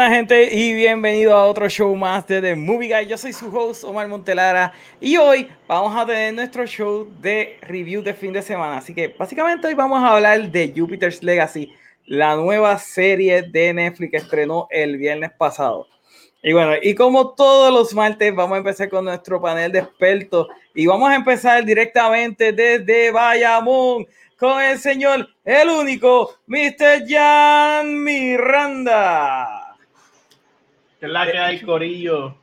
Muy buena gente y bienvenido a otro show más de The Movie Guy. Yo soy su host Omar Montelara y hoy vamos a tener nuestro show de review de fin de semana. Así que básicamente hoy vamos a hablar de Jupiter's Legacy, la nueva serie de Netflix que estrenó el viernes pasado. Y bueno, y como todos los martes, vamos a empezar con nuestro panel de expertos y vamos a empezar directamente desde Bayamón con el señor, el único, Mr. Jan Miranda. Que es la que hay, Corillo.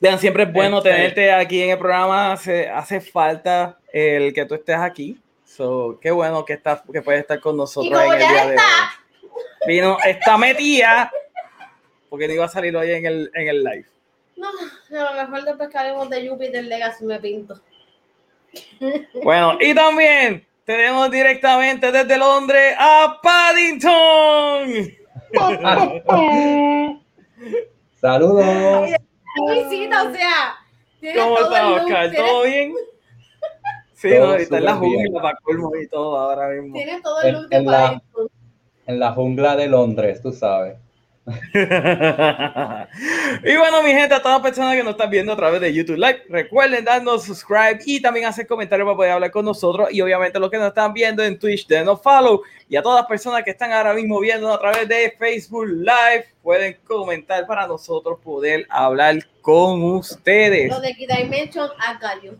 Vean, siempre es bueno este... tenerte aquí en el programa. Hace, hace falta el que tú estés aquí. So, qué bueno que estás, que puedes estar con nosotros. Y como en el ya día de está. hoy. Vino, está metida porque no iba a salir hoy en el, en el live. No, a lo mejor después que hablemos de Jupiter Legacy me pinto. Bueno, y también tenemos directamente desde Londres a Paddington. Saludos. Luisita, o sea, ¿Cómo estás, Oscar? ¿Todo bien? Sí, Todo no, ahorita en la jungla para colmo y todo ahora mismo. Tiene todo el En- look de en la-. En la jungla de Londres, tú sabes. y bueno, mi gente, a todas las personas que nos están viendo a través de YouTube Live, recuerden darnos subscribe y también hacer comentarios para poder hablar con nosotros. Y obviamente los que nos están viendo en Twitch, denos follow. Y a todas las personas que están ahora mismo viendo a través de Facebook Live, pueden comentar para nosotros poder hablar con ustedes. Lo de Dimension a Gallo.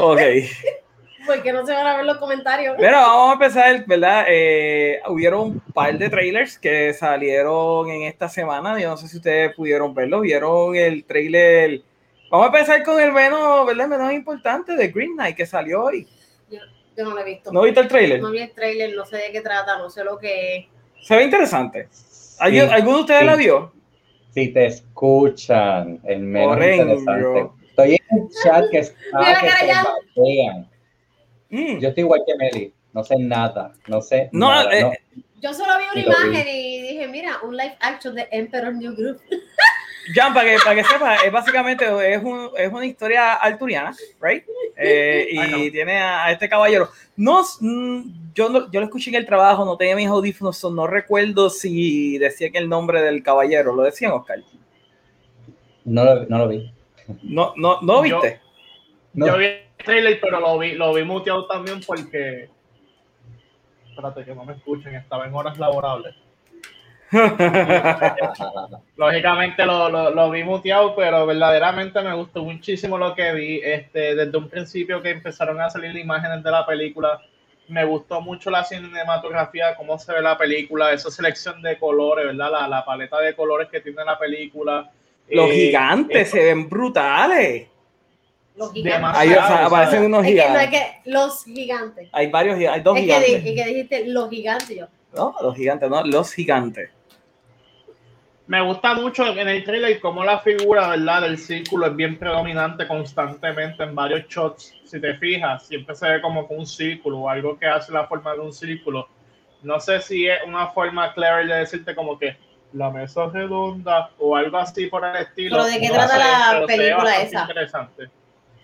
Ok. Porque no se van a ver los comentarios. Pero vamos a empezar, ¿verdad? Eh, hubieron un par de trailers que salieron en esta semana. Yo no sé si ustedes pudieron verlo. Vieron el trailer. Vamos a empezar con el menos, ¿verdad? El menos importante de Green Knight que salió hoy. Yo, yo no lo he visto. ¿No viste el trailer? No vi el trailer, no sé de qué trata, no sé lo que es. Se ve interesante. ¿Alguien- Sí, ¿Alguno de ustedes sí. la vio? Si te escuchan, el menos Horrendo. interesante. Estoy en un chat que está Mira, que cara, se ya. batean. Mm. Yo estoy igual que Meli. No sé nada. No sé No, nada. eh, no. Yo solo vi una lo vi. imagen y dije, mira, un live action de Emperor New Group. Jan, para que, para que sepa, es básicamente es, un- es una historia arturiana, right? Eh, y Ay, no. tiene a, a este caballero. No, mm, yo, no- yo lo escuché en el trabajo, no tenía mis audífonos, no recuerdo si decía que el nombre del caballero, ¿lo decían, Oscar? No, lo, no lo vi. No, no, no Yo- viste. No. Yo vi trailer, pero lo vi, lo vi muteado también porque. Espérate, que no me escuchen, estaba en horas laborables. Lógicamente lo, lo, lo vi muteado, pero verdaderamente me gustó muchísimo lo que vi. Este, desde un principio que empezaron a salir imágenes de la película, me gustó mucho la cinematografía, cómo se ve la película, esa selección de colores, ¿verdad? La, la paleta de colores que tiene la película. Los Eh, gigantes eh, se ven brutales. Los gigantes. Ahí o sea, ¿sabes? aparecen unos Es que, no, es gigantes. que los gigantes. Hay varios, hay dos Es que, gigantes. es que dijiste los gigantes. Yo. No, los gigantes, no, los gigantes. Me gusta mucho en el trailer cómo la figura, ¿verdad? Del círculo es bien predominante constantemente en varios shots. Si te fijas, siempre se ve como con un círculo o algo que hace la forma de un círculo. No sé si es una forma clever de decirte como que la mesa es redonda o algo así por el estilo. ¿Pero de qué No trata sé, la película esa? Interesante.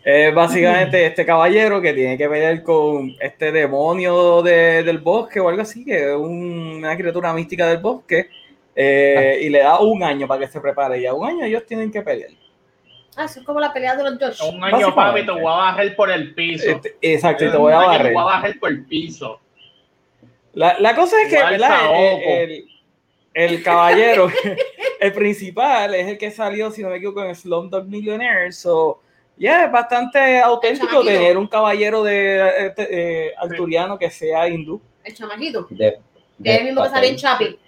Es básicamente este caballero que tiene que pelear con este demonio de- del bosque o algo así, que es un- una criatura mística del bosque, eh, y le da un año para que se prepare. Y a un año ellos tienen que pelear. Ah, eso es como la pelea de los George. Un año, papi, te voy a bajar por el piso. Este, exacto, y te voy a barrer. Te voy a bajar por el piso. La, la cosa es que, ¿verdad? El- el caballero, el principal, es el que salió, si no me equivoco, en Slumdog Millionaire. So, yeah, es bastante auténtico tener un caballero de, este, eh, arturiano que sea hindú. El chamaquito. De- Que es el mismo que salió en. Chapi.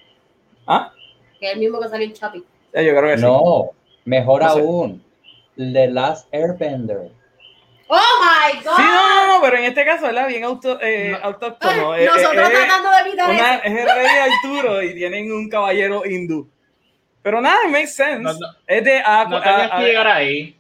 ¿Ah? Que es el mismo que salió en Chapi. Ya, yo creo que sí. No, mejor No sé. aún. The Last Airbender. ¡Oh, my God! Sí, no, no, no, pero en este caso, ¿verdad? Bien auto, eh, No. autóctono. Ay, Eh, Nosotros eh, eh, tratando de evitar una- eso. es el rey Arturo y tienen un caballero hindú. Pero nada, it makes sense. No, no. es de Aqua- No tenías a- a- que llegar ahí.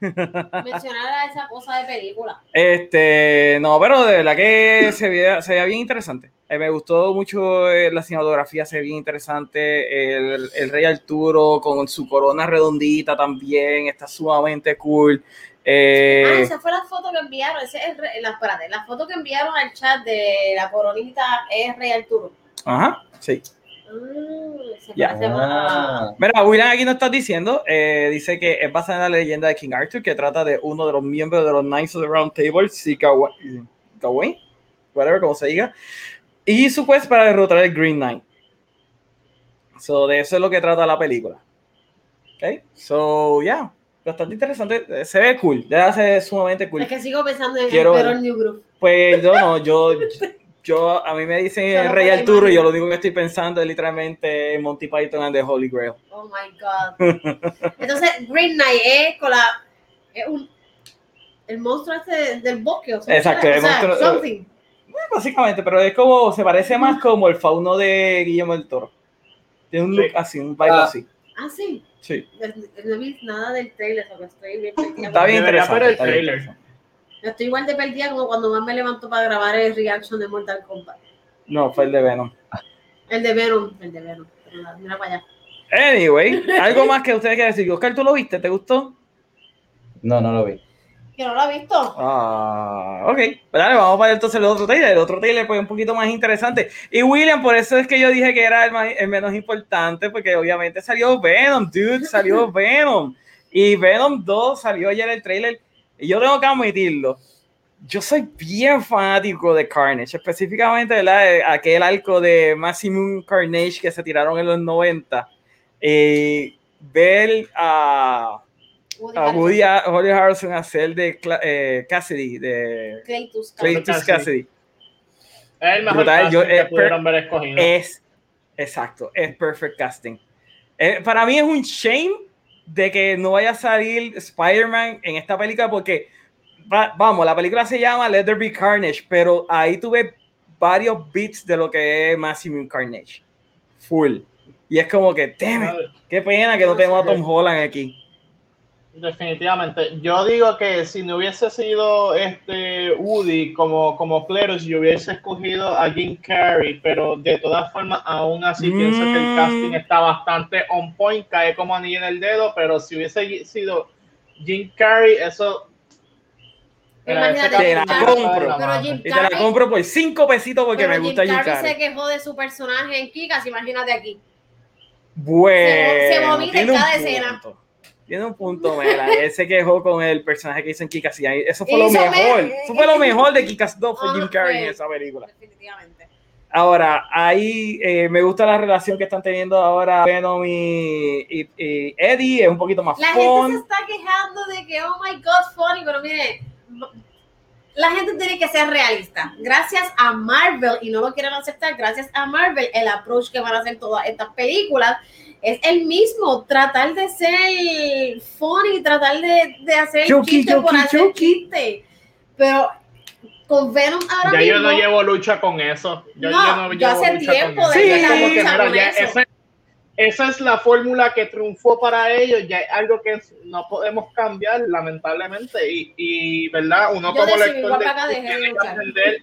Mencionar a esa cosa de película. Este, no, pero de verdad que se veía, se veía bien interesante. Eh, me gustó mucho eh, la cinematografía, se ve bien interesante. El, el rey Arturo con su corona redondita también, está sumamente cool. Eh, Ah, esa fue la foto que enviaron. Ese es re- la, espérate, la foto que enviaron al chat de la coronita es Rey Arturo. Ajá, sí. Mm, Ah, Mira, William aquí nos está diciendo, eh, dice que es basada en la leyenda de King Arthur, que trata de uno de los miembros de los Knights of the Round Table, Gawain, whatever, como se diga, y su quest para derrotar el Green Knight. So, de eso es lo que trata la película. Ok, so, yeah, bastante interesante, se ve cool, ya se ve sumamente cool. Es que sigo pensando en Quiero el New Group. Pues yo no, yo, yo, a mí me dicen el Rey Arturo y yo lo único que estoy pensando es literalmente en Monty Python and the Holy Grail. Oh my God. Entonces, Green Knight es con la. Es un. El monstruo este del bosque. O sea, Exacto, o el sea, monstruo- something. Básicamente, pero es como, se parece más como el fauno de Guillermo del Toro. Tiene un Sí. look así, un vibe Ah. así. Ah, sí. Sí. No vi nada del trailer, porque estoy bien. Está bien interesante. el trailer. Estoy igual de perdida como cuando más me levanto para grabar el reaction de Mortal Kombat. No, fue el de Venom. El de Venom. El de Venom. Pero nada, Mira para allá. Anyway, algo más que ustedes quieran decir. Oscar, ¿tú lo viste? ¿Te gustó? no, no lo vi. Que no lo ha visto. Ah, ok. Pues dale, vamos para entonces el otro trailer. El otro trailer pues un poquito más interesante. Y William, por eso es que yo dije que era el, más- el menos importante, porque obviamente salió Venom, dude, salió Venom. Y Venom 2 salió ayer el trailer. Y yo tengo que admitirlo. Yo soy bien fanático de Carnage, específicamente de aquel arco de Maximum Carnage que se tiraron en los 90. Eh, ver a Woody a. Woody, a- Woody Harrelson hacer de Cla- eh, Cassidy, de. Cletus Cassidy. Es el mejor yo- que eh, pudieron haber escogido. Es, exacto, es perfect casting. Eh, para mí es un shame de que no vaya a salir Spider-Man en esta película porque, va- vamos, la película se llama Let There Be Carnage, pero ahí tuve varios bits de lo que es Maximum Carnage. Full. Y es como que, damn it, qué pena que no tenemos a Tom Holland aquí. Definitivamente. Yo digo que si no hubiese sido este Woody como, como Clerus, yo hubiese escogido a Jim Carrey, pero de todas formas, aún así Mm. pienso que el casting está bastante on point, cae como anillo en el dedo, pero si hubiese sido Jim Carrey, eso... Imagínate, Te la Jim Carrey, compro. pero Jim Y te la Carrey- compro por cinco pesitos porque pero me gusta Jim Carrey Carrey. se quejó de su personaje en Kikas, imagínate aquí. Bueno, Se- se vomita en cada escena. Tiene un punto, Mela. Él se quejó con el personaje que hizo en Kikas y eso fue lo mejor. me- Eso fue lo mejor de Kikas 2 fue Ah, Jim Carrey en esa película. Definitivamente. Ahora, ahí eh, me gusta la relación que están teniendo ahora Venom y, y- y Eddie. Es un poquito más La gente se está quejando de que, oh my god, funny, pero mire, la gente tiene que ser realista. Gracias a Marvel, y no lo quieren aceptar, gracias a Marvel, el approach que van a hacer todas estas películas es el mismo, tratar de ser funny, tratar de, de hacer Chucky, chiste por Chucky, hacer Chucky. chiste. Pero con Venom ahora Ya yo no llevo lucha con eso. Yo, No, yo no yo llevo hace lucha tiempo con eso. de Ya que es la como que, lucha con ya eso. ese- esa es la fórmula que triunfó para ellos, ya es algo que no podemos cambiar, lamentablemente. Y, y ¿verdad? Uno Yo como lector de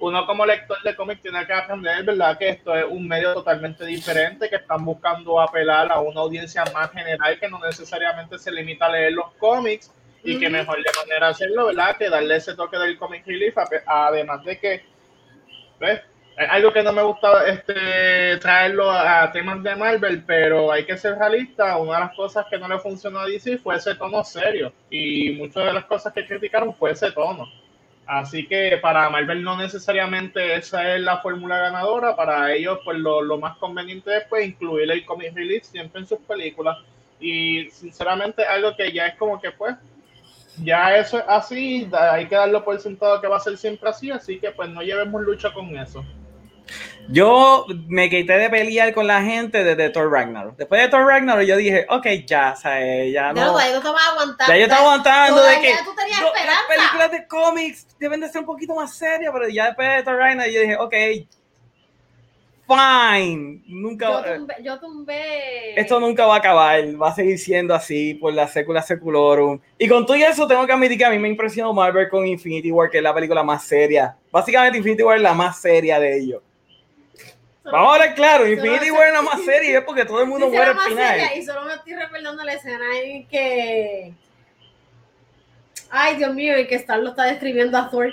uno como lector de cómics tiene que aprender, ¿verdad? Que esto es un medio totalmente diferente, que están buscando apelar a una audiencia más general que no necesariamente se limita a leer los cómics y que mejor de manera hacerlo, ¿verdad? Que darle ese toque del comic relief, además de que, ¿ves? Es algo que no me gusta este, traerlo a temas de Marvel, pero hay que ser realista. Una de las cosas que no le funcionó a DC fue ese tono serio. Y muchas de las cosas que criticaron fue ese tono. Así que para Marvel no necesariamente esa es la fórmula ganadora. Para ellos, pues lo, lo más conveniente es pues, incluir el comic release siempre en sus películas. Y sinceramente algo que ya es como que pues ya eso es así, hay que darlo por sentado que va a ser siempre así, así que pues no llevemos lucha con eso. Yo me quité de pelear con la gente desde Thor Ragnarok. Después de Thor Ragnarok yo dije, ok, ya, o sea, eh, ya Ya no, no. todavía no te vas a aguantar. Ya yo estaba aguantando de que tú tenías no, las películas de cómics deben de ser un poquito más serias, pero ya después de Thor Ragnarok yo dije, ok, fine, nunca, Yo tumbé, yo tumbé. esto nunca va a acabar, va a seguir siendo así por la secula seculorum. Y con todo eso tengo que admitir que a mí me impresionó Marvel con Infinity War, que es la película más seria. Básicamente Infinity War es la más seria de ellos. Vamos a hablar claro, Infinity War es la más seria y es porque todo el mundo muere al más final. seria, y solo me estoy recordando la escena en que. Ay, Dios mío, y que Star lo está describiendo a Thor.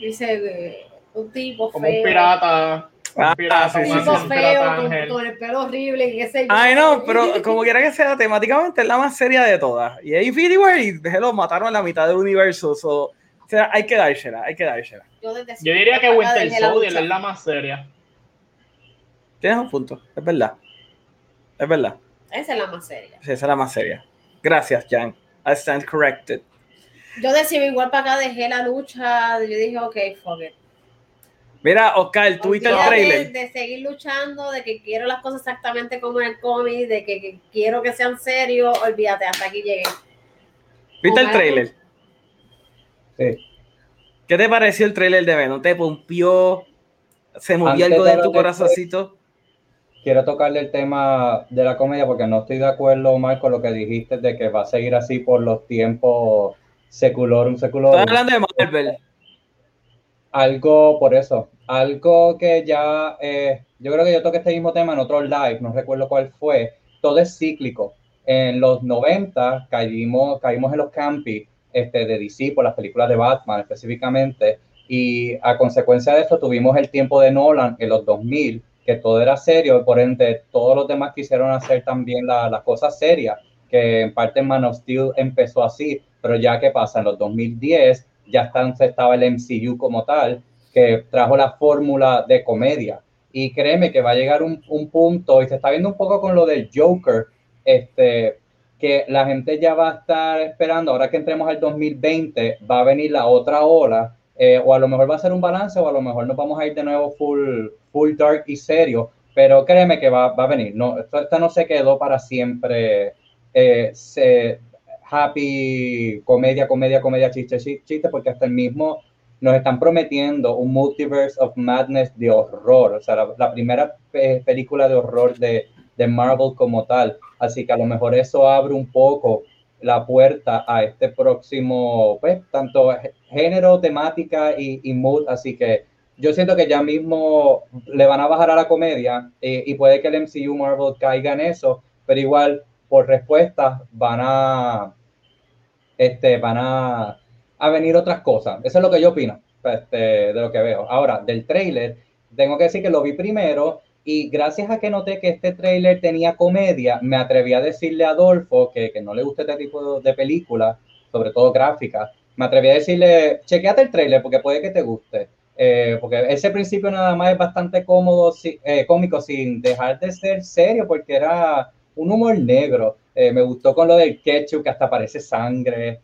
Dice eh, un tipo Como feo. un pirata. Ah, pirata, sí, un sí, tipo sí. feo, con, el pelo horrible y ese. Ay, no, pero como quiera que sea, temáticamente es la más seria de todas. Y es Infinity War y lo mataron en la mitad del universo. so, o sea, hay que dársela, hay que dársela. Yo, desde Yo diría que Winter Soldier es la más seria. Tienes un punto, es verdad. Es verdad. Esa es la más seria. Sí, esa es la más seria. Gracias, Jan. I stand corrected. Yo de Civil War para acá dejé la lucha. Yo dije, ok, fuck it. Mira, Oscar, ¿tuviste el Olvídate trailer? De, seguir luchando, de que quiero las cosas exactamente como en el cómic, de que, que quiero que sean serios. Olvídate, hasta aquí llegué. ¿Viste el trailer? Sí. ¿Qué te pareció el trailer de Venom? ¿Te pompió? ¿Se movió Antes algo de tu corazoncito? Quiero tocarle el tema de la comedia porque no estoy de acuerdo, Omar, con lo que dijiste de que va a seguir así por los tiempos seculorum, Estoy seculorum. hablando de Marvel. Algo por eso, algo que ya, eh, yo creo que yo toqué este mismo tema en otro live, no recuerdo cuál fue, todo es cíclico. En los 90 caímos, caímos en los campi este, de DC por las películas de Batman específicamente, y a consecuencia de esto tuvimos el tiempo de Nolan en los 2000, que todo era serio, y por ende todos los demás quisieron hacer también la- las cosas serias, que en parte Man of Steel empezó así, pero ya que pasa en los 2010, ya está, estaba el MCU como tal, que trajo la fórmula de comedia. Y créeme que va a llegar un, un punto, y se está viendo un poco con lo del Joker, este, que la gente ya va a estar esperando, ahora que entremos al 2020, va a venir la otra ola, eh, o a lo mejor va a ser un balance, o a lo mejor nos vamos a ir de nuevo full, full dark y serio, pero créeme que va, va a venir. No, esto, esto no se quedó para siempre eh, se- happy, comedia, comedia, comedia, chiste, chiste, porque hasta el mismo nos están prometiendo un multiverse of madness de horror, o sea, la, la primera pe- película de horror de, de Marvel como tal. Así que a lo mejor eso abre un poco la puerta a este próximo, pues, tanto gé- género, temática y, y mood. Así que yo siento que ya mismo le van a bajar a la comedia eh, y puede que el MCU Marvel caiga en eso, pero igual por respuestas van a, este, van a, a venir otras cosas. Eso es lo que yo opino este, de lo que veo. Ahora, del trailer, tengo que decir que lo vi primero y gracias a que noté que este trailer tenía comedia, me atreví a decirle a Adolfo que, que no le gusta este tipo de películas, sobre todo gráficas, me atreví a decirle, chequeate el trailer porque puede que te guste. Eh, porque ese principio nada más es bastante cómodo, si- eh, cómico, sin dejar de ser serio, porque era un humor negro. Eh, me gustó con lo del ketchup, que hasta parece sangre.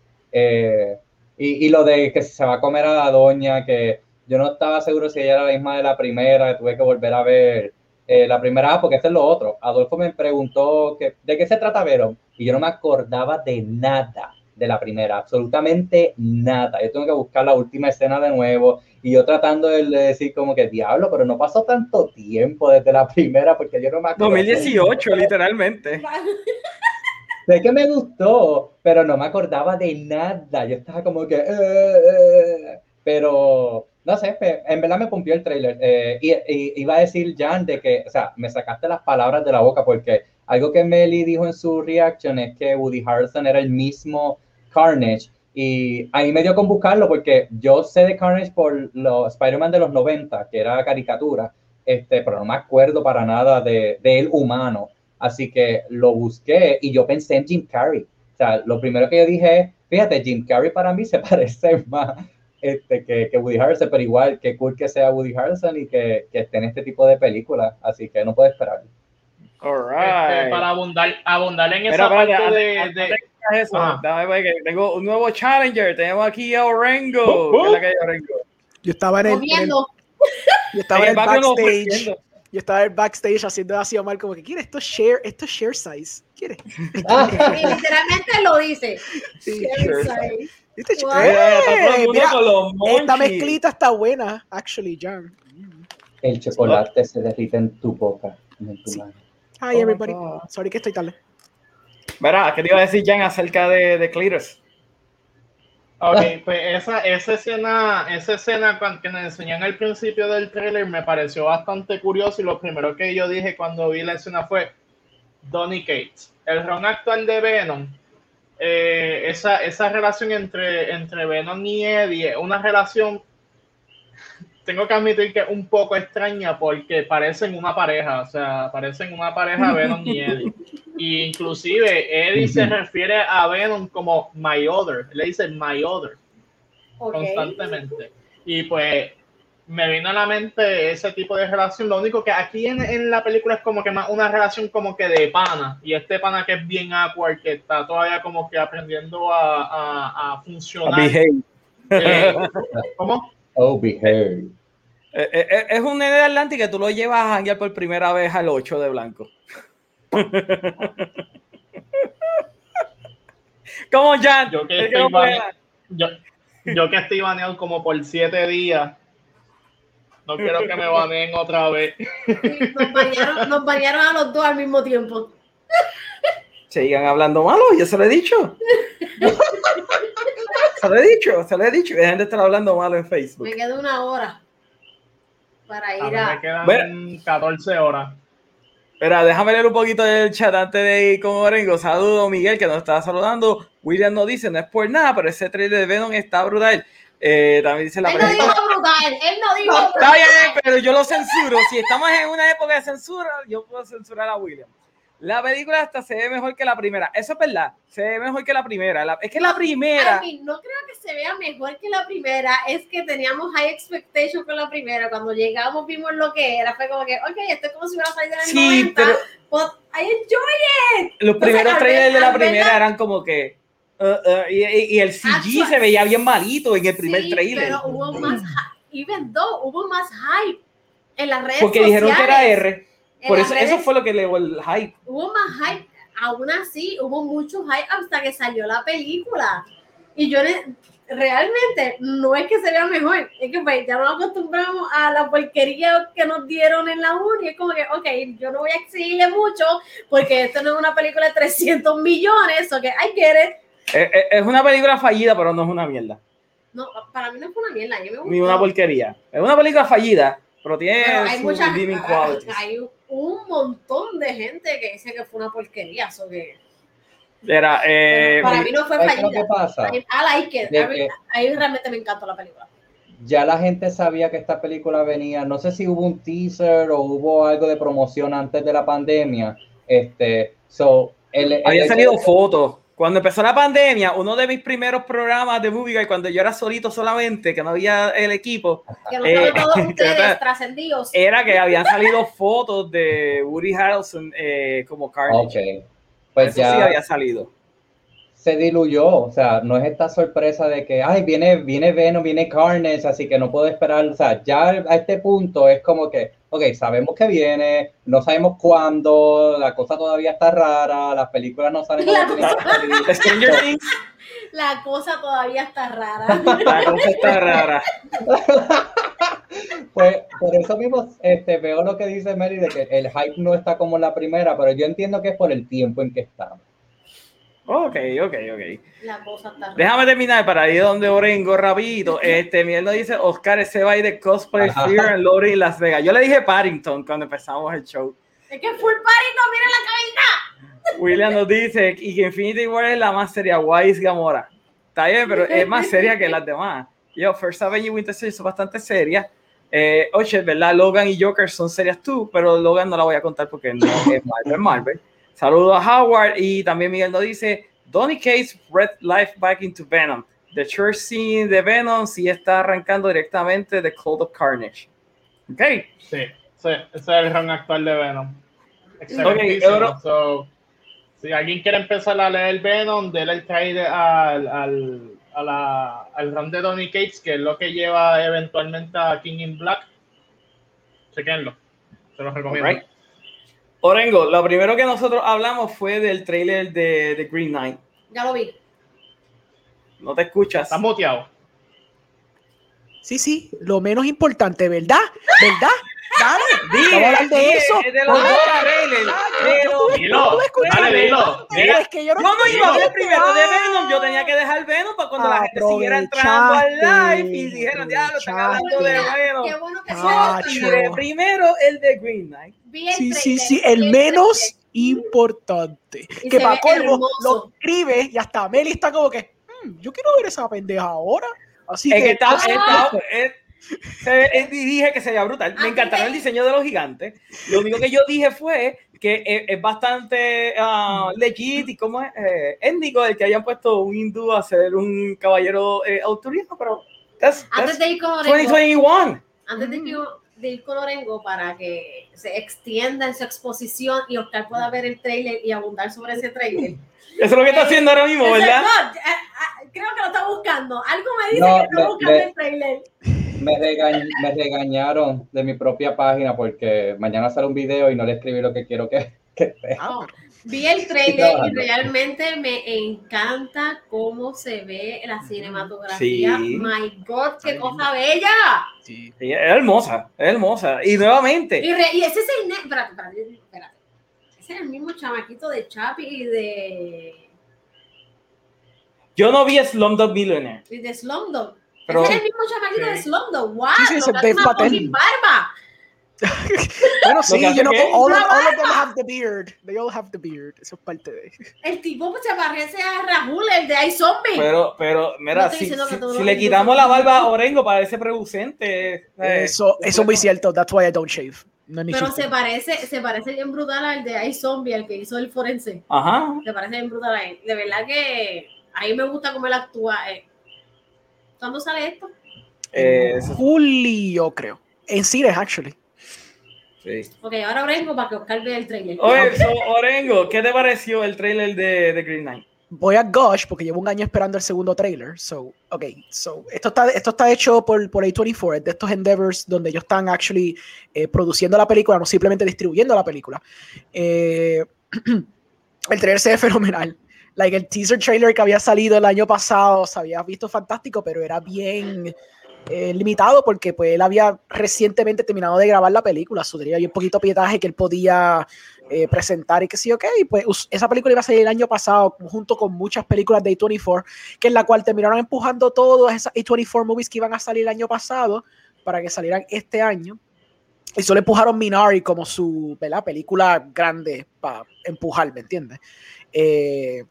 y, y lo de que se va a comer a la doña, que yo no estaba seguro si ella era la misma de la primera, que tuve que volver a ver eh, la primera, porque este es lo otro. Adolfo me preguntó que, de qué se trata Venom, y yo no me acordaba de nada de la primera, absolutamente nada. Yo tengo que buscar la última escena de nuevo, y yo tratando de decir como que diablo, pero no pasó tanto tiempo desde la primera, porque yo no me acuerdo. 2018, literalmente. Sé que me gustó, pero no me acordaba de nada. Yo estaba como que. eh, eh, pero no sé, en verdad me pompió el trailer. Eh, y, y iba a decir, Jan, de que, o sea, me sacaste las palabras de la boca porque algo que Melly dijo en su reaction es que Woody Harrelson era el mismo Carnage. Y ahí me dio con buscarlo porque yo sé de Carnage por los Spider-Man de los 90, que era caricatura, este, pero no me acuerdo para nada de, de él humano. Así que lo busqué y yo pensé en Jim Carrey. O sea, lo primero que yo dije es, fíjate, Jim Carrey para mí se parece más este, que, que Woody Harrelson, pero igual, que cool que sea Woody Harrelson y que, que esté en este tipo de películas. Así que no puedo esperar. All Este, right. para abundar, abundar en Pero esa parte antes- de, antes de- eso, déjame ver que tengo un nuevo challenger. Tenemos aquí a Orengo. Uh, uh. ¿Qué es la que hay, Orengo? Yo estaba en el, en el- yo estaba en el backstage. Yo estaba en el backstage haciendo así a Omar como que quiere esto es share, esto es share size. ¿Quiere? Y literalmente lo dice. Sí. Sure. ¿Viste? Wow. ¡Eh! Mira, esta mezclita está buena, actually, Jan. El chocolate se derrite en tu boca, en tu Sí. mano. Hi, Oh, everybody. Sorry que estoy tarde. Verá, ¿qué te iba a decir Jan acerca de, de Cletus? Ok, pues esa, esa escena, esa escena que nos enseñan al principio del trailer me pareció bastante curioso y lo primero que yo dije cuando vi la escena fue Donny Cates, el ron actual de Venom. Eh, esa, esa relación entre, entre Venom y Eddie, es una relación tengo que admitir que es un poco extraña porque parecen una pareja, o sea, parecen una pareja Venom y Eddie. Y inclusive Eddie se refiere a Venom como my other, le dice my other constantemente. Y pues me vino a la mente ese tipo de relación. Lo único que aquí en, en la película es como que más una relación como que de pana. Y este pana que es bien awkward, que está todavía como que aprendiendo a, a, a funcionar. Behave. Eh, ¿Cómo? Oh, behave. Eh, eh, eh, Es un nene de Atlantic que tú lo llevas a janguear por primera vez al 8 de blanco. Como Jan. Yo que estoy no puede- bane- yo, yo que estoy baneado como por siete días. No quiero que me baneen otra vez. Sí, Nos bañaron, nos bañaron a los dos al mismo tiempo. Sigan hablando malo, yo se lo he dicho. se lo he dicho, se lo he dicho. Dejen de estar hablando malo en Facebook. Me queda una hora para A ir mí me a. quedan Bueno. 14 horas. Espera, déjame leer un poquito del chat antes de ir con Orengo. Saludos, Miguel, que nos está saludando. William nos dice, no es por nada, pero ese trailer de Venom está brutal. Eh, también dice la Él no dijo brutal, él no dijo Está brutal. bien, pero yo lo censuro. Si estamos en una época de censura, yo puedo censurar a William. La película hasta se ve mejor que la primera. Eso es verdad. Se ve mejor que la primera. La- es que la primera. I mean, no creo que se vea mejor que la primera, es que teníamos high expectation con la primera. Cuando llegamos vimos lo que era, fue como que, ok, esto es como si hubiera salido en el Sí, 90, pero but I enjoy it. los primeros trailers ver- de la primera la- eran como que. Uh, uh, y, y- el CG Actual- se veía bien malito en el primer Sí, trailer. Pero hubo más, hy- even though, hubo más hype en las redes Porque dijeron que era sociales. R. Por eso, eso redes fue lo que le dio el hype. hubo más hype, aún así hubo mucho hype hasta que salió la película. Y yo realmente no es que se vea mejor, es que pues, ya nos acostumbramos a la porquería que nos dieron en la uni. Es como que, ok, yo no voy a exigirle mucho porque esto no es una película de 300 millones, o que I get it. Es, es- es una película fallida, pero no es una mierda. No, para mí no fue una mierda, a mí me gustó. Ni una porquería. Es una película fallida, pero tiene Pero hay su mucha, redeeming hay, qualities. hay un montón de gente que dice que fue una porquería, so que Era, eh, para mí no fue ¿Sabes lo que fallida. pasa? I, I like it. De A mí, que- a mí realmente me encantó la película. Ya la gente sabía que esta película venía. No sé si hubo un teaser o hubo algo de promoción antes de la pandemia. Este, so, el, el había salido fotos. Cuando empezó la pandemia, uno de mis primeros programas de Movie Guide, cuando yo era solito solamente, que no había el equipo, Que no Eh, todos ustedes trascendidos. era que habían salido fotos de Woody Harrelson eh, como Carnage. Ok. Pues Eso ya sí había salido. Se diluyó. O sea, no es esta sorpresa de que, ay, viene, viene Venom, viene Carnage, así que no puedo esperar. O sea, ya a este punto es como que, ok, sabemos que viene, no sabemos cuándo, la cosa todavía está rara, las películas no salen La Things, La cosa todavía está rara. la cosa está rara. Pues por eso mismo este, veo lo que dice Mary de que el hype no está como en la primera, pero yo entiendo que es por el tiempo en que estamos. Ok, ok, ok. La cosa está rara. Déjame terminar para ir donde Orengo rapidito. Este, Miguel nos dice, Oscar, ese va a ir de cosplay. Fear and Loading en Las Vegas. Yo le dije Paddington cuando empezamos el show. Es que full no mira la cabina. William nos dice, y que Infinity War es la más seria, Wise Gamora. Está bien, pero es más seria que las demás. Yo, First Avenger y Winter Soldier son bastante serias. Eh, oye, ¿verdad? Logan y Joker son serias tú, pero Logan no la voy a contar porque no es Marvel, Marvel. Saludos a Howard y también Miguel nos dice, Donny Cates Red Life Back into Venom. The church scene de Venom sí está arrancando directamente de Cloud of Carnage. Ok. Sí, sí, ese es el run actual de Venom. Ahora- So, si alguien quiere empezar a leer Venom, déle el trailer al, al, a la, al run de Donny Cates, que es lo que lleva eventualmente a King in Black. Chequenlo. Se los recomiendo. Orengo, lo primero que nosotros hablamos fue del trailer de, de Green Knight. Ya lo vi. No te escuchas. Estás muteado. Sí, sí, lo menos importante, ¿verdad? ¿Verdad? Dale. Dile, Vamos a hablar de eso. es de los dos Dilo, dale, dilo. Es que yo no, Yo no iba a hablar primero de Venom, yo tenía que dejar Venom para cuando la gente siguiera entrando al live y dijeran, diablo, están hablando de Venom. Qué bueno que primero el de Green Knight. Sí, sí, sí, el menos importante. Que para colmo lo escribe y hasta Meli está como que, "Hmm, yo quiero ver esa pendeja ahora. Así que está, Se- eh, dije que se veía brutal. Me Ah, encantaron el diseño de los gigantes. Lo único que yo dije fue que es, es bastante ah, legit y como es eh, étnico el que hayan puesto un hindú a ser un caballero eh, pero that's, Antes that's de ir con Orengo, 2021. antes de, ir- de ir con Orengo para que se extienda en su exposición y Oscar pueda ver el trailer y abundar sobre ese trailer. Eso es lo que está haciendo ahora mismo, ¿verdad? no, eh, ah, creo que lo está buscando. Algo me dice No, que está le- buscando le- el trailer. Me, regañ- me regañaron de mi propia página porque mañana sale un video y no le escribí lo que quiero que, que. Ah, vi el trailer y realmente me encanta cómo se ve la cinematografía. Sí. My God, qué cosa bella. sí. Sí, es hermosa, es hermosa. Y nuevamente, Y, re- y ese es el. espérate, espérate. Ese es el mismo chamaquito de Chapi y de. yo no vi Slumdog Millionaire. y de Slumdog. Pero- ese es el mismo chamaquito de Sí. Slumdog. ¡Wow! Sí, sí, es una Patel. fucking barba. Bueno, sí, you know, all, of, ¡Una all of them have the beard. They all have the beard. Eso es parte de. El tipo pues, se parece a Rahul, el de iZombie. Pero, pero, No mira, estoy si, si- si le quitamos la barba a. Orengo para ese producente. eh, Eso, eso es muy cierto. That's why I don't shave. No Pero chiste. se parece, se parece bien brutal al de iZombie, al que hizo el forense. Ajá. Se parece bien brutal a él. De verdad que a mí me gusta cómo él actúa. eh. ¿Cuándo sale esto? Eh, En julio, creo. En cines, actually. sí. Ok, ahora vengo para que Oscar vea el trailer. Oye, so, Orengo, ¿qué te pareció el trailer de, de Green Knight? Voy a Gush porque llevo un año esperando el segundo trailer. So, ok. So, esto está, esto está hecho por, por A24, es de estos endeavors donde ellos están actually eh, produciendo la película, no simplemente distribuyendo la película. Eh, el trailer se ve fenomenal. Like el teaser trailer que había salido el año pasado se había visto fantástico, pero era bien eh, limitado porque pues él había recientemente terminado de grabar la película, so tenía bien poquito pietaje que él podía eh, presentar y que sí, ok, y pues esa película iba a salir el año pasado junto con muchas películas de A24, que en la cual terminaron empujando todas esas A24 movies que iban a salir el año pasado para que salieran este año. Y solo empujaron Minari como su ¿verdad? película grande para empujar, ¿me entiendes? Eh,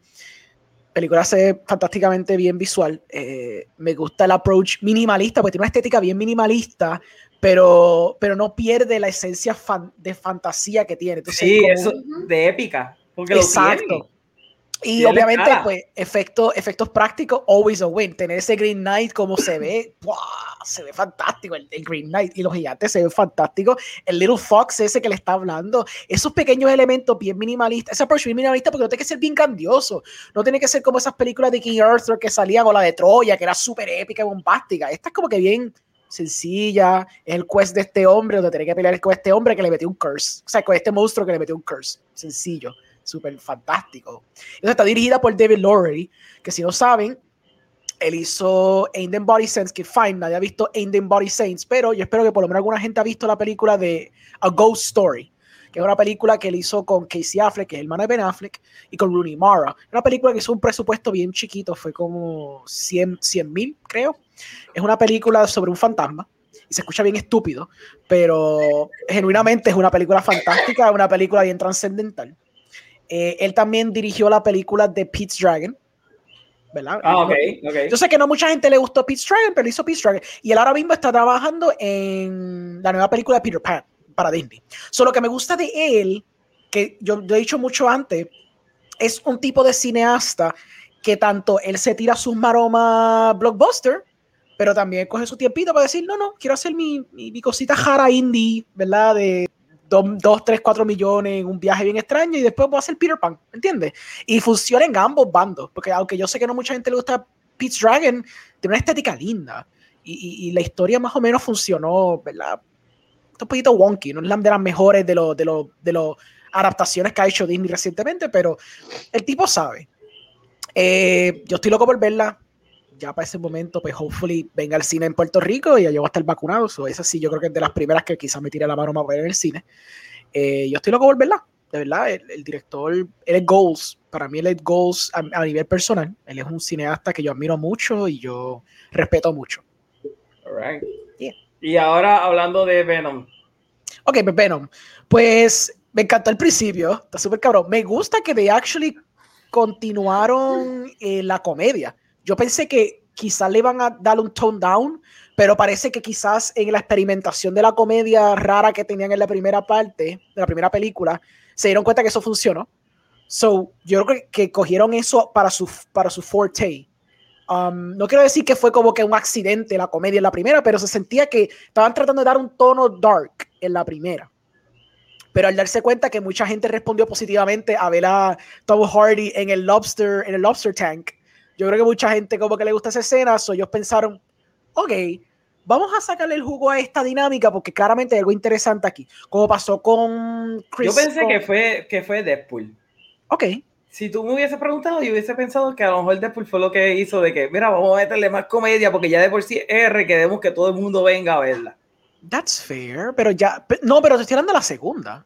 película se ve fantásticamente bien visual. eh, me gusta el approach minimalista, porque tiene una estética bien minimalista, pero, pero no pierde la esencia fan- de fantasía que tiene. Entonces, Sí, como- eso de épica. Porque lo Exacto. tiene. Y Tiene obviamente, pues, efectos, efectos prácticos, always a win. Tener ese Green Knight como se ve, ¡buah! se ve fantástico el, el Green Knight. Y los gigantes se ven fantásticos. El Little Fox ese que le está hablando. Esos pequeños elementos bien minimalistas. Ese approach bien minimalista porque no tiene que ser bien grandioso. No tiene que ser como esas películas de King Arthur que salían o la de Troya, que era súper épica y bombástica. Esta es como que bien sencilla. Es el quest de este hombre donde tiene que pelear con este hombre que le metió un curse. O sea, con este monstruo que le metió un curse. Sencillo. Súper fantástico. Entonces está dirigida por David Lowery, que si no saben, él hizo Them Body Saints, que fine, nadie ha visto Them Body Saints, pero yo espero que por lo menos alguna gente ha visto la película de A Ghost Story, que es una película que él hizo con Casey Affleck, que es el hermano de Ben Affleck, y con Rooney Mara. Una película que hizo un presupuesto bien chiquito, fue como 100 mil, creo. Es una película sobre un fantasma, y se escucha bien estúpido, pero genuinamente es una película fantástica, una película bien trascendental. Eh, él también dirigió la película de Pete's Dragon, ¿verdad? Ah, ok, ok. Yo sé que no mucha gente le gustó Pete's Dragon, pero hizo Pete's Dragon. Y él ahora mismo está trabajando en la nueva película de Peter Pan para Disney. Solo que me gusta de él, que yo, he dicho mucho antes, es un tipo de cineasta que tanto él se tira sus maromas blockbuster, pero también coge su tiempito para decir, no, no, quiero hacer mi, mi, mi cosita jara indie, ¿verdad? De 2, 3, 4 millones en un viaje bien extraño y después voy a hacer Peter Pan, ¿entiendes? Y funciona en ambos bandos, porque aunque yo sé que no mucha gente le gusta Pete's Dragon, tiene una estética linda y, y- y la historia más o menos funcionó, ¿verdad? Está un poquito wonky, no es la de las mejores de los de los de los adaptaciones que ha hecho Disney recientemente, pero el tipo sabe. Eh, yo estoy loco por verla. Ya para ese momento, pues hopefully venga al cine en Puerto Rico y ya yo voy a estar vacunado. So, esa sí, yo creo que es de las primeras que quizás me tire la mano para ver en el cine. Eh, yo estoy loco por verla. De verdad, el, el director, él es Goals. Para mí, él es Goals a, a nivel personal. Él es un cineasta que yo admiro mucho y yo respeto mucho. Alright. Yeah. Y ahora hablando de Venom. Ok, pues Venom. Pues me encantó el principio, está súper cabrón. Me gusta que de actually continuaron eh, la comedia. Yo pensé que quizás le van a dar un tone down, pero parece que quizás en la experimentación de la comedia rara que tenían en la primera parte, de la primera película, se dieron cuenta que eso funcionó. So, yo creo que, que cogieron eso para su, para su forte. Um, no quiero decir que fue como que un accidente la comedia en la primera, pero se sentía que estaban tratando de dar un tono dark en la primera. Pero al darse cuenta que mucha gente respondió positivamente a ver a Tom Hardy en el lobster, en el lobster tank, yo creo que mucha gente como que le gusta esa escena, so ellos pensaron, ok, vamos a sacarle el jugo a esta dinámica porque claramente hay algo interesante aquí, como pasó con Chris. Yo pensé con- que fue, que fue Deadpool. Ok, Si tú me hubieses preguntado, yo hubiese pensado que a lo mejor Deadpool fue lo que hizo de que, mira, vamos a meterle más comedia porque ya de por sí R, queremos que todo el mundo venga a verla. that's fair, pero ya, no, pero te estoy hablando de la segunda.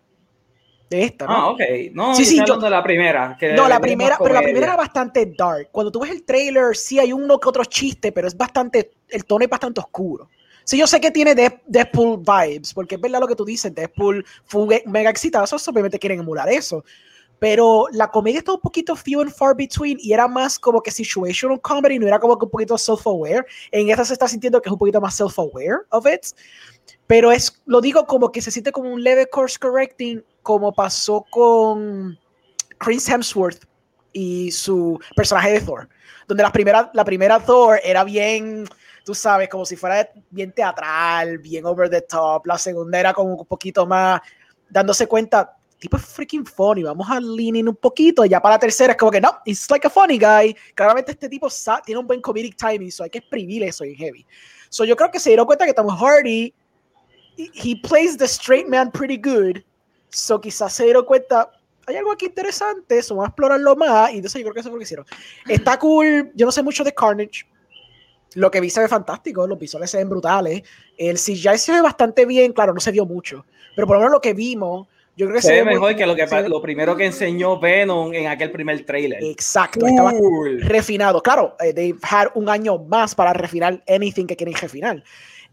De esta, ¿no? Ah, ok. No, Sí, sí, yo- de la primera. que No, la primera, pero la primera era bastante dark. Cuando tú ves el trailer, sí hay uno que otro chiste, pero es bastante, el tono es bastante oscuro. Sí, yo sé que tiene Deadpool vibes, porque es verdad lo que tú dices, Deadpool fue e- mega exitoso, obviamente quieren emular eso. Pero la comedia está un poquito few and far between y era más como que situational comedy, no era como que un poquito self-aware. En esta se está sintiendo que es un poquito más self-aware of it. Pero es, lo digo como que se siente como un leve course correcting, como pasó con Chris Hemsworth y su personaje de Thor, donde la primera, la primera Thor era bien, tú sabes, como si fuera bien teatral, bien over the top, la segunda era como un poquito más dándose cuenta, tipo freaking funny, vamos a lean in un poquito, y ya para la tercera es como que no, it's like a funny guy, claramente este tipo tiene un buen comedic timing, so hay que exprimir eso en heavy. So yo creo que se dieron cuenta que Tom Hardy, he plays the straight man pretty good, so quizás se dieron cuenta, hay algo aquí interesante, eso vamos a explorarlo más, y entonces yo creo que eso fue lo que hicieron. Está cool, yo no sé mucho de Carnage, lo que vi se ve fantástico, los visuales se ven brutales, el CGI se ve bastante bien, claro, no se vio mucho, pero por lo menos lo que vimos, yo creo que Se ve muy- mejor que lo, que se ve- lo primero que enseñó Venom en aquel primer trailer. Exacto, estaba Cool. refinado. Claro, eh, they've had un año más para refinar anything que quieren refinar.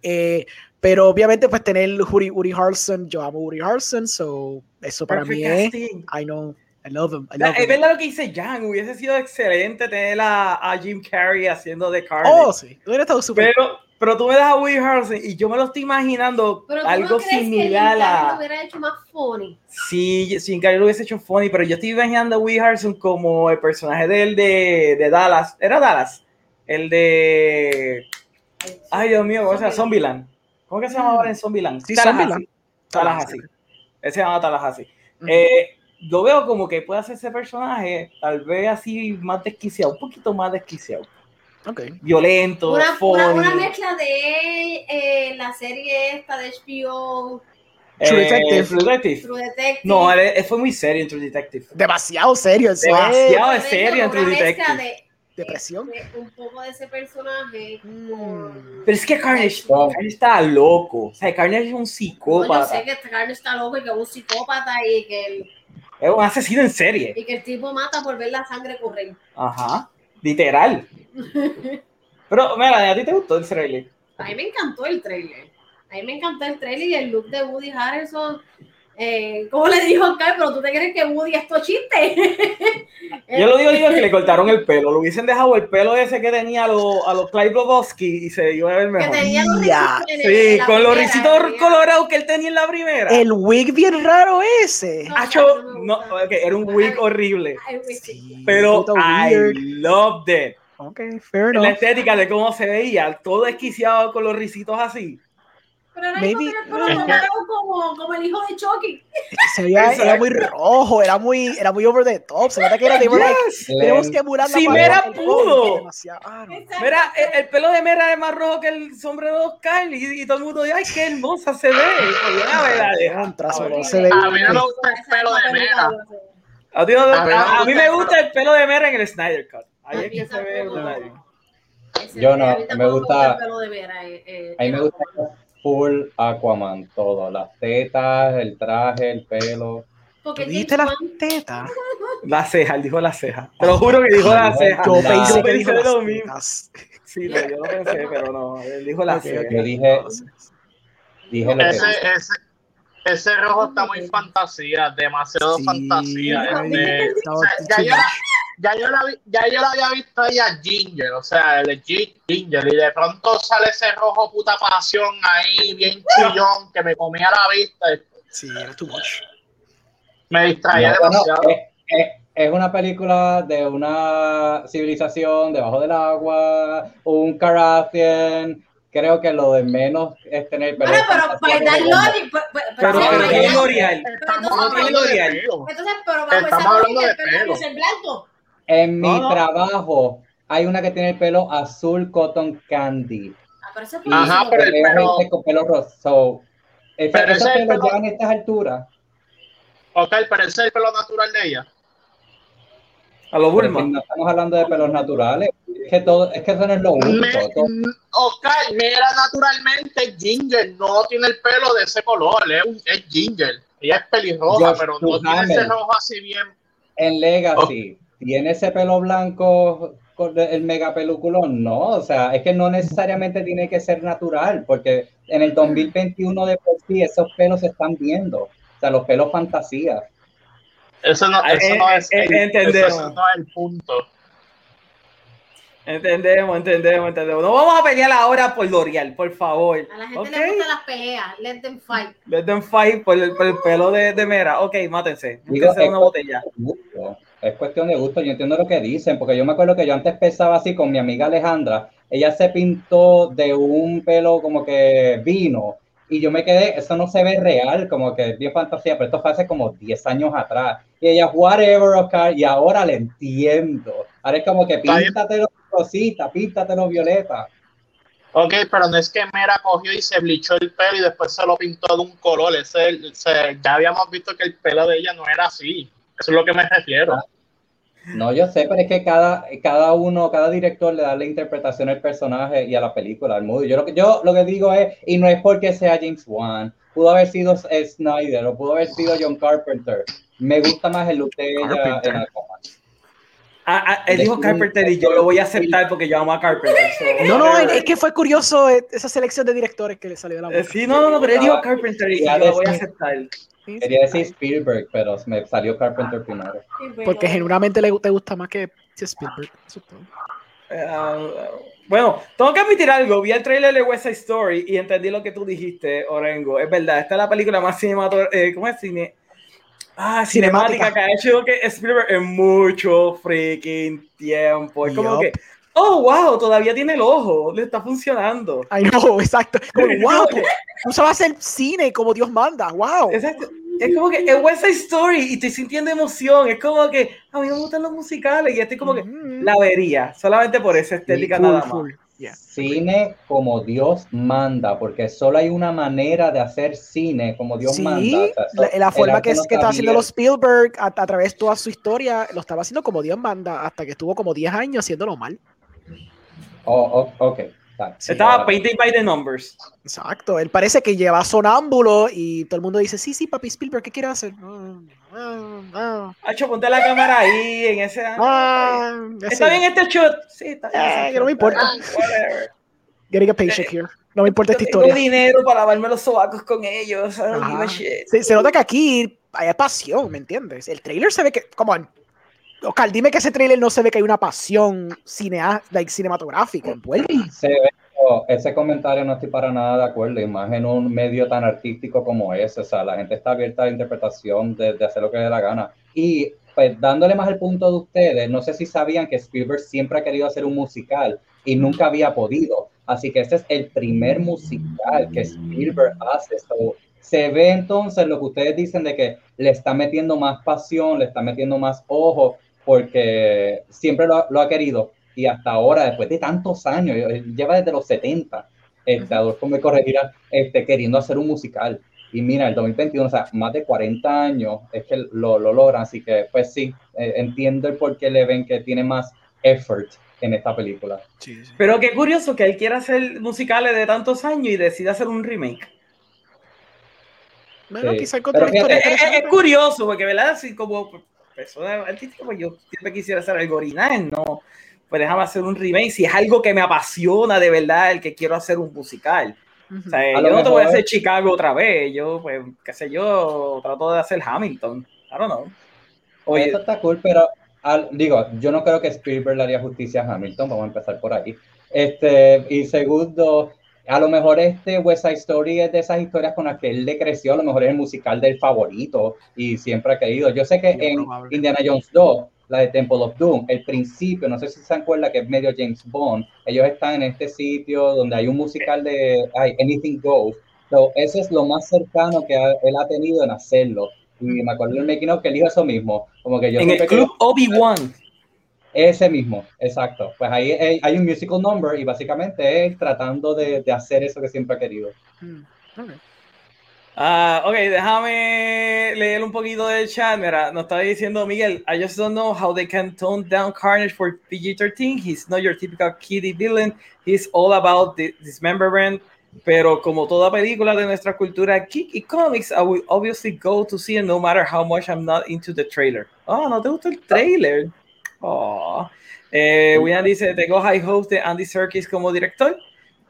Eh, pero obviamente, pues tener Uri, Uri Harrelson, yo amo Uri Harrelson, so eso para Perfect mí es. I know, I love him. I love Es verdad lo que dice Jan, hubiese sido excelente tener a, a Jim Carrey haciendo de Carnage. Oh, sí, hubiera estado súper. pero, pero tú me das a Woody Harrelson y yo me lo estoy imaginando Pero tú algo no crees que similar Carrey lo a... hubiera hecho más funny. Sí, Jim Carrey lo hubiese hecho funny, pero yo estoy imaginando a Woody Harrelson como el personaje de él de, de Dallas. ¿Era Dallas? El de... Ay, Dios mío, ¿cómo se llama? Zombieland. ¿Cómo que se llama ahora en Zombieland? Sí, Tallahassee. Zombieland. Tallahassee. Él se llama Tallahassee. Eh, lo veo como que puede hacer ese personaje, tal vez así más desquiciado, un poquito más desquiciado. Ok. Violento, Una, una, una mezcla de eh, la serie esta de HBO, eh, True Detective. True Detective. True Detective. No, él, él fue muy serio en True Detective. Demasiado serio, eso Demasiado. serio en una True mezcla Detective. de, depresión. de un poco de ese personaje. Mm. Pero es que Carnage, Oh. Carnage está loco. O sea, Carnage es un No, yo psicópata. sé que Carlos está loco y que es un psicópata y que, el, Es un asesino en serie. y que el tipo mata por ver la sangre correr. Ajá. Literal. Pero, mira, ¿a ti te gustó el trailer? A mí me encantó el trailer. A mí me encantó el trailer y el look de Woody Harrelson. Eh, ¿Cómo le dijo a Carl? Pero tú te crees que Woody es tu chiste. Yo lo digo, digo que le cortaron el pelo. Lo hubiesen dejado el pelo ese que tenía a los a los Clive y se iba a ver que mejor. tenía los Sí, en la con los risitos colorados que él tenía en la primera. El wig bien raro ese. No, Hacho, no me no, gusta. ok, era un wig horrible. Sí. Pero I weird. loved it. Ok, fair La enough. estética de cómo se veía, todo esquiciado con los risitos así. Pero Es que- dorado como, como el hijo de Chucky. Se veía, era muy rojo, era muy, era muy over the top. Se nota que era de like, Yes. tenemos que emular la Sí, parte Mera pudo. ah, no. Mira, el, el pelo de Mera es más rojo que el sombrero de Oscar y, y todo el mundo dice, ay, qué hermosa se ve. A ver. solo se ve. A mí no me gusta el pelo de Mera. A, no A mí no me a- a mí gusta me el gusta el pelo de Mera en el Snyder Cut. Ahí es que se ve. Yo no, me gusta- el pelo de Vera, A mí me gusta full Aquaman, todo. Las tetas, el traje, el pelo. Porque ¿Viste las tetas? La ceja, él dijo la ceja. Te lo juro que dijo la ceja. Yo pensé que dijo lo las mismo. Sí, no, yo lo pensé, pero no, él dijo la ceja. Yo dije, dije lo que Ese, ese, ese rojo está muy fantasía, demasiado Sí, fantasía. ay, este, estaba o sea, ya much. Ya yo, la, vi- ya yo la había visto a ella Ginger, o sea, legit Ginger, y de pronto sale ese rojo puta pasión ahí, bien chillón, que me comía la vista, y Sí, era too much. me distraía No, demasiado. es, es- es una película de una civilización debajo del agua, un Carathian. Creo que lo de menos es tener Bueno, pero para dar pues, Pero, pues, pero pues, tiene. L'Oreal. Estamos entonces, pero bajo esa lógica, el pelo ser blanco. En mi No, no. trabajo hay una que tiene el pelo azul cotton candy. Ah, pero eso es Y Ajá, pero el veo pelo- gente con pelo rosa. So, ese, Pero ese ese es el pelo pelo- ya en estas alturas. Ok, pero ese es el pelo natural de ella. A lo si Bulma. no estamos hablando de pelos naturales. Es que, todo, es que eso no es lo único. Me, Todo- Oscar, mira naturalmente Ginger, no tiene el pelo de ese color, es, un- es Ginger. Ella es pelirroja, Josh pero no tiene ese rojo así bien. en Legacy, ¿tiene ese pelo blanco con el mega peluculón? No, o sea, es que no necesariamente tiene que ser natural, porque en el 2021 de por sí esos pelos se están viendo. O sea, los pelos fantasía. Eso no, eso eh, no es, eh, el, eso no es el punto. Entendemos, entendemos, entendemos. No vamos a pelear ahora por L'Oreal, por favor. A la gente Ok. le gustan las peleas. Let them fight. Let them fight por el, por el pelo de, de Mera. Ok, mátense. Búsquense una botella. Es cuestión de gusto, yo entiendo lo que dicen, porque yo me acuerdo que yo antes pensaba así con mi amiga Alejandra, ella se pintó de un pelo como que vino, y yo me quedé, eso no se ve real, como que es bien fantasía, pero esto fue hace como 10 años atrás. Y ella, whatever, Oscar, y ahora le entiendo. Ahora es como que píntatelo rosita, píntatelo violeta. Ok, pero no es que Mera cogió y se blichó el pelo y después se lo pintó de un color. Ese, ese- ya habíamos visto que el pelo de ella no era así. Eso es lo que me refiero. No, yo sé, pero es que cada, cada uno, cada director le da la interpretación al personaje y a la película, al movie. Yo lo que, yo lo que digo es, y no es porque sea James Wan, pudo haber sido Snyder o pudo haber sido John Carpenter. Me gusta más el look de ella Carpenter. en Aquaman. Ah, ah, él dijo Carpenter y yo lo voy a aceptar porque yo amo a Carpenter. so- No, no, es que fue curioso eh, esa selección de directores que le salió de la boca. sí, no, no, no, pero él dijo Carpenter y yo lo voy a aceptar. Sí, sí. Quería decir Spielberg, pero me salió Carpenter primero. Sí, bueno. Porque genuinamente le, te gusta más que Spielberg. Eso es todo. Eh, bueno, tengo que admitir algo. Vi el trailer de West Side Story y entendí lo que tú dijiste, Orengo. Es verdad, esta es la película más cinematográfica. Eh, ¿Cómo es cine? Ah, cinemática, Cinemática. que ha hecho que Spielberg en mucho freaking tiempo. Es como que, oh, wow, todavía tiene el ojo, le está funcionando. Ay, no, exacto. Como, wow, tú, sabes hacer cine como Dios manda. Wow. Exacto. Es como que es West Side Story y estoy sintiendo emoción. Es como que a mí me gustan los musicales y estoy como que Mm. la vería solamente por esa estética Full, nada más. full. Yeah. Cine como Dios manda, porque solo hay una manera de hacer cine como Dios Sí, manda. O sea, la, la forma que, no que estaba haciendo los Spielberg a, a través de toda su historia, lo estaba haciendo como Dios manda, hasta que estuvo como 10 años haciéndolo mal. Oh, oh, ok. Sí, Estaba ahora- painted by the numbers. Exacto, él parece que lleva sonámbulo y todo el mundo dice, sí, sí, papi Spielberg, ¿qué quiere hacer? Ah, ah, ah, Hacho, ponte la cámara ahí, en ese. ah, ¿Está bien este shot? Sí, está bien. Eh, que no me importa. Ah, whatever. Getting a paycheck here. No me importa Yo esta tengo historia. dinero para lavarme los sobacos con ellos. I don't give a Ajá. shit. Se, se nota que aquí hay pasión, ¿me entiendes? El trailer se ve que, como, Oscar, dime que ese trailer no se ve que hay una pasión cinea, like, cinematográfica envuelta. Se ve, ese comentario no estoy para nada de acuerdo, y más en un medio tan artístico como ese. O sea, la gente está abierta a la interpretación de, de hacer lo que le dé la gana. Y pues dándole más el punto de ustedes, no sé si sabían que Spielberg siempre ha querido hacer un musical y nunca había podido. Así que este es el primer musical que Spielberg hace. So, se ve entonces lo que ustedes dicen de que le está metiendo más pasión, le está metiendo más ojo, porque siempre lo, ha- lo ha querido y hasta ahora, después de tantos años, eh, lleva desde los 70, este, Adolfo me corregirá, este, queriendo hacer un musical. Y mira, el 2021, o sea, más de 40 años es que lo, lo logran, así que pues sí, eh, entiendo el por qué le ven que tiene más effort en esta película. Pero qué curioso que él quiera hacer musicales de tantos años y decida hacer un remake. Bueno, Sí. quizá Es, es- curioso, porque, ¿verdad? Así como persona artística, pues yo siempre quisiera hacer algo original, ¿no? Pues déjame hacer un remake. Si es algo que me apasiona de verdad, el que quiero hacer un musical. O sea, A yo no te voy a hacer Chicago otra vez. Yo, pues, qué sé yo, trato de hacer Hamilton. I don't know. Oye, Eso está cool, pero al- digo, yo no creo que Spielberg le haría justicia a Hamilton, vamos a empezar por ahí. Este, y segundo, a lo mejor este West Side Story es de esas historias con las que él le creció, a lo mejor es el musical del favorito y siempre ha querido. Yo sé que Muy en probable. Indiana Jones 2, la de Temple of Doom, el principio, no sé si se acuerdan que es medio James Bond, ellos están en este sitio donde hay un musical de ay, Anything Goes. So, ese es lo más cercano que ha- él ha tenido en hacerlo. Y me acuerdo del making of que él dijo eso mismo, como que yo En el club Obi-Wan. Ese mismo, exacto. Pues ahí hay, hay un musical number y básicamente es tratando de, de hacer eso que siempre ha querido. Mm, ok. Ah, ok, déjame leer un poquito del chat. Mira, nos estaba diciendo Miguel, I just don't know how they can tone down Carnage for PG-13. He's not your typical kiddie villain. He's all about the dismemberment. Pero como toda película de nuestra cultura geek y comics, I will obviously go to see it no matter how much I'm not into the trailer. Oh, ¿no te gusta el trailer? Oh. Eh, William dice, tengo high hopes de Andy Serkis como director.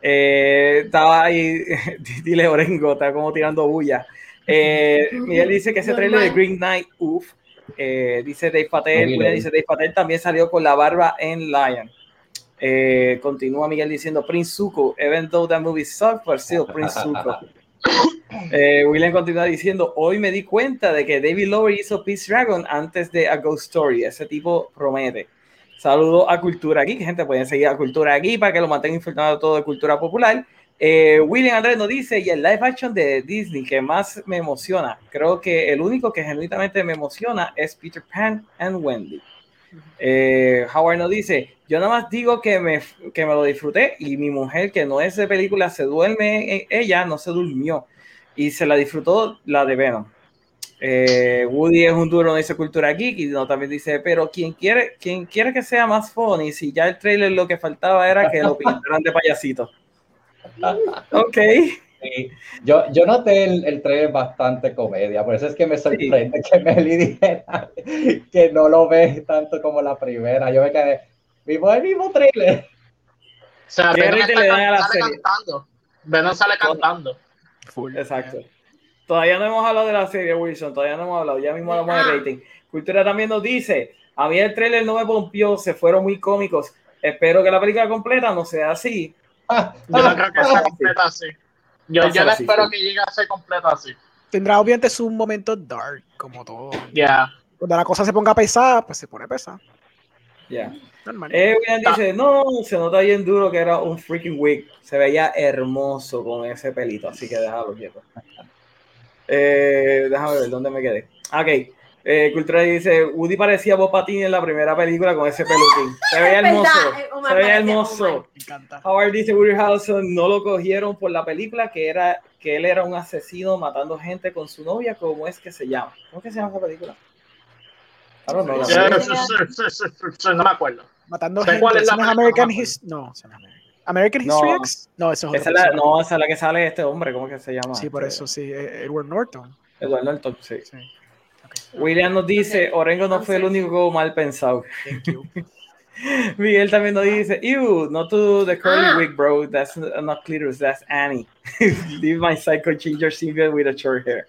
Eh, estaba ahí, dile Orengo, está como tirando bulla. Eh, Miguel dice que ese trailer de Green Knight, uff. Eh, dice Dave Patel. William dice Dave Patel también salió con la barba en Lion. Eh, continúa Miguel diciendo Prince Zuko, even though that movie sucked, but still Prince Zuko. Eh, William continúa diciendo, hoy me di cuenta de que David Lowery hizo Peace Dragon antes de A Ghost Story. Ese tipo promete. Saludos a Cultura Geek, gente, pueden seguir a Cultura Geek para que lo mantengan informado todo de cultura popular. Eh, William Andrés nos dice, y el live action de Disney que más me emociona, creo que el único que genuinamente me emociona es Peter Pan and Wendy. Eh, Howard nos dice, yo nada más digo que me, que me lo disfruté y mi mujer que no es de película se duerme, en- ella no se durmió y se la disfrutó la de Venom. Eh, Woody es un duro, no dice cultura geek y no, también dice, pero quien quiere, quien quiere que sea más funny, si ya el trailer lo que faltaba era que lo pintaran de payasito. Ok. Sí. Yo, yo noté el, el trailer bastante comedia, por eso es que me sorprende que Meli dijera que no lo ve tanto como la primera. Yo me quedé, mismo el mismo trailer. O sea, ¿Qué Venom sale serie? cantando. Venom sale cantando. Full. Exacto. Todavía no hemos hablado de la serie Wilson, todavía no hemos hablado, ya mismo hablamos de rating. Cultura también nos dice, a mí el trailer no me pompió, se fueron muy cómicos. Espero que la película completa no sea así. Yo no creo que sea completa así. Yo, no así, espero sí. que llegue a ser completa así. Tendrá obviamente su momento dark, como todo. Ya. Cuando la cosa se ponga pesada, pues se pone pesada. Ya. Normal. Eh, William dice, no, se nota bien duro que era un freaking wig. Se veía hermoso con ese pelito, así que déjalo quieto. Eh, déjame ver dónde me quedé. Ok. Eh, Cultura dice, Woody parecía Bob Patini en la primera película con ese peluquín. Se veía hermoso. eh, Se veía hermoso. Howard dice Woody Harrelson no lo cogieron por la película que era que él era un asesino matando gente con su novia. ¿Cómo es que se llama? ¿Cómo es que se llama esa película? No me acuerdo. Matando ¿Sabes gente. cuál es ¿Eso la no? American History. No, American. American No. History X. No, eso es Esa la, no, esa es la que sale este hombre. ¿Cómo es que se llama? Sí, por Este, eso, sí. eh, Edward Norton. Edward Norton, sí. Sí. William nos dice, Orengo no fue el único mal pensado. Thank you. Miguel también nos dice, ew, not to the curly Ah. wig, bro. That's not clitoris, that's Annie. Leave my psycho ginger single with a short hair.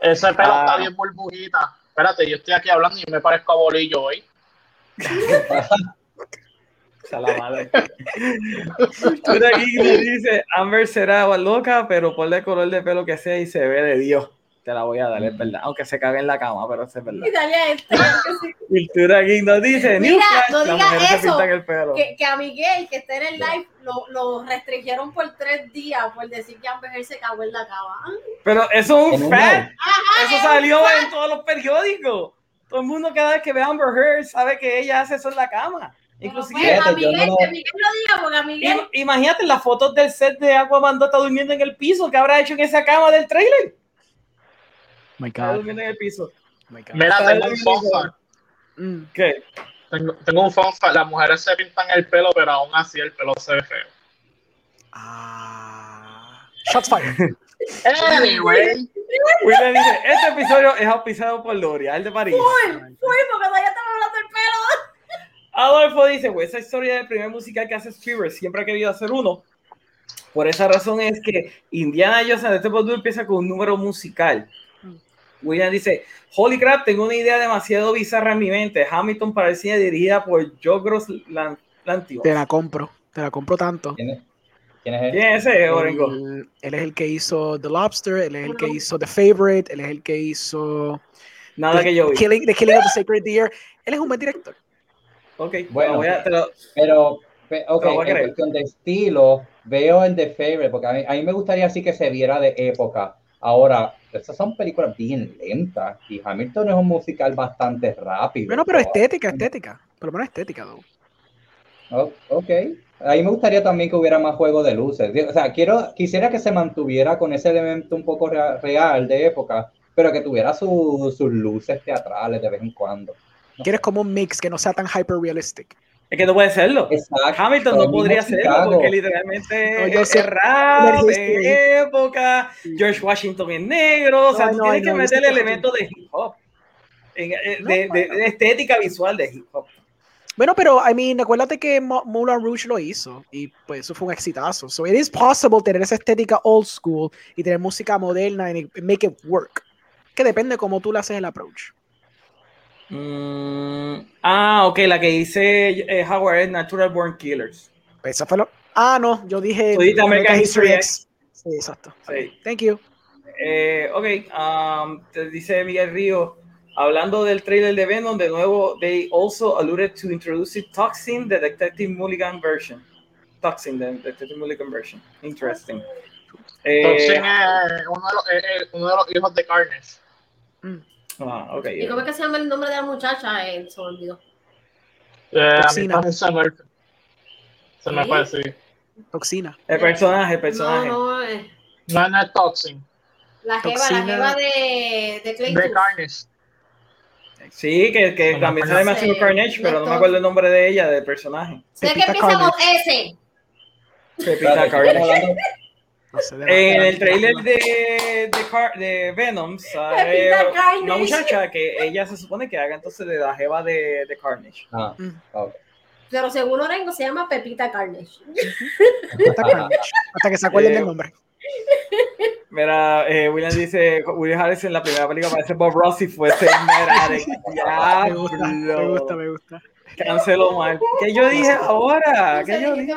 Ese pelo Ah. está bien burbujita. Espérate, yo estoy aquí hablando y me parezco a bolillo hoy. de aquí nos dice, Amber será loca, pero ponle el color de pelo que sea y se ve de Dios. Te la voy a dar, es verdad. Aunque se cague en la cama, pero es verdad. Y dale a este. Cultura Geek nos dice, Mira, no digas eso, que, que a Miguel, que está en el live, lo, lo restringieron por tres días por decir que Amber Heard se cagó en la cama. Pero eso es un fact. Eso es salió en todos los periódicos. Todo el mundo cada vez que ve a Amber Heard sabe que ella hace eso en la cama. Pero Inclusive, pues, a Fíjate, yo Miguel, no- que Miguel lo diga, porque a Miguel im- imagínate las fotos del set de Aquaman 2 está durmiendo en el piso. ¿Qué habrá hecho en esa cama del trailer? My Está God. durmiendo en el piso. My God. Mira, Está tengo un fact. Mm. ¿Qué? Tengo, tengo un fun fact. Las mujeres se pintan el pelo, pero aún así el pelo se ve feo. Ah. Shots fired. Anyway, William dice, este episodio es auspiciado por L'Oreal de París. Full, full, porque todavía estamos hablando del pelo. Adolfo dice, pues esa historia del primer musical que hace Spielberg, siempre ha querido hacer uno. Por esa razón es que Indiana Jones en este punto empieza con un número musical. William dice, Holy crap, tengo una idea demasiado bizarra en mi mente. Hamilton para el cine dirigida por Jogros Lantimos. Te la compro, te la compro tanto. ¿Quién es, quién es él? ¿Quién es ese, Orengo? Él, él es el que hizo The Lobster, él es el que hizo The Favorite, él es el que hizo Nada The que yo vi. Killing, The Killing of the Sacred Deer. Él es un buen director. Ok, Bueno, bueno, voy a, te lo- Pero, pe- ok, Te lo voy a en cuestión de estilo, veo el de Favorite, porque a mí, a mí me gustaría así que se viera de época. Ahora, estas son películas bien lentas y Hamilton es un musical bastante rápido. Bueno, pero estética, estética. Por lo menos estética. Oh, ok. A mí me gustaría también que hubiera más juego de luces. O sea, quiero, quisiera que se mantuviera con ese elemento un poco rea- real de época, pero que tuviera su- sus luces teatrales de vez en cuando. Quieres como un mix que no sea tan hyper realistic. es que no puede serlo. Exacto. Hamilton no podría Chicago. porque literalmente No, yo es, sé. rap, dijiste. época, George Washington es negro, o sea, No, tú no, tienes no, que meter sé que- elementos de hip hop, en- eh, No, de, de- bueno. de estética visual de hip hop. Bueno, pero, I mean, acuérdate que Mo- Moulin Rouge lo hizo y pues eso fue un exitazo. So it is possible tener esa estética old school y tener música moderna y make it work. Que depende cómo tú le haces el approach. Mm, ah, ok, la que dice eh, Howard es Natural Born Killers. Esa fue lo... Ah, no, yo dije American History X. Sí, exacto. Sí. Thank you. Eh, ok, um, te dice Miguel Río, hablando del trailer de Venom, de nuevo, they also alluded to introducing Toxin, the Detective Mulligan version. Toxin, the Detective Mulligan version. Interesting. Eh, Toxin es uno de, los, es- es uno de los hijos de Carnes. Ah, ok. ¿Y cómo es que se llama el nombre de la muchacha? Eh, se me olvidó. Eh, Toxina. se me, se me ¿Sí? fue así. Toxina. El personaje, el personaje. No, no, eh, No, no es Toxin, la jeva, Toxina. la jeva de, de Clay de. Sí, que, que No me también sale Sí, Carnage, pero no me acuerdo el nombre de ella, del personaje. Sé que empieza con. S. Pepita Carnage. No sé, En el trailer de, de, Car- de Venom sale una muchacha que ella se supone que haga entonces de la jeva de, de Carnage. Ah. Pero según Orengo se llama Pepita Carnage. Hasta Carnage. Hasta que se acuerden Eh, del nombre. Mira, eh, William dice, William Harris en la primera película parece Bob Ross si fuese Merade. Me gusta, me gusta, me gusta. Canceló mal. ¿Qué yo dije ahora? ¿Qué yo dije?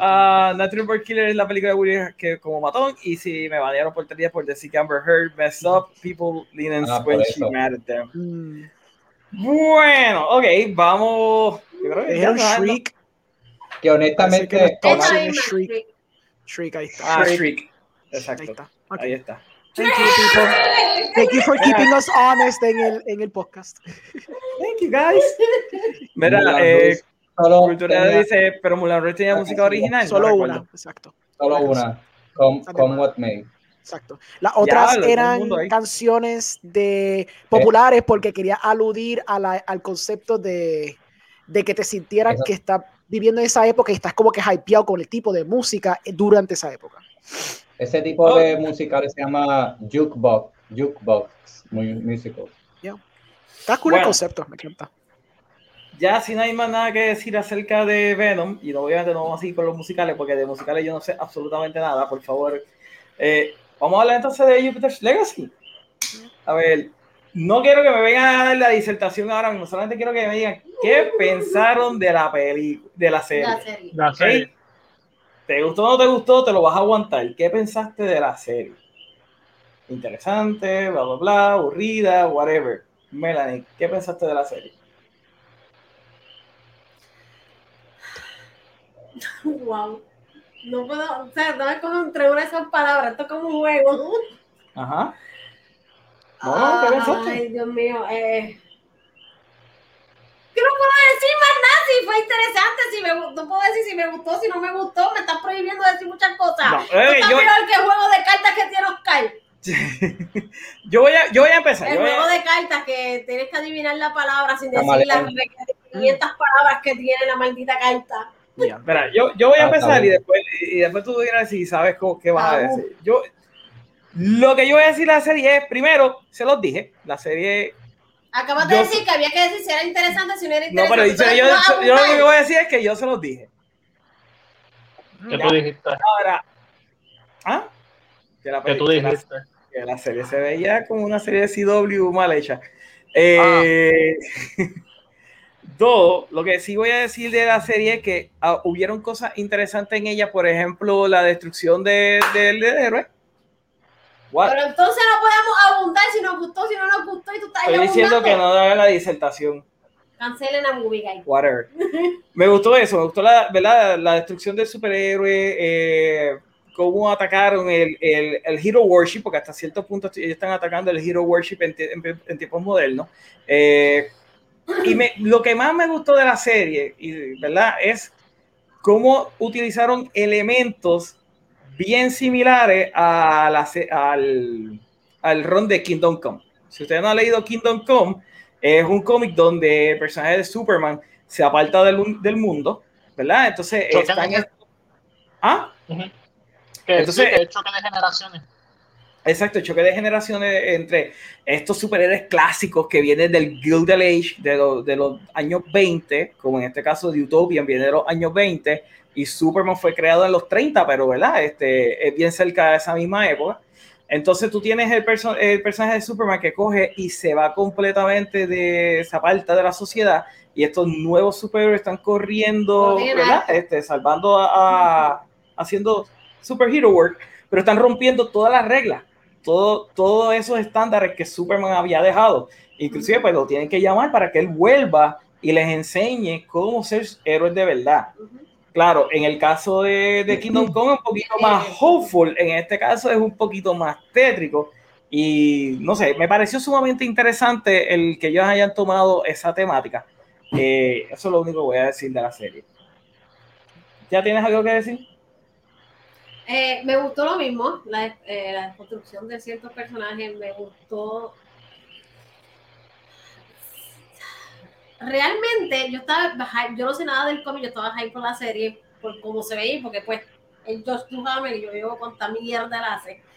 Ah, Natural Born Killer es la película de William que como matón y si me banearon por tres días por decir que Amber Heard messed up, people leaning Ah, when she mad at them. Mm. Bueno, ok, vamos. Yo creo que Shriek. Que que honestamente, misma, Shriek. Shriek. Shriek, ahí está. Ah, Shriek. Shriek. Ahí Exacto. está. Ahí está. Thank you, people. Thank you for keeping us honest en el, en el podcast. Thank you, guys. Mira, Mulan eh, Cultura tenía dice, pero Mulan Rouge tenía música original. no Solo recuerdo. una, exacto. solo una. Come, come what may. Exacto. Las otras el eran canciones de populares porque quería aludir a la- al concepto de, de que te sintieras Eso. que estás viviendo en esa época y estás como que hypeado con el tipo de música durante esa época. Ese tipo Oh. de musicales se llama jukebox. Jukebox mu- musical. Está cool el Bueno. concepto, me encanta. Ya si no hay más nada que decir acerca de Venom, y obviamente no vamos a seguir con los musicales, porque de musicales yo no sé absolutamente nada, por favor. Eh, vamos a hablar entonces de Jupiter's Legacy. A ver, no quiero que me vengan a dar la disertación ahora mismo, solamente quiero que me digan qué pensaron de la película, de la serie. La serie. La ¿ok? serie. ¿Te gustó o no te gustó? Te lo vas a aguantar. ¿Qué pensaste de la serie? Interesante, bla, bla, bla, aburrida, whatever. Melanie, ¿qué pensaste de la serie? Wow. No puedo, o sea, no me cojo entre una de esas palabras, esto es como un juego. Ajá. No, ¿qué pensaste? Ay, Dios mío, eh. ¿Qué no puedo decir más nada? Si fue interesante, si me no puedo decir si me gustó, si no me gustó, me estás prohibiendo decir muchas cosas. No, eh, yo, que el juego de cartas que tiene Oscar. yo voy a, yo voy a empezar. El yo voy a- juego de cartas que tienes que adivinar la palabra sin decir las 500 palabras que tiene la maldita carta. Ya. Espera, yo, yo voy a Ah, empezar y después, y después tú dirás si sabes cómo- qué vas a decir. Yo, lo que yo voy a decir de la serie es, primero, se los dije, la serie... Acabas de decir que había que decir si era interesante, si no era No, interesante. pero yo, yo, lo que voy a decir es que yo se los dije. ¿Qué Ya. tú dijiste? Ahora... ¿Ah? Que la ¿Qué tú peli- que la- dijiste? que la serie se veía como una serie de CW mal hecha. Eh, Dos, lo que sí voy a decir de la serie es que ah, hubieron cosas interesantes en ella, por ejemplo, la destrucción de- del héroe. What? Pero entonces no podemos abundar si nos gustó, si no nos gustó y tú estás ahí Estoy diciendo que no haga la disertación. Cancelen a Movie Guy. Whatever. Me gustó eso, me gustó la, ¿verdad? la destrucción del superhéroe, eh, cómo atacaron el, el, el Hero Worship, porque hasta cierto punto ellos están atacando el Hero Worship en, en- en tiempos modernos. Eh, y me- lo que más me gustó de la serie, y, ¿verdad? Es cómo utilizaron elementos bien similares a la al, al ron de Kingdom Come. Si usted no ha leído Kingdom Come, es un cómic donde el personaje de Superman se aparta del, del mundo, ¿verdad? Entonces están... ¿Ah? Ujú. Que Entonces- sí, que es choque de generaciones. Exacto, el choque de generaciones entre estos superhéroes clásicos que vienen del Gilded Age de, lo- de los años 20, como en este caso de Utopian viene de los años 20, y Superman fue creado en los 30, pero ¿verdad? Este, es bien cerca de esa misma época. Entonces tú tienes el, perso- el personaje de Superman que coge y se va completamente de esa parte de la sociedad y estos nuevos superhéroes están corriendo, ¿verdad? Este, salvando a, a- haciendo superhero work, pero están rompiendo todas las reglas, todo, todos esos estándares que Superman había dejado. Inclusive pues lo tienen que llamar para que él vuelva y les enseñe cómo ser héroes de verdad. Claro, en el caso de, de Kingdom Come es un poquito más hopeful, en este caso es un poquito más tétrico y no sé, me pareció sumamente interesante el que ellos hayan tomado esa temática. Eh, eso es lo único que voy a decir de la serie. ¿Ya tienes algo que decir? Eh, me gustó lo mismo, la, eh, la construcción de ciertos personajes, me gustó. Realmente, yo estaba, hype- yo no sé nada del cómic, yo estaba hype por la serie, por cómo se veía, porque pues el Josh Duhamel y yo llevo con tanta mierda la hace.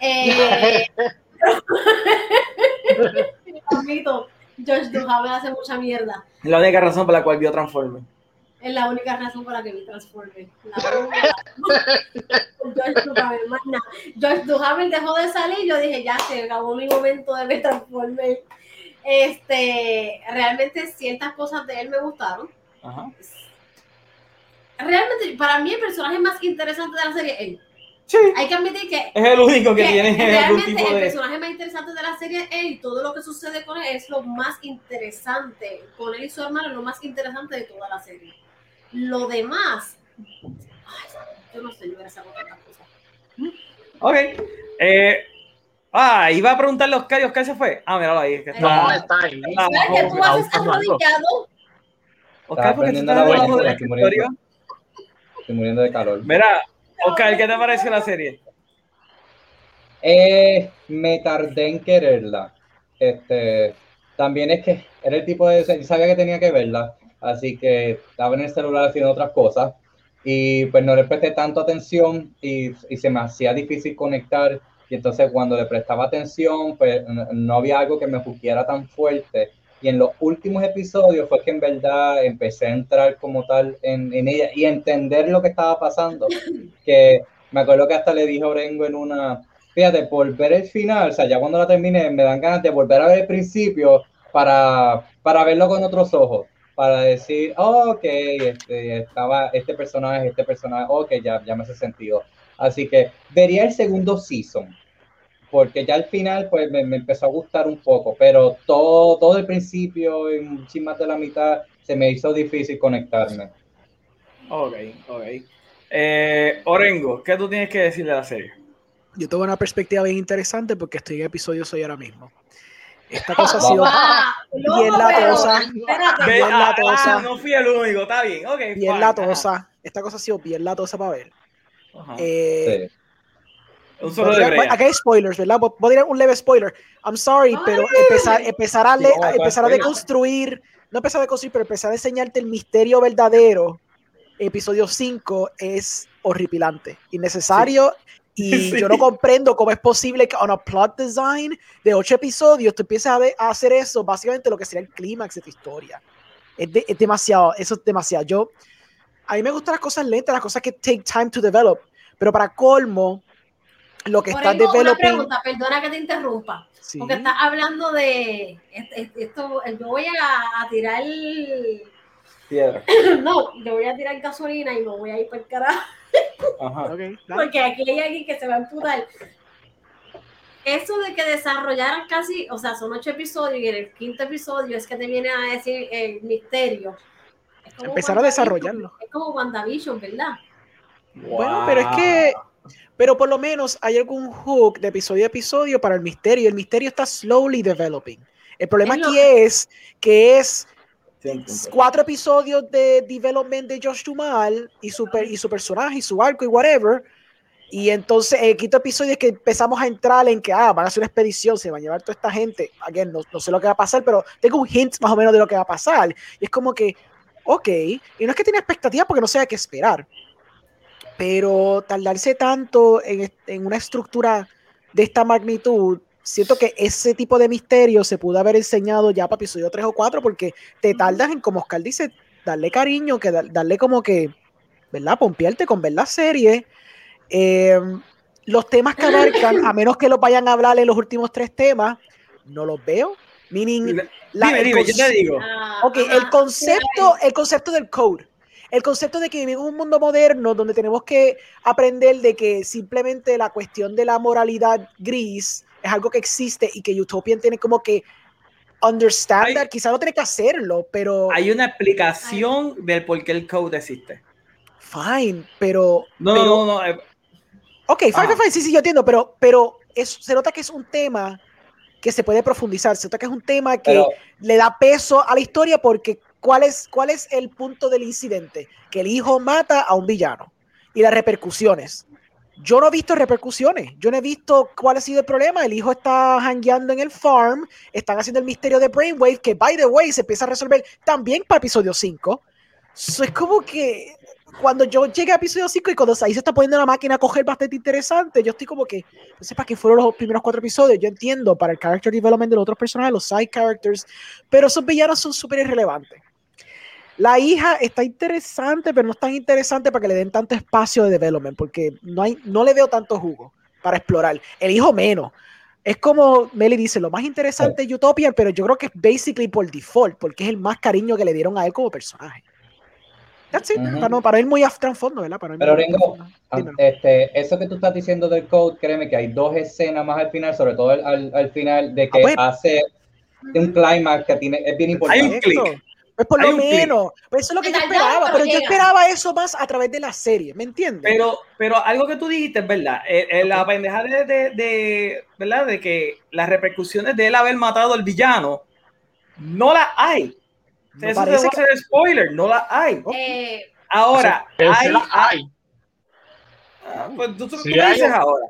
Eh, Josh Duhamel hace mucha mierda. La única razón por la cual vio Transformers. Es la única razón por la que vi Transformers. La única. George Duhamel, más nada. George Duhamel dejó de salir. Yo dije, ya se acabó mi momento de ver Transformers. Este, realmente ciertas cosas de él me gustaron. Ajá. Realmente, para mí, el personaje más interesante de la serie es él. Sí, Hay que admitir que, es el único que, que tiene algún realmente tipo el de... personaje más interesante de la serie es él y todo lo que sucede con él es lo más interesante. Con él y su hermano es lo más interesante de toda la serie. Lo demás, ay, yo no sé, yo hubiera sacado tantas cosas. Ok. Eh, ah, iba a preguntarle a Oscar y Oscar se fue. Ah, míralo ahí. que está- No, está ahí. Ah, ¿Sabes qué tú haces arrodillado? Oscar, ¿por qué tú estás la debajo buena, del estoy muriendo. Estoy muriendo de calor. Mira, Oscar, ¿qué te pareció la serie? Eh, me tardé en quererla. Este, también es que era el tipo de. yo Sabía que tenía que verla, así que estaba en el celular haciendo otras cosas y pues no le presté tanto atención y, y se me hacía difícil conectar. Y entonces cuando le prestaba atención, pues no, había algo que me juquiera tan fuerte. Y en los últimos episodios fue que en verdad empecé a entrar como tal en, en ella y entender lo que estaba pasando. Que me acuerdo que hasta le dije a Orengo en una, fíjate, por ver el final, o sea, ya cuando la terminé, me dan ganas de volver a ver el principio para, para verlo con otros ojos, para decir, oh, ok, este, estaba este personaje, este personaje, ok, ya, ya me hace sentido. Así que vería el segundo season, porque ya al final, pues, me, me empezó a gustar un poco, pero todo, todo el principio, y muchísimo más de la mitad, se me hizo difícil conectarme. Ok, ok. Eh, Orengo, ¿qué tú tienes que decir de la serie? Yo tengo una perspectiva bien interesante porque estoy en episodio 6 ahora mismo. Esta cosa ha sido Ah, bien latosa. Bien ah, latosa. ah, no fui el único, está bien, ok. bien latosa. Esta cosa ha sido bien latosa para ver. Eh, Sí. Un solo de tirar- hay spoilers, ¿verdad? Voy a tirar un leve spoiler. I'm sorry, Ay. pero empezar, empezar, a, le- No, ¿cuál empezar a deconstruir, no empezar a deconstruir, pero empezar a enseñarte el misterio verdadero, episodio 5, es horripilante, innecesario. Y Sí. yo no comprendo cómo es posible que on a plot design de ocho episodios tú empieces a, hacer eso, básicamente lo que sería el clímax de tu historia. Es, de- es demasiado, eso es demasiado. Yo, a mí me gustan las cosas lentas, las cosas que take time to develop, pero para colmo, lo que Por está una developing. pregunta, perdona que te interrumpa, Sí. porque estás hablando de esto, esto- yo voy a, a tirar Piedra. no, yo voy a tirar gasolina y me voy a ir por el carajo, Ajá. Ok, dale. porque aquí hay alguien que se va a emputar. Eso de que desarrollaran casi, o sea, son ocho episodios y en el quinto episodio es que te viene a decir el misterio. Empezar a desarrollarlo. Es como WandaVision, ¿verdad? Bueno, pero es que, pero por lo menos hay algún hook de episodio a episodio para el misterio. El misterio está slowly developing. El problema Es lo aquí es que es. Cuatro episodios de development de Josh Dumal y su, y su personaje y su arco y whatever. Y entonces el quinto episodio es que empezamos a entrar en que ah, van a hacer una expedición, se van a llevar toda esta gente. Again, no, no sé lo que va a pasar, pero tengo un hint más o menos de lo que va a pasar. Y es como que, ok, y no es que tiene expectativas porque no sé a qué esperar. Pero tardarse tanto en, en una estructura de esta magnitud, siento que ese tipo de misterio se pudo haber enseñado ya para episodio 3 o 4 porque te tardas en, como Oscar dice, darle cariño, que dar- darle como que, ¿verdad? Pompearte con ver la serie. Eh, los temas que abarcan, a menos que los vayan a hablar en los últimos tres temas, no los veo. Meaning, la- Dime, el dime, yo te digo. Ah, Ok, el concepto, el concepto del code. El concepto de que vivimos en un mundo moderno donde tenemos que aprender de que simplemente la cuestión de la moralidad gris es algo que existe y que Utopian tiene como que understand Hay- that. Quizá no tiene que hacerlo, pero Hay una explicación del por qué el code existe. fine, pero No, pero- no, no. eh, Ok, fine, fine, fine, sí, sí, yo entiendo, pero, pero es, se nota que es un tema que se puede profundizar, se nota que es un tema que Pero, le da peso a la historia porque ¿cuál es, ¿cuál es el punto del incidente? Que el hijo mata a un villano y las repercusiones. Yo no he visto repercusiones, yo no he visto cuál ha sido el problema. El hijo está hangueando en el farm, están haciendo el misterio de Brainwave, que by the way se empieza a resolver también para episodio 5. So, es como que cuando yo llegué a episodio 5 y cuando ahí se está poniendo la máquina a coger bastante interesante, yo estoy como que, no sé para qué fueron los primeros cuatro episodios, yo entiendo para el character development de los otros personajes, los side characters, pero esos villanos son súper irrelevantes. La hija está interesante, pero no es tan interesante para que le den tanto espacio de development, porque no, hay, no le veo tanto jugo para explorar. El hijo menos. Es como Meli dice, lo más interesante es Utopia, pero yo creo que es basically por default, porque es el más cariño que le dieron a él como personaje. That's it. Ujú. para, no, para ir muy a trasfondo, ¿verdad? Para ir Pero, Ringo, ah, este, eso que tú estás diciendo del code, créeme que hay dos escenas más al final, sobre todo al, al- al final, de que Ah, pues. hace un climax que tiene, es bien Hay importante. un clic. Pues por Hay lo menos. Pues eso es lo que yo esperaba, pero yo esperaba eso más a través de la serie, ¿me entiendes? Pero, pero algo que tú dijiste es verdad. Eh, eh, La pendeja de, de, de- ¿verdad? De que las repercusiones de él haber matado al villano no las hay. No Eso parece va a que- spoiler, no las hay. Eh, Ahora, Pero sí hay, las hay. ah, pues, ¿tú, tú Sí qué hay dices un- ahora?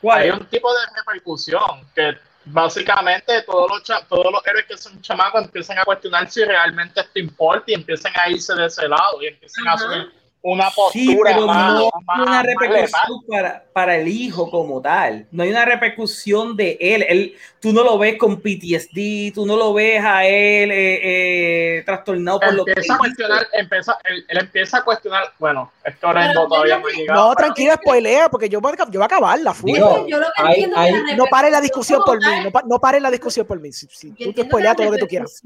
¿Cuál Hay un tipo de repercusión que básicamente todos los, todos los héroes que son chamacos empiezan a cuestionar si realmente esto importa y empiezan a irse de ese lado y empiezan a Ajá. Una Sí, postura pero más, no más- hay una repercusión para, para el hijo como tal. No hay una repercusión de él. él tú no lo ves con PTSD, tú no lo ves a él eh, eh, trastornado por lo que Empieza a cuestionar, empieza, él, él empieza a cuestionar, bueno, esto ahora Pero no todavía no llegado. no, pero- tranquila, spoilea, porque yo voy a, yo voy a acabarla, full. Digo, yo lo que hay- entiendo hay- que no pare la discusión por mí, no, pa- no pare la discusión por mí. Si, si tú te spoileas la todo lo que tú quieras.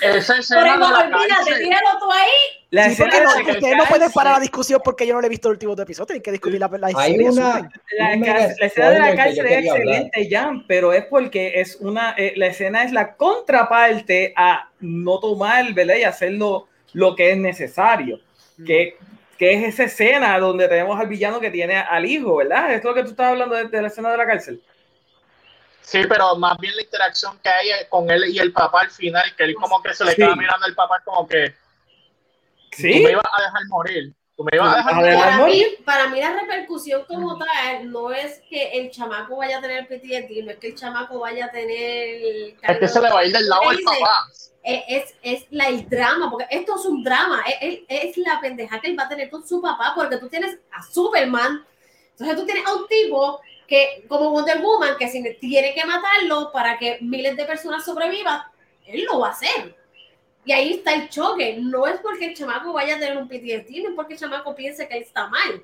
Esa escena eso, de la olvídate, tíralo tú ahí. La Sí, escena no, de la ustedes no pueden cárcel- parar la discusión porque yo no le he visto el último episodio, tienen que discutir la, la Hay historia, una. La, un ca- mega la escena de la cárcel es excelente, Jan, pero es porque es una, eh, la escena es la contraparte a no tomar, ¿verdad? Y hacerlo lo que es necesario, que, que es esa escena donde tenemos al villano que tiene al hijo, ¿verdad? Es lo que tú estás hablando de, de la escena de la cárcel. Sí, pero más bien la interacción que hay con él y el papá al final, que él como que se le Sí. queda mirando al papá como que tú Sí, me ibas a dejar morir, tú me ibas a dejar A Para mí, para mí la repercusión como tal no es que el chamaco vaya a tener PTSD, no es que el chamaco vaya a tener... Es que se le va a ir del lado ¿Qué al dice? papá. es, es, es la, el drama, porque esto es un drama, es, es- es la pendeja que él va a tener con su papá, porque tú tienes a Superman, entonces tú tienes a un tipo que, como Wonder Woman, que si tiene que matarlo para que miles de personas sobrevivan, él lo va a hacer. Y ahí está el choque, no es porque el chamaco vaya a tener un PTSD, no es porque el chamaco piense que él está mal,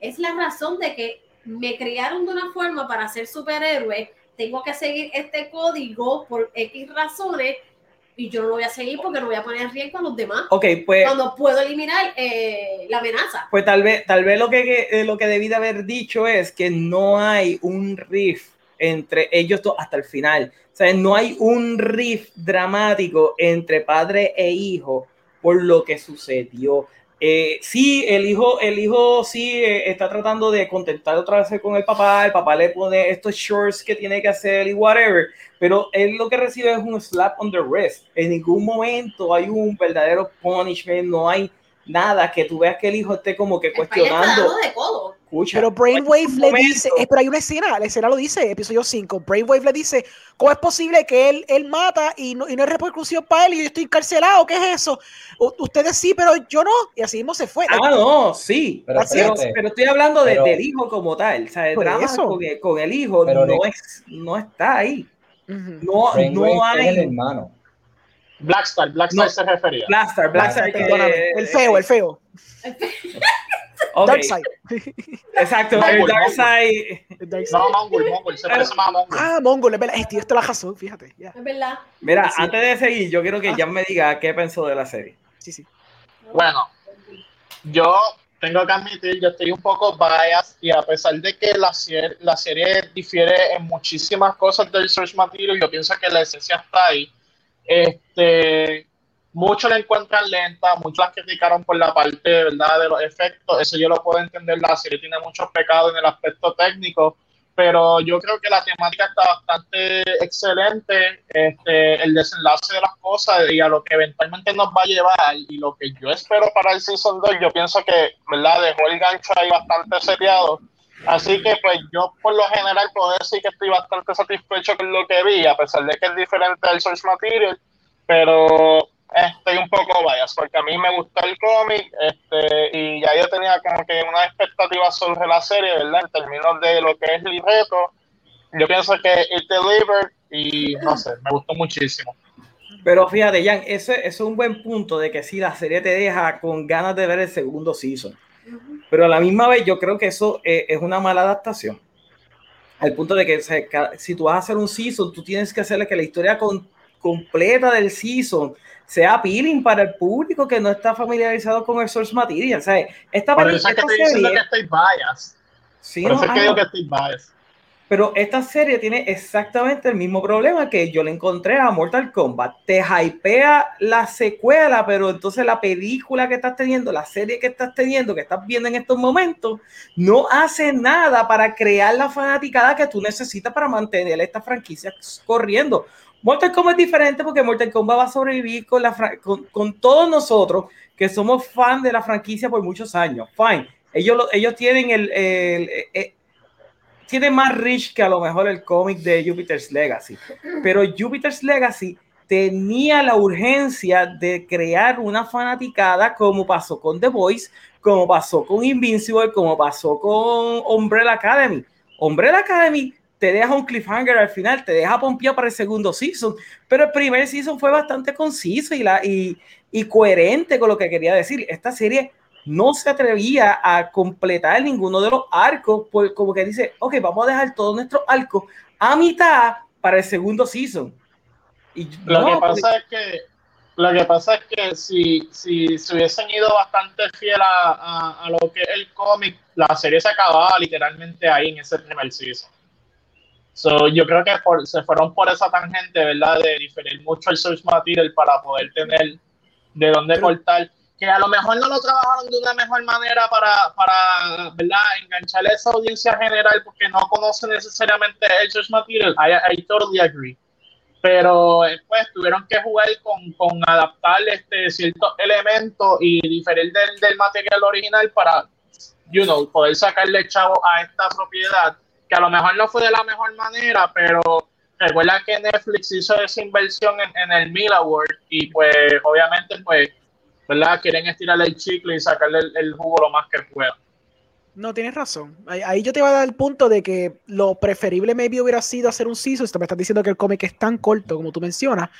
es la razón de que me criaron de una forma para ser superhéroe, tengo que seguir este código por X razones y yo no lo voy a seguir porque no voy a poner en riesgo a los demás. Ok, pues, Cuando puedo eliminar eh, la amenaza. pues tal vez, tal vez lo que, eh, lo que debí de haber dicho es que no hay un riff entre ellos hasta el final. O no hay un riff dramático entre padre e hijo por lo que sucedió. Eh, sí, el hijo, el hijo sí eh, está tratando de contentar otra vez con el papá, el papá le pone estos shorts que tiene que hacer y whatever, pero él lo que recibe es un slap on the wrist. En ningún momento hay un verdadero punishment, no hay nada que tú veas que el hijo esté como que El país está cuestionando. dando de codo. Escucha, Pero Brainwave le dice, eh, pero hay una escena, la escena lo dice, episodio 5. Brainwave le dice, ¿cómo es posible que él, él mata y no, y no hay repercusión para él y yo estoy encarcelado? ¿Qué es eso? U- ustedes sí, pero yo no. Y así mismo se fue. Ah, no, sí. Pero Así Pero, espérate, pero estoy hablando de- Pero- del hijo como tal. O sea, el drama eso. con el, con el hijo no, es, no está ahí. No, Brainwave no es el hay. hermano. Blackstar, Blackstar No. se refería. Blackstar, Blackstar. que- Perdóname, el feo, el feo. ok, Darkseid. Exacto, Mongol, el. Darkseid. El Darkseid. No, Mongol, Mongol, se parece más a Mongol. Ah, Mongol, es verdad. Este, esto la razón, fíjate. Es verdad. Mira, Sí. antes de seguir, yo quiero que Ah. Jan me diga qué pensó de la serie. Sí, sí. Bueno, yo tengo que admitir, yo estoy un poco biased y a pesar de que la, serie, la serie difiere en muchísimas cosas del source material, yo pienso que la esencia está ahí. Este, muchos la encuentran lenta, muchos la criticaron por la parte ¿verdad? de los efectos, eso yo lo puedo entender, la serie tiene muchos pecados en el aspecto técnico, pero yo creo que la temática está bastante excelente, este, el desenlace de las cosas y a lo que eventualmente nos va a llevar y lo que yo espero para el Season 2, yo pienso que, ¿verdad? Dejó el gancho ahí bastante seteado. Así que pues yo por lo general puedo decir que estoy bastante satisfecho con lo que vi, a pesar de que es diferente del source material, pero estoy un poco bias, porque a mí me gustó el cómic este, y ya yo tenía como que una expectativa sobre la serie, ¿verdad? En términos de lo que es el libreto, yo pienso que it delivered y no sé, me gustó muchísimo. Pero fíjate, Jan, eso es un buen punto de que sí, la serie te deja con ganas de ver el segundo season. Pero a la misma vez yo creo que eso eh, es una mala adaptación. Al punto de que si tú vas a hacer un season, tú tienes que hacerle que la historia con- completa del season sea appealing para el público que no está familiarizado con el source material. O sea, esta, Por eso es que diciendo serie, que estoy bias. sí, Por no, eso es que digo no. que estoy bias. Pero esta serie tiene exactamente el mismo problema que yo le encontré a Mortal Kombat. Te hypea la secuela, pero entonces la película que estás teniendo, la serie que estás teniendo, que estás viendo en estos momentos, no hace nada para crear la fanaticada que tú necesitas para mantener esta franquicia corriendo. Mortal Kombat es diferente porque Mortal Kombat va a sobrevivir con, la con, con todos nosotros que somos fan de la franquicia por muchos años. Fine. Ellos, lo- ellos tienen el, el- tiene más rich que a lo mejor el cómic de Jupiter's Legacy. Pero Jupiter's Legacy tenía la urgencia de crear una fanaticada como pasó con The Voice, como pasó con Invincible, como pasó con Umbrella Academy. Umbrella Academy te deja un cliffhanger al final, te deja pompeado para el segundo season, pero el primer season fue bastante conciso y, la, y, y coherente con lo que quería decir. Esta serie no se atrevía a completar ninguno de los arcos, por, como que dice, ok, vamos a dejar todos nuestros arcos a mitad para el segundo season. Y Lo no, que pasa es que lo que pasa es que si, si se hubiesen ido bastante fiel a, a- a lo que es el cómic, la serie se acababa literalmente ahí en ese primer season. So, yo creo que por- se fueron por esa tangente, ¿verdad? De diferir mucho el source material para poder tener de dónde cortar. Que a lo mejor no lo trabajaron de una mejor manera para, para ¿verdad? enganchar a esa audiencia general porque no conocen necesariamente el source material. I, I totally agree pero eh, pues tuvieron que jugar con, con adaptar este, ciertos elementos y diferir del, del material original para, you know, poder sacarle chavo a esta propiedad, que a lo mejor no fue de la mejor manera, pero recuerda que Netflix hizo esa inversión en, en el Mila World y pues obviamente pues, ¿verdad? Quieren estirarle el chicle y sacarle el, el jugo lo más que puedan. No, tienes razón. Ahí, ahí yo te iba a dar el punto de que lo preferible maybe hubiera sido hacer un. Esto me estás diciendo que el cómic es tan corto como tú mencionas.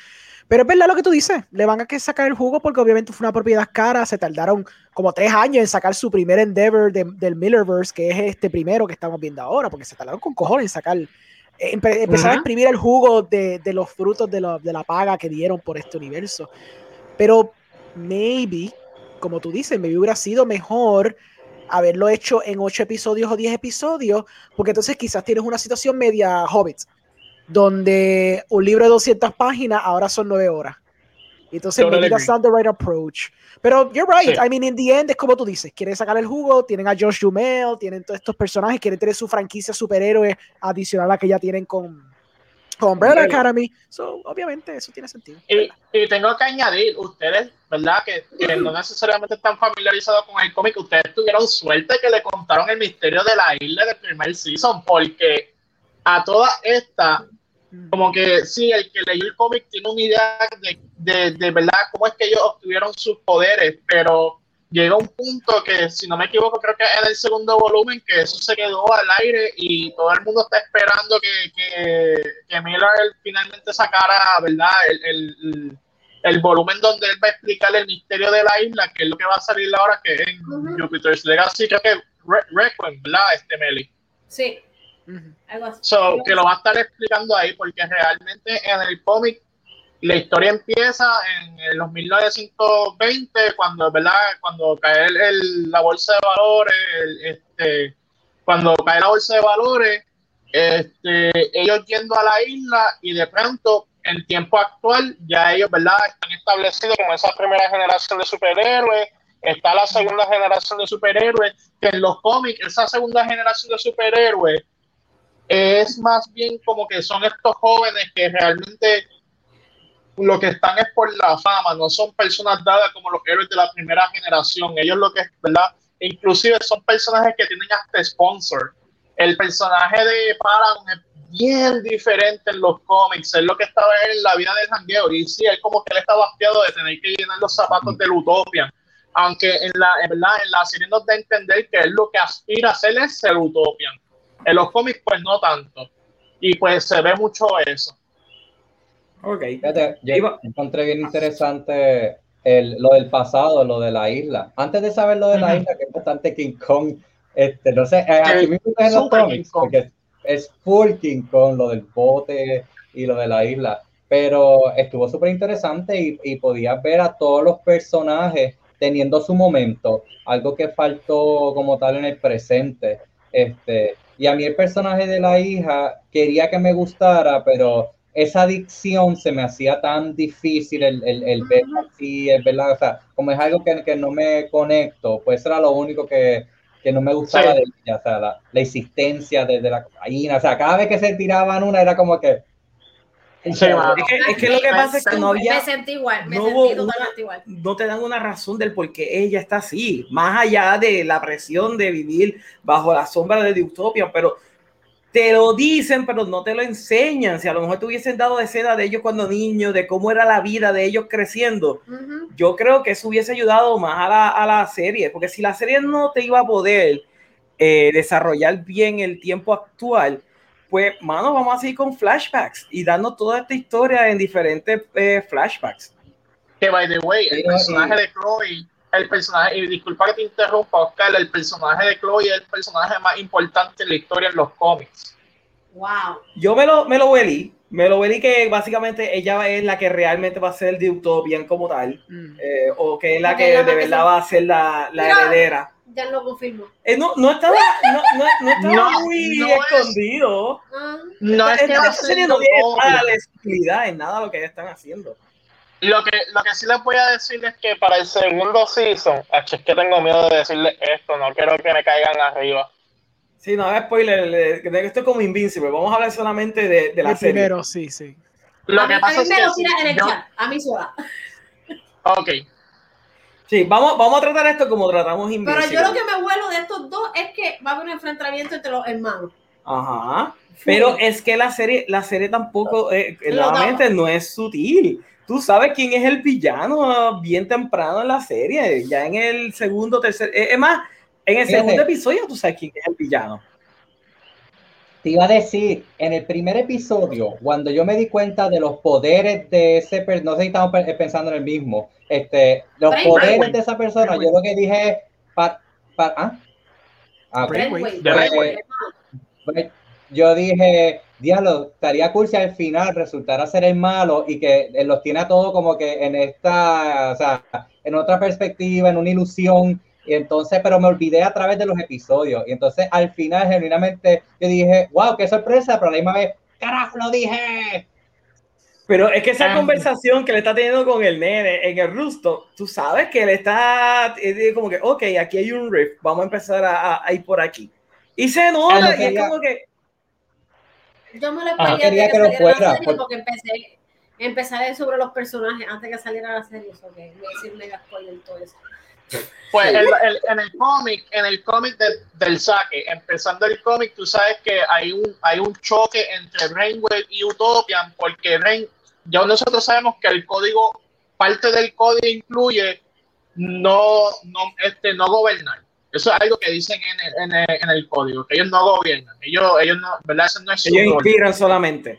Pero es verdad lo que tú dices, le van a que sacar el jugo porque obviamente fue una propiedad cara, se tardaron como tres años en sacar su primer endeavor de- del Millerverse, que es este primero que estamos viendo ahora, porque se tardaron con cojones en sacar, empe- empezar a Ujú. exprimir el jugo de, de los frutos de, lo- de la paga que dieron por este universo. Pero maybe, como tú dices, maybe hubiera sido mejor haberlo hecho en ocho episodios o diez episodios, porque entonces quizás tienes una situación media Hobbit, donde un libro de 200 páginas ahora son nueve horas. Entonces, Totally maybe that's not the right approach. Pero you're right. Sí. I mean, in the end, es como tú dices. Quieren sacar el jugo, tienen a Josh Dumel, tienen todos estos personajes, quieren tener su franquicia superhéroe adicional a la que ya tienen con, con Umbrella Umbrella. Academy. So, obviamente, eso tiene sentido. Y, y tengo que añadir, ustedes, ¿verdad? Que, que no necesariamente están familiarizados con el cómic, ustedes tuvieron suerte que le contaron el misterio de la isla del primer season, porque a toda esta, como que sí, el que leyó el cómic tiene una idea de, de, de verdad cómo es que ellos obtuvieron sus poderes, pero llega un punto que, si no me equivoco, creo que en el segundo volumen, que eso se quedó al aire y todo el mundo está esperando que, que, que Miller finalmente sacara, ¿verdad? El, el, el volumen donde él va a explicar el misterio de la isla, que es lo que va a salir ahora, que es en Ujú. Jupiter's Legacy, creo que Re- Requiem, ¿verdad? Este Meli. Sí, algo así. So, que lo va a estar explicando ahí, porque realmente en el cómic la historia empieza en, los 1920, cuando, ¿verdad? Cuando cae la bolsa de valores, este, cuando cae la bolsa de valores, este, ellos yendo a la isla y de pronto, en tiempo actual, ya ellos, ¿verdad? Están establecidos como esa primera generación de superhéroes, está la segunda generación de superhéroes, que en los cómics, esa segunda generación de superhéroes es más bien como que son estos jóvenes que realmente lo que están es por la fama, no son personas dadas como los héroes de la primera generación. Ellos lo que es, ¿verdad? Inclusive son personajes que tienen hasta sponsor. El personaje de Paragon es bien diferente en los cómics, es lo que estaba en la vida del jangueo. Y sí, es como que él está bastiado de tener que llenar los zapatos del Utopian. Aunque en la, en verdad, en la serie nos da a entender que él lo que aspira a ser es ser Utopian. En los cómics, pues no tanto. Y pues se ve mucho eso. Ok. Fíjate, yo Iba- encontré bien interesante el- lo del pasado, lo de la isla. Antes de saber lo de la Ujú. isla, que es bastante King Kong, este, no sé, eh, aquí mismo en los Kong. porque es full King Kong, lo del bote y lo de la isla. Pero estuvo súper interesante y, y podías ver a todos los personajes teniendo su momento, algo que faltó como tal en el presente. Este, y a mí el personaje de la hija quería que me gustara, pero esa adicción se me hacía tan difícil el, el, el ver así, es verdad, o sea, como es algo que, que no me conecto, pues era lo único que, que no me gustaba Sí. de ella, o sea, la, la existencia de, de la cocaína, o sea, cada vez que se tiraban una era como que... Sí. Es que, es que lo que pasa es que no había, Me sentí igual, me no sentí totalmente una- igual. no te dan una razón del por qué ella está así, más allá de la presión de vivir bajo la sombra de Utopia, pero te lo dicen, pero no te lo enseñan. Si a lo mejor te hubiesen dado escena de ellos cuando niños, de cómo era la vida de ellos creciendo, yo creo que eso hubiese ayudado más a la, a la serie, porque si la serie no te iba a poder eh, desarrollar bien el tiempo actual, pues, mano, vamos a seguir con flashbacks y darnos toda esta historia en diferentes eh, flashbacks. Que by the way, el personaje de Chloe, el personaje, y disculpa que te interrumpa, Oscar, el personaje de Chloe es el personaje más importante en la historia en los cómics. Wow. Yo me lo, me lo huelí, me lo huelí que básicamente ella es la que realmente va a ser de Utopian como tal, Mm. eh, o que es la que la de que verdad se- va a ser la, la heredera. Ya lo confirmo. Eh, no, no estaba, no, no, no estaba No, muy es- escondido. Ah, No es que Esta- va a ser no tiene nada de exclusividad en nada de lo que están haciendo. Lo que, lo que sí les voy a decir es que para el segundo season, es que tengo miedo de decirles esto, no quiero que me caigan arriba. Sí, no, es spoiler, le- que esto es como Invincible. Vamos a hablar solamente de, de la El serie. primero, sí, sí. Lo a mí, que a pasa mí es me que. lo tira en el yo- chat, a mí sola. ok, Sí, vamos, vamos a tratar esto como tratamos Pero Invincible. yo lo que me vuelo de estos dos es que va a haber un enfrentamiento entre los hermanos. Ajá. Pero es que la serie, la serie tampoco, eh, Lo nuevamente, no es sutil. Tú sabes quién es el villano bien temprano en la serie. Ya en el segundo, tercer. eh, Es más, en el Fíjate. segundo episodio tú sabes quién es el villano. Te iba a decir, en el primer episodio, cuando yo me di cuenta de los poderes de ese, no sé si estamos pensando en el mismo, este, los poderes de esa persona, yo lo que dije, para, para, ¿ah? Ah, yo dije, diablo, estaría cool si al final resultara ser el malo y que los tiene a todo como que en esta, o sea, en otra perspectiva, en una ilusión. Y entonces, pero me olvidé a través de los episodios. Y entonces al final, genuinamente, yo dije, wow, qué sorpresa, pero a la misma vez, carajo, lo dije. Pero es que esa ah. conversación que le está teniendo con el nene en el rusto, tú sabes que él está como que, ok, aquí hay un riff, vamos a empezar a, a ir por aquí. Y se nota, y es como que, yo me lo ah, quería que, lo fuera. Serie porque empecé, empezar sobre los personajes antes que saliera la serie. Eso que voy a decir mega spoiler todo eso. Pues el, el, en el cómic, en el cómic del saque, empezando el cómic, tú sabes que hay un, hay un choque entre Rainwave y Utopian, porque Rain, ya nosotros sabemos que el código, parte del código incluye no, no, este, no gobernar. Eso es algo que dicen en el, en el, código, que ellos no gobiernan, ellos, ellos no, ¿verdad? Eso no es ellos inspiran solamente.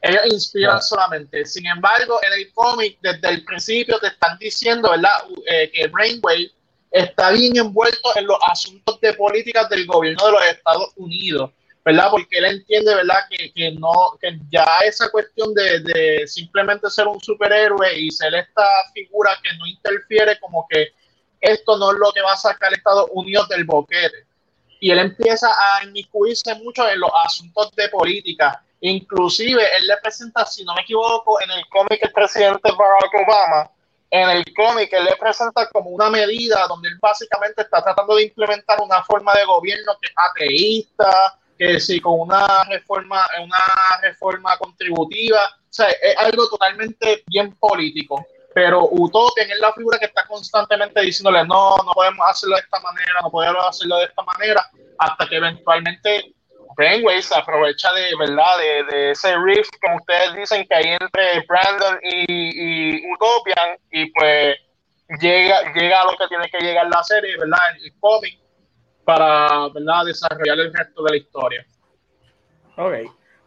Ellos inspiran solamente. Sin embargo, en el cómic, desde el principio te están diciendo, ¿verdad? Eh, que Brainwave está bien envuelto en los asuntos de políticas del gobierno de los Estados Unidos, ¿verdad? Porque él entiende, ¿verdad? Que, que no, que ya esa cuestión de, de simplemente ser un superhéroe y ser esta figura que no interfiere como que esto no es lo que va a sacar Estados Unidos del boquete. Y él empieza a inmiscuirse mucho en los asuntos de política. Inclusive, él le presenta, si no me equivoco, en el cómic el presidente Barack Obama, en el cómic él le presenta como una medida donde él básicamente está tratando de implementar una forma de gobierno que es ateísta, que sí, con una reforma, una reforma contributiva, o sea, es algo totalmente bien político pero Utopian es la figura que está constantemente diciéndole, no, no podemos hacerlo de esta manera, no podemos hacerlo de esta manera, hasta que eventualmente Brainwave se aprovecha de, ¿verdad? De, ese riff, como ustedes dicen, que hay entre Brandon y, Utopian, y pues llega, llega a lo que tiene que llegar la serie, ¿verdad? El cómic, para, ¿verdad? Desarrollar el resto de la historia. Ok.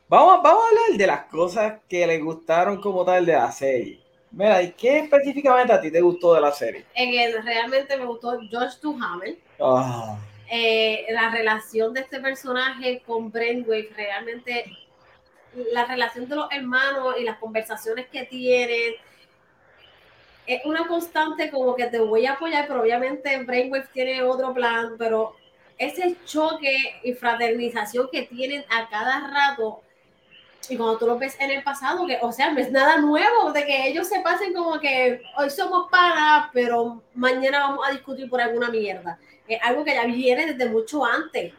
Vamos, vamos a hablar de las cosas que le gustaron como tal de la serie. Mira, ¿y qué específicamente a ti te gustó de la serie? En realmente me gustó George Duhamel. Ah. Eh, la relación de este personaje con Brainwave, realmente la relación de los hermanos y las conversaciones que tienen es una constante como que te voy a apoyar, pero obviamente Brainwave tiene otro plan, pero ese choque y fraternización que tienen a cada rato y cuando tú lo ves en el pasado, que, o sea, no es nada nuevo de que ellos se pasen como que hoy somos panas, pero mañana vamos a discutir por alguna mierda. Es algo que ya viene desde mucho antes.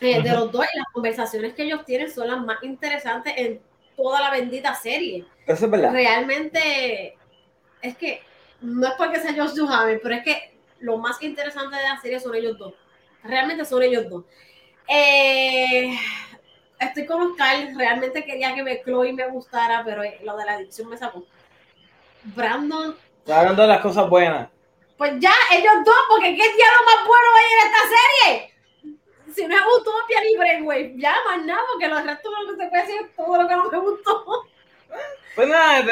Eh, de los dos, y las conversaciones que ellos tienen son las más interesantes en toda la bendita serie. Eso es verdad. Realmente, es que no es porque sea Josh Duhamel, pero es que lo más interesante de la serie son ellos dos. Realmente son ellos dos. Eh, estoy con Oscar, realmente quería que me Chloe me gustara, pero eh, lo de la adicción me sacó. Brandon. hablando de las cosas buenas. Pues ya, ellos dos, porque ¿qué lo más bueno hay en esta serie? Si no es Utopia ni Brainwave, ya más nada, porque los restos de lo que se puede decir todo lo que no me gustó. Pues nada,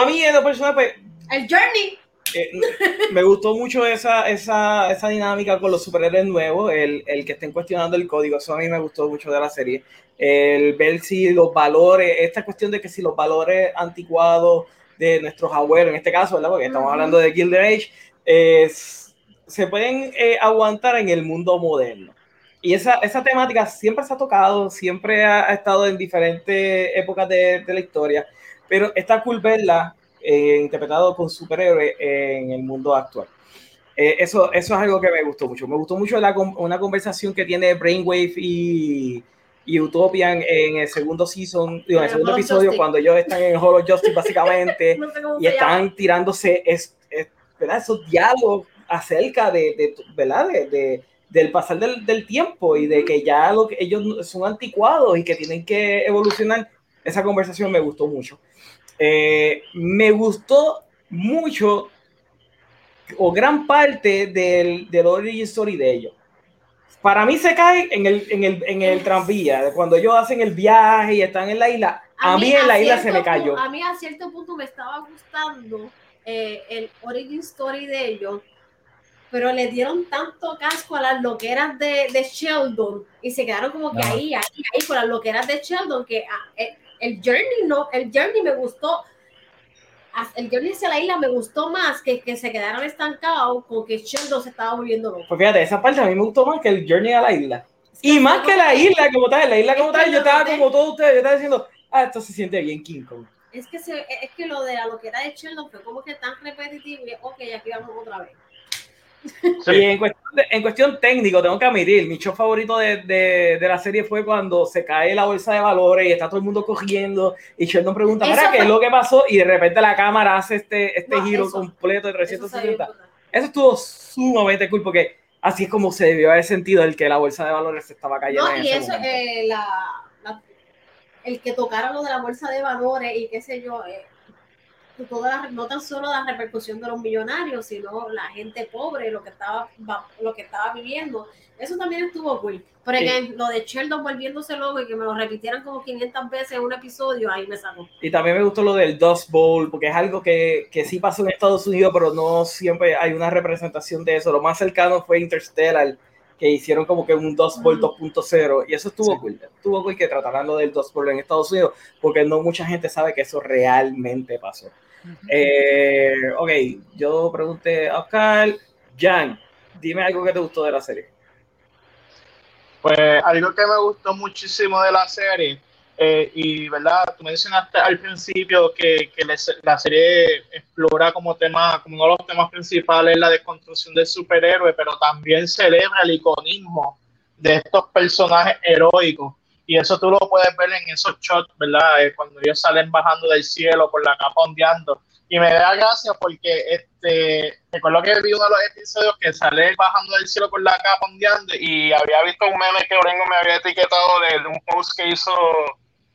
a, mí en lo personal, pues. El Journey. Eh, me gustó mucho esa, esa, esa, dinámica con los superhéroes nuevos, el, el, que estén cuestionando el código, eso a mí me gustó mucho de la serie. El ver si los valores, esta cuestión de que si los valores anticuados de nuestros abuelos, en este caso, ¿verdad? Porque estamos hablando de Gilded Age, se pueden eh, aguantar en el mundo moderno. Y esa, esa temática siempre se ha tocado, siempre ha, estado en diferentes épocas de, de la historia, pero está cool verla eh, interpretado con superhéroes en el mundo actual. Eh, eso, eso es algo que me gustó mucho. Me gustó mucho la, una conversación que tiene Brainwave y, y Utopian en el segundo season, en el segundo episodio, cuando ellos están en Hollow Justice, básicamente, y están tirándose es, esos diálogos acerca de, de ¿verdad? De, del pasar del, del, tiempo y de que ya lo que ellos son anticuados y que tienen que evolucionar. Esa conversación me gustó mucho. Eh, me gustó mucho o gran parte del, del origin story de ellos. Para mí se cae en el, en el, en el tranvía, cuando ellos hacen el viaje y están en la isla. A, mí, en la isla se me cayó. a mí a cierto punto me estaba gustando eh, el origin story de ellos, pero le dieron tanto casco a las loqueras de, de Sheldon y se quedaron como que ahí, ahí, ahí con las loqueras de Sheldon que ah, eh, el journey no, el journey me gustó el Journey hacia la isla me gustó más que que se quedaran estancados con que Sheldon se estaba volviendo loco. Pues fíjate, esa parte a mí me gustó más que el Journey a la isla. y más que la isla como tal, la isla como tal, yo estaba como todos ustedes, yo estaba diciendo, ah, esto se siente bien King Kong. Es que, se, es que lo de la loquera de Sheldon fue como que tan repetitivo ok, aquí vamos otra vez. Y en cuestión, en cuestión técnico, tengo que admitir, mi show favorito de, de, de, la serie fue cuando se cae la bolsa de valores y está todo el mundo corriendo y Sheldon pregunta, ¿para qué es lo que pasó? Y de repente la cámara hace este, este giro completo de 360. Eso, eso, estuvo sumamente cool porque así es como se debió haber sentido el que la bolsa de valores se estaba cayendo. No, y eso, eh, la, la, el que tocara lo de la bolsa de valores y qué sé yo, eh, toda no tan solo la repercusión de los millonarios, sino la gente pobre, lo que estaba, lo que estaba viviendo. Eso también estuvo cool. Pero lo de Sheldon volviéndose loco y que me lo repitieran como 500 veces en un episodio, ahí me sacó. Y también me gustó lo del Dust Bowl, porque es algo que, que sí pasó en Estados Unidos, pero no siempre hay una representación de eso. Lo más cercano fue Interstellar, que hicieron como que un Dust Bowl 2.0 y eso estuvo cool. Estuvo cool que trataran lo del Dust Bowl en Estados Unidos, porque no mucha gente sabe que eso realmente pasó. Eh, ok, yo pregunté a Oscar, Jan, dime algo que te gustó de la serie. Pues algo que me gustó muchísimo de la serie, eh, y verdad, tú mencionaste al principio que, que la serie explora como tema, como uno de los temas principales la desconstrucción del superhéroe, pero también celebra el iconismo de estos personajes heroicos y eso tú lo puedes ver en esos shots, ¿verdad? Eh, cuando ellos salen bajando del cielo por la capa ondeando. Y me da gracia porque este, recuerdo que vi uno de los episodios que sale bajando del cielo por la capa ondeando y había visto un meme que Orengo me había etiquetado de, un post que hizo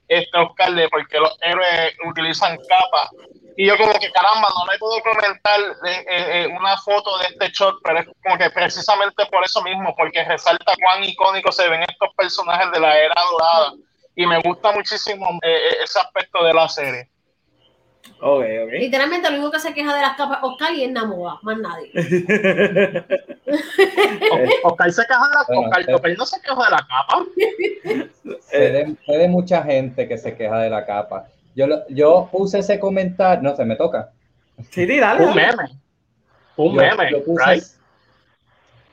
este Oscar de porque los héroes utilizan capas y yo como que caramba, no le puedo comentar eh, eh, eh, una foto de este shot, pero es como que precisamente por eso mismo, porque resalta cuán icónico se ven estos personajes de la era dorada. Y me gusta muchísimo ese aspecto de la serie. Okay, okay. Literalmente lo único que se queja de las capas Oscar y es Namoa, más nadie. Oscar se queja de la Oscar, Oscar no se queja de la capa. Se de mucha gente que se queja de la capa yo, yo puse ese comentario, no se me toca. Sí, dale. Un meme. Un meme,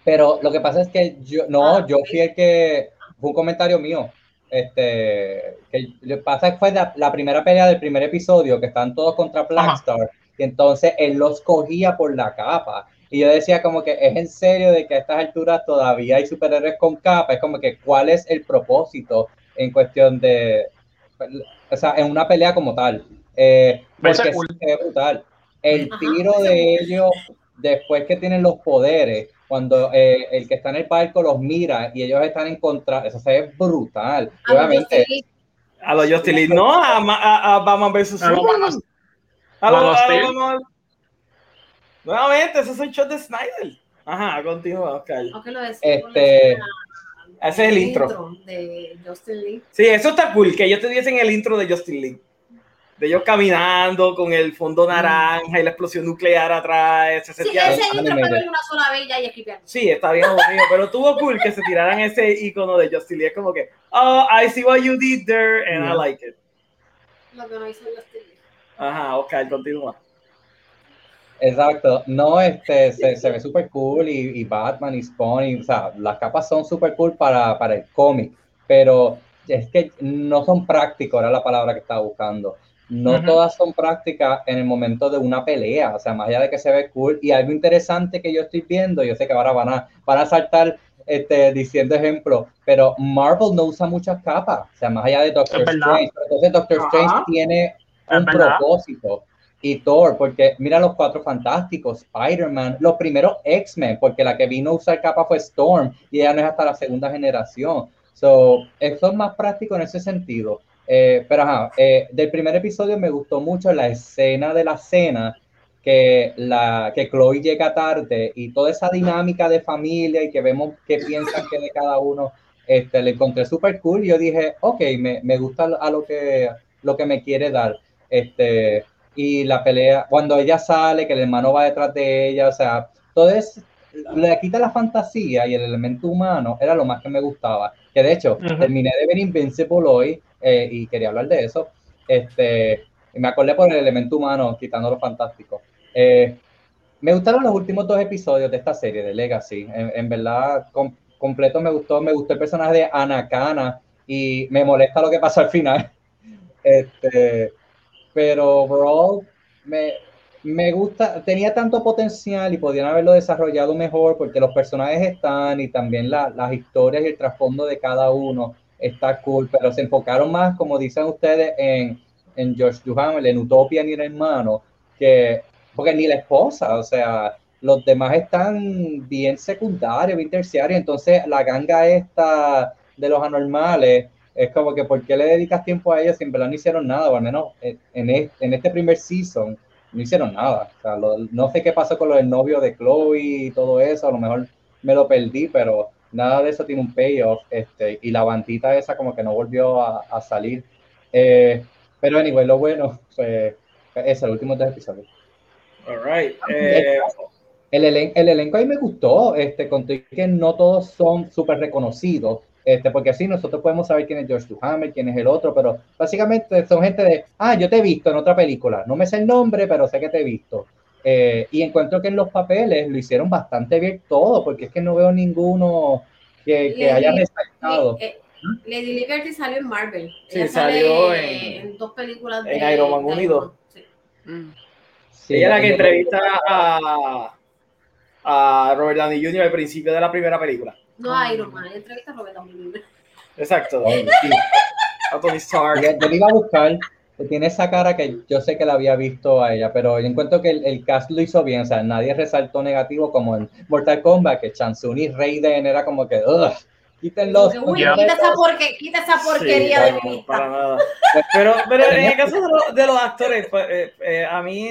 Pero lo que pasa es que yo, no, ah, yo fui el que, fue un comentario mío. Este, que lo que pasa es que fue la, primera pelea del primer episodio, que están todos contra Blackstar, y entonces él los cogía por la capa. Y yo decía como que es en serio de que a estas alturas todavía hay superhéroes con capa, es como que cuál es el propósito en cuestión de, o sea, en una pelea como tal. Eh, porque es brutal. El tiro de ellos, después que tienen los poderes, cuando eh, el que está en el palco los mira y ellos están en contra, eso se ve brutal. A Obviamente. A los Justin Lee, no, a, a, a Batman vs. A los Nuevamente, esos son shots de Snyder. Ajá, continúa, Oscar. Este, ese es el, intro. De Justin Lee. Sí, eso está cool, que ellos te diesen el intro de Justin Lee. De ellos caminando con el fondo naranja y la explosión nuclear atrás. Sí, ese intro fue una sola bella y escribiendo. Sí, está bien mío, pero tuvo cool que se tiraran ese icono de Justin Lee. Es como que, oh, I see what you did there and I like it. Lo que no hizo Justin Lee. Ajá, ok, continúa. Exacto, no, este, se, se ve súper cool y, y, Batman y Spawn, o sea, las capas son súper cool para, para el cómic, pero es que no son prácticos, era la palabra que estaba buscando. No todas son prácticas en el momento de una pelea, o sea, más allá de que se ve cool. Y algo interesante que yo estoy viendo, yo sé que ahora van a, van a saltar este, diciendo ejemplo, pero Marvel no usa muchas capas, o sea, más allá de Doctor Strange. Entonces Doctor Strange tiene un propósito y Thor, porque mira los cuatro fantásticos, Spider-Man, los primeros X-Men, porque la que vino a usar capa fue Storm y ella no es hasta la segunda generación. So, eso es más práctico en ese sentido. Eh, pero ajá, eh, del primer episodio me gustó mucho la escena de la cena que, la, que Chloe llega tarde y toda esa dinámica de familia y que vemos qué piensan que de cada uno, este, le encontré súper cool. Yo dije, ok, me, me gusta a lo que, lo que me quiere dar. Este, y la pelea, cuando ella sale, que el hermano va detrás de ella, o sea, todo es, le quita la fantasía y el elemento humano, era lo más que me gustaba. Que de hecho, terminé de ver Invincible hoy eh, y quería hablar de eso. Este, me acordé por el elemento humano, quitando lo fantástico. Eh, me gustaron los últimos dos episodios de esta serie de Legacy. En, verdad, completo me gustó. Me gustó el personaje de Anakana y me molesta lo que pasó al final. Este, pero overall, me, me gusta. Tenía tanto potencial y podían haberlo desarrollado mejor porque los personajes están y también las historias y el trasfondo de cada uno está cool. Pero se enfocaron más, como dicen ustedes, en, en George Duhamel, en Utopia ni el hermano, que porque ni la esposa, o sea, los demás están bien secundarios, bien terciarios, entonces la ganga esta de los anormales es como que ¿por qué le dedicas tiempo a ellos si en verdad no hicieron nada? O al menos en, este, primer season no hicieron nada. O sea, no sé qué pasó con lo del novio de Chloe y todo eso, a lo mejor me lo perdí, pero nada de eso tiene un payoff. Este, y la bandita esa como que no volvió a, salir. Eh, pero anyway, lo bueno fue es el último tres episodios. Eh, el, el, elenco ahí me gustó, este, conté que no todos son súper reconocidos, este, porque así nosotros podemos saber quién es George Duhamel, quién es el otro, pero básicamente son gente de, ah, yo te he visto en otra película, no me sé el nombre, pero sé que te he visto. Eh, y encuentro que en los papeles lo hicieron bastante bien todo, porque es que no veo ninguno que, que haya resaltado. Eh, Lady Liberty salió en Marvel. Sí, salió en, dos películas de en Iron Man Unido. Sí. Mm. Ella es la que entrevista a, a Robert Downey Jr. al principio de la primera película. No a Iron Man, entrevista a Robert Downey Jr. Exacto. a Tony Stark. Yo, iba a buscar, tiene esa cara que yo sé que la había visto a ella, pero yo encuentro que el, cast lo hizo bien, o sea, nadie resaltó negativo como en Mortal Kombat, que Chansuni Raiden era como que, ugh, Quítenlo. quita, esa quita esa porquería de mi Para nada. Pero, pero en el caso de, los actores, pues, eh, eh, a mí,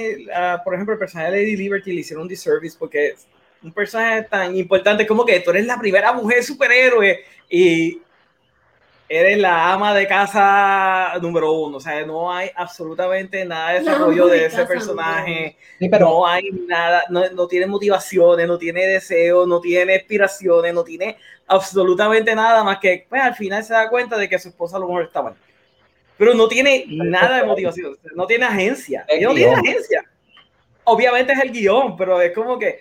por ejemplo, el personaje de Lady Liberty le hicieron un disservice porque un personaje tan importante como que tú eres la primera mujer superhéroe y eres la ama de casa número uno. O sea, no hay absolutamente nada de desarrollo de, ese personaje. pero... No hay nada, no, no, tiene motivaciones, no tiene deseos, no tiene aspiraciones, no tiene absolutamente nada más que, pues al final se da cuenta de que su esposa a lo mejor está mal. Pero no tiene nada de motivación, no tiene agencia. no tiene agencia. Obviamente es el guion, pero es como que.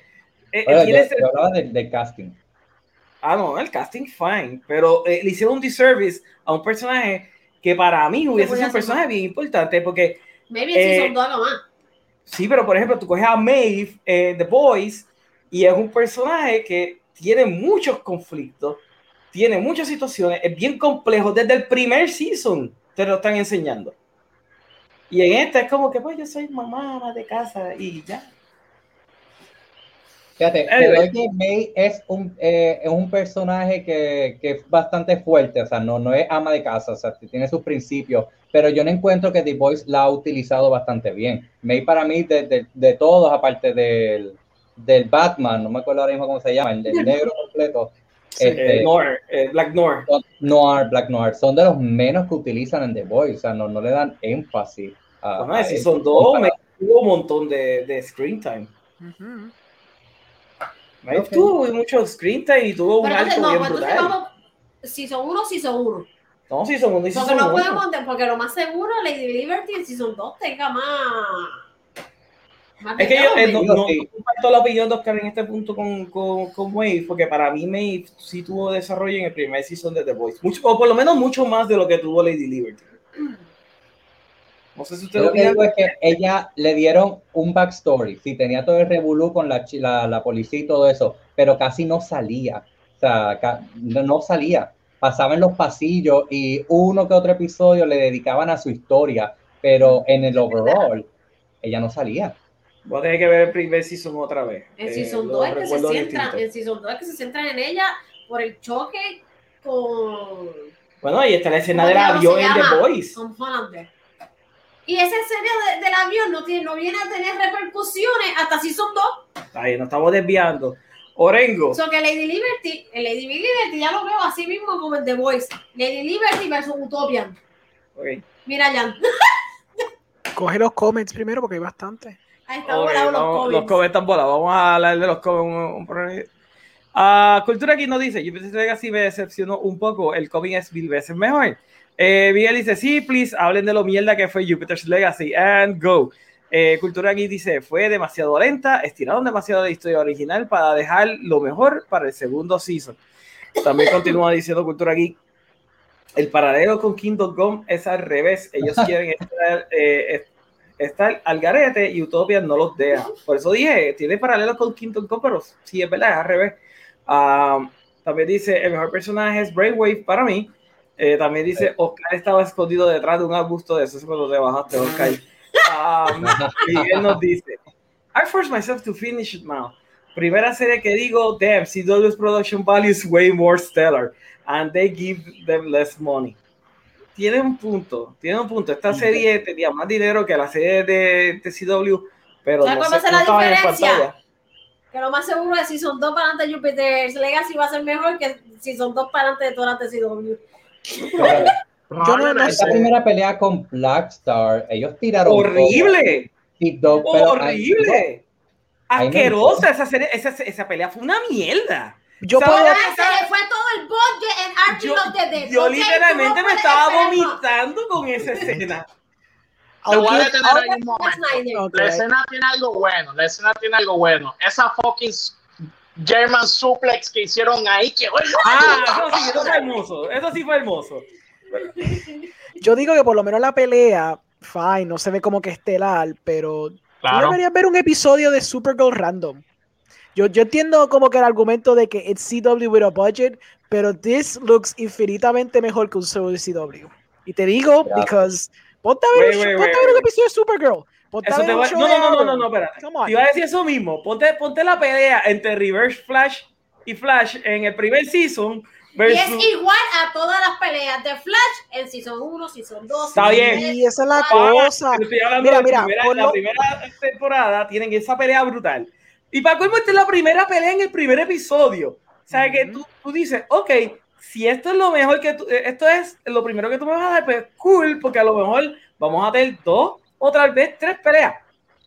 Eh, yo, hablaba de casting Ah, no, el casting fine, pero eh, le hicieron un disservice a un personaje que para mí hubiese sido un personaje bien importante porque... Maybe eh, son dos. Sí, pero por ejemplo, tú coges a Maeve, eh, The Boys, y es un personaje que tiene muchos conflictos, tiene muchas situaciones, es bien complejo, desde el primer season te lo están enseñando. Y en este es como que, pues yo soy mamá de casa y ya. Fíjate, May es un, eh, es un personaje que, que, es bastante fuerte, o sea, no, no es ama de casa, o sea, tiene sus principios, pero yo no encuentro que The Voice la ha utilizado bastante bien. May para mí, de, de, de todos, aparte del, del Batman, no me acuerdo ahora mismo cómo se llama, el del negro completo. este, Noir, eh, Black Noir. Noir, Black Noir, son de los menos que utilizan en The Voice, o sea, no, no le dan énfasis. A, bueno, si son dos, me tuvo un montón de, de screen time. Okay. Tuvo mucho screen time y tuvo un alto no, bien pues brutal. Vamos, si son uno, si son uno. No, si son uno y si porque son no podemos, porque lo más seguro, Lady Liberty, si son dos, tenga más. es que yo eh, no, no, comparto la opinión de Oscar en este punto con, con, con Wave, porque para mí Maeve sí tuvo desarrollo en el primer season de The Voice, mucho, o por lo menos mucho más de lo que tuvo Lady Liberty. No sé si usted lo que digo es que ella le dieron un backstory. Sí, tenía todo el revolú con la, la, la, policía y todo eso, pero casi no salía. O sea, no salía. Pasaba en los pasillos y uno que otro episodio le dedicaban a su historia, pero en el overall, ella no salía. Voy a tener que ver el primer season otra vez. El eh, season 2 es que se centra, el season 2 es que se centra en ella por el choque con. Bueno, y está la escena del avión en The Voice. Con Hollander. Y esa de- del avión no, tiene, no viene a tener repercusiones hasta si son dos. Ahí nos estamos desviando. Orengo. So que Lady Liberty, el Lady Liberty ya lo veo así mismo como en The Voice. Lady Liberty versus Utopian. Mira, Jan. Coge los comments primero porque hay bastante. Ahí están volados los vamos- comments. los comments están volados. Vamos a hablar de los comments. un- un- Ah, Cultura aquí nos dice, Jupiter's Legacy me decepcionó un poco, el cómic es mil veces mejor. Eh, Miguel dice, sí, please, hablen de lo mierda que fue Jupiter's Legacy, and go. Eh, Cultura aquí dice, fue demasiado lenta, estiraron demasiado la historia original para dejar lo mejor para el segundo season. También continúa diciendo Cultura aquí, el paralelo con Kingdom Come es al revés, ellos quieren estar, eh, estar al garete y Utopia no los deja. Por eso dije, tiene paralelos con Kingdom Come, pero sí es verdad, es al revés. Ah, también dice, el mejor personaje es Brainwave para mí. Eh, también dice, Oscar estaba escondido detrás de un arbusto de eso, es cuando te bajaste, Oscar. Um, Miguel nos dice, I forced myself to finish it now. Primera serie que digo, damn, CW's production value is way more stellar, and they give them less money. Tiene un punto, tiene un punto. Esta serie tenía más dinero que la serie de, de CW, pero ¿Sabes no, se, la diferencia? pantalla. Que lo más seguro es si son dos para adelante de Jupiter's Legacy va a ser mejor que si son dos para adelante de todas las de CW. Yo no, no Esta sé. primera pelea con Blackstar, ellos tiraron Horrible, horrible. ahí Asquerosa esa, serie, esa, esa pelea fue una mierda. Yo ¿Sabes? puedo, Ah, se le fue todo el budget en Archie Dead. yo ¿ok? literalmente no me estaba vomitando con esa escena. Te voy a detener ahí un momento. La escena tiene algo bueno, la escena tiene algo bueno. Esa fucking German suplex que hicieron ahí, que Ah, eso sí, eso fue hermoso. Eso sí fue hermoso. yo digo que por lo menos la pelea, fine, no se ve como que estelar, pero tú deberías ver un episodio de Supergirl random. Yo, yo entiendo como que el argumento de que it's CW with a budget, pero this looks infinitamente mejor que un de CW. Y te digo, Ya. because ponte a ver, Wait, un- wait, ponte wait, a ver un wait. episodio de Supergirl. Eso te va- No, no, no, no, no, on. Te iba a decir eso mismo. Ponte, ponte la pelea entre Reverse Flash y Flash en el primer season Y versus. es igual a todas las peleas de Flash en Season 1, Season 2. Está bien. Y esa es la Ah, cosa. te estoy hablando Mira, de mira, primera- ponlo- la primera temporada tienen esa pelea brutal. Y para colmo, esta es la primera pelea en el primer episodio. O sea, que tú, tú dices, ok, si esto es lo mejor que tú, eh, esto es lo primero que tú me vas a dar, pues cool, porque a lo mejor vamos a tener dos o tal vez tres peleas.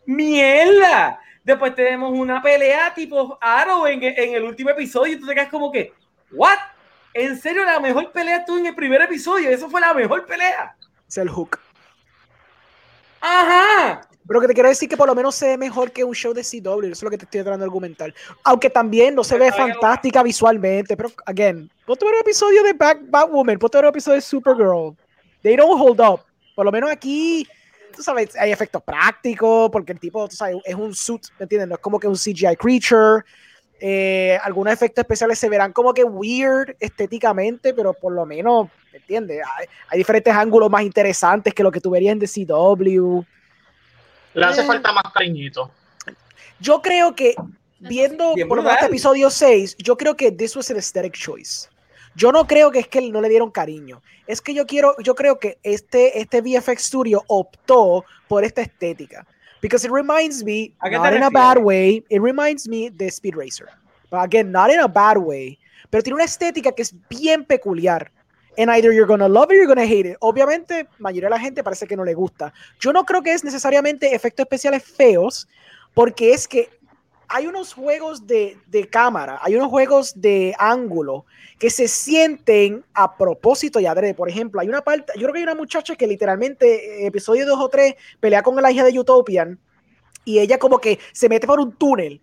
¡Mierda! Después tenemos una pelea tipo Arrow en, en el último episodio y tú te quedas como que, ¿what? En serio, la mejor pelea estuvo en el primer episodio. Eso fue la mejor pelea. Es el hook. Ajá. Pero que te quiero decir que por lo menos se ve mejor que un show de CW, eso es lo que te estoy tratando de argumentar. Aunque también no se ve Pero fantástica visualmente, pero again, ponte ver un episodio de Bat- Batwoman, ponte ver un episodio de Supergirl. They don't hold up. Por lo menos aquí, tú sabes, hay efectos prácticos, porque el tipo, tú sabes, es un suit, ¿me entiendes? No es como que un CGI creature. Eh, algunos efectos especiales se verán como que weird estéticamente, pero por lo menos, ¿me entiendes? Hay, hay diferentes ángulos más interesantes que lo que tú verías en The CW. le hace Eh. falta más cariñito. Yo creo que viendo Bien por lo menos este episodio 6, yo creo que this was an aesthetic choice. Yo no creo que es que no le dieron cariño. Es que yo quiero, yo creo que este, este VFX Studio optó por esta estética. Because it reminds me, ¿A qué te not in a bad way, it reminds me de Speed Racer. But again, not in a bad way. Pero tiene una estética que es bien peculiar. And either you're gonna love it or you're gonna hate it. Obviamente, mayoría de la gente parece que no le gusta. Yo no creo que es necesariamente efectos especiales feos, porque es que hay unos juegos de, de cámara, hay unos juegos de ángulo que se sienten a propósito y adrede. Por ejemplo, hay una parte, yo creo que hay una muchacha que literalmente, eh, episodio 2 o 3, pelea con la hija de Utopian y ella como que se mete por un túnel.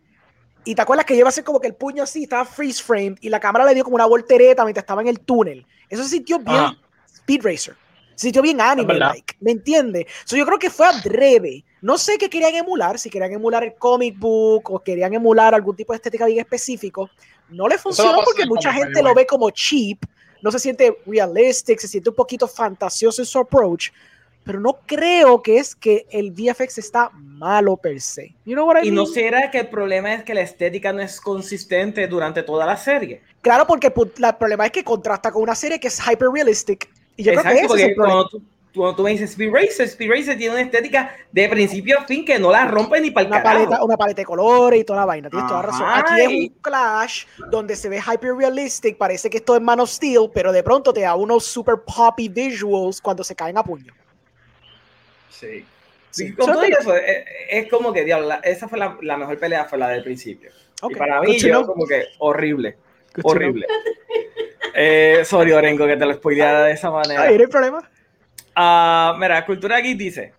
Y te acuerdas que lleva así como que el puño así, estaba freeze framed y la cámara le dio como una voltereta mientras estaba en el túnel. Eso se sintió bien Ajá. Speed Racer. Se sintió bien anime like, ¿me entiendes? So, yo creo que fue adrede. No sé qué querían emular, si querían emular el comic book o querían emular algún tipo de estética bien específico. No le funcionó porque mucha gente anyway. lo ve como cheap, no se siente realistic, se siente un poquito fantasioso en su approach, pero no creo que es que el VFX está malo per se. You know what I Y no mean? será que el problema es que la estética no es consistente durante toda la serie. Claro, porque el problema es que contrasta con una serie que es hyper realistic. Y yo creo Exacto, que ese es porque el problema. cuando tú, cuando tú me dices Speed Racer, Speed Racer tiene una estética de principio a fin que no la rompe ni para el una carajo. paleta, una paleta de colores y toda la vaina. Tienes toda razón. Aquí es un clash donde se ve hyper realistic, parece que esto es Man of Steel, pero de pronto te da unos super poppy visuals cuando se caen a puño. Sí. Sí. Con todo eso, es, es como que, diablo, esa fue la, la mejor pelea, fue la del principio. ok, Y para mí, yo como que horrible, good horrible. Eh, sorry, Orengo, que te lo spoileara de esa manera. Ay, no hay problema. Ah, mira, Cultura aquí dice,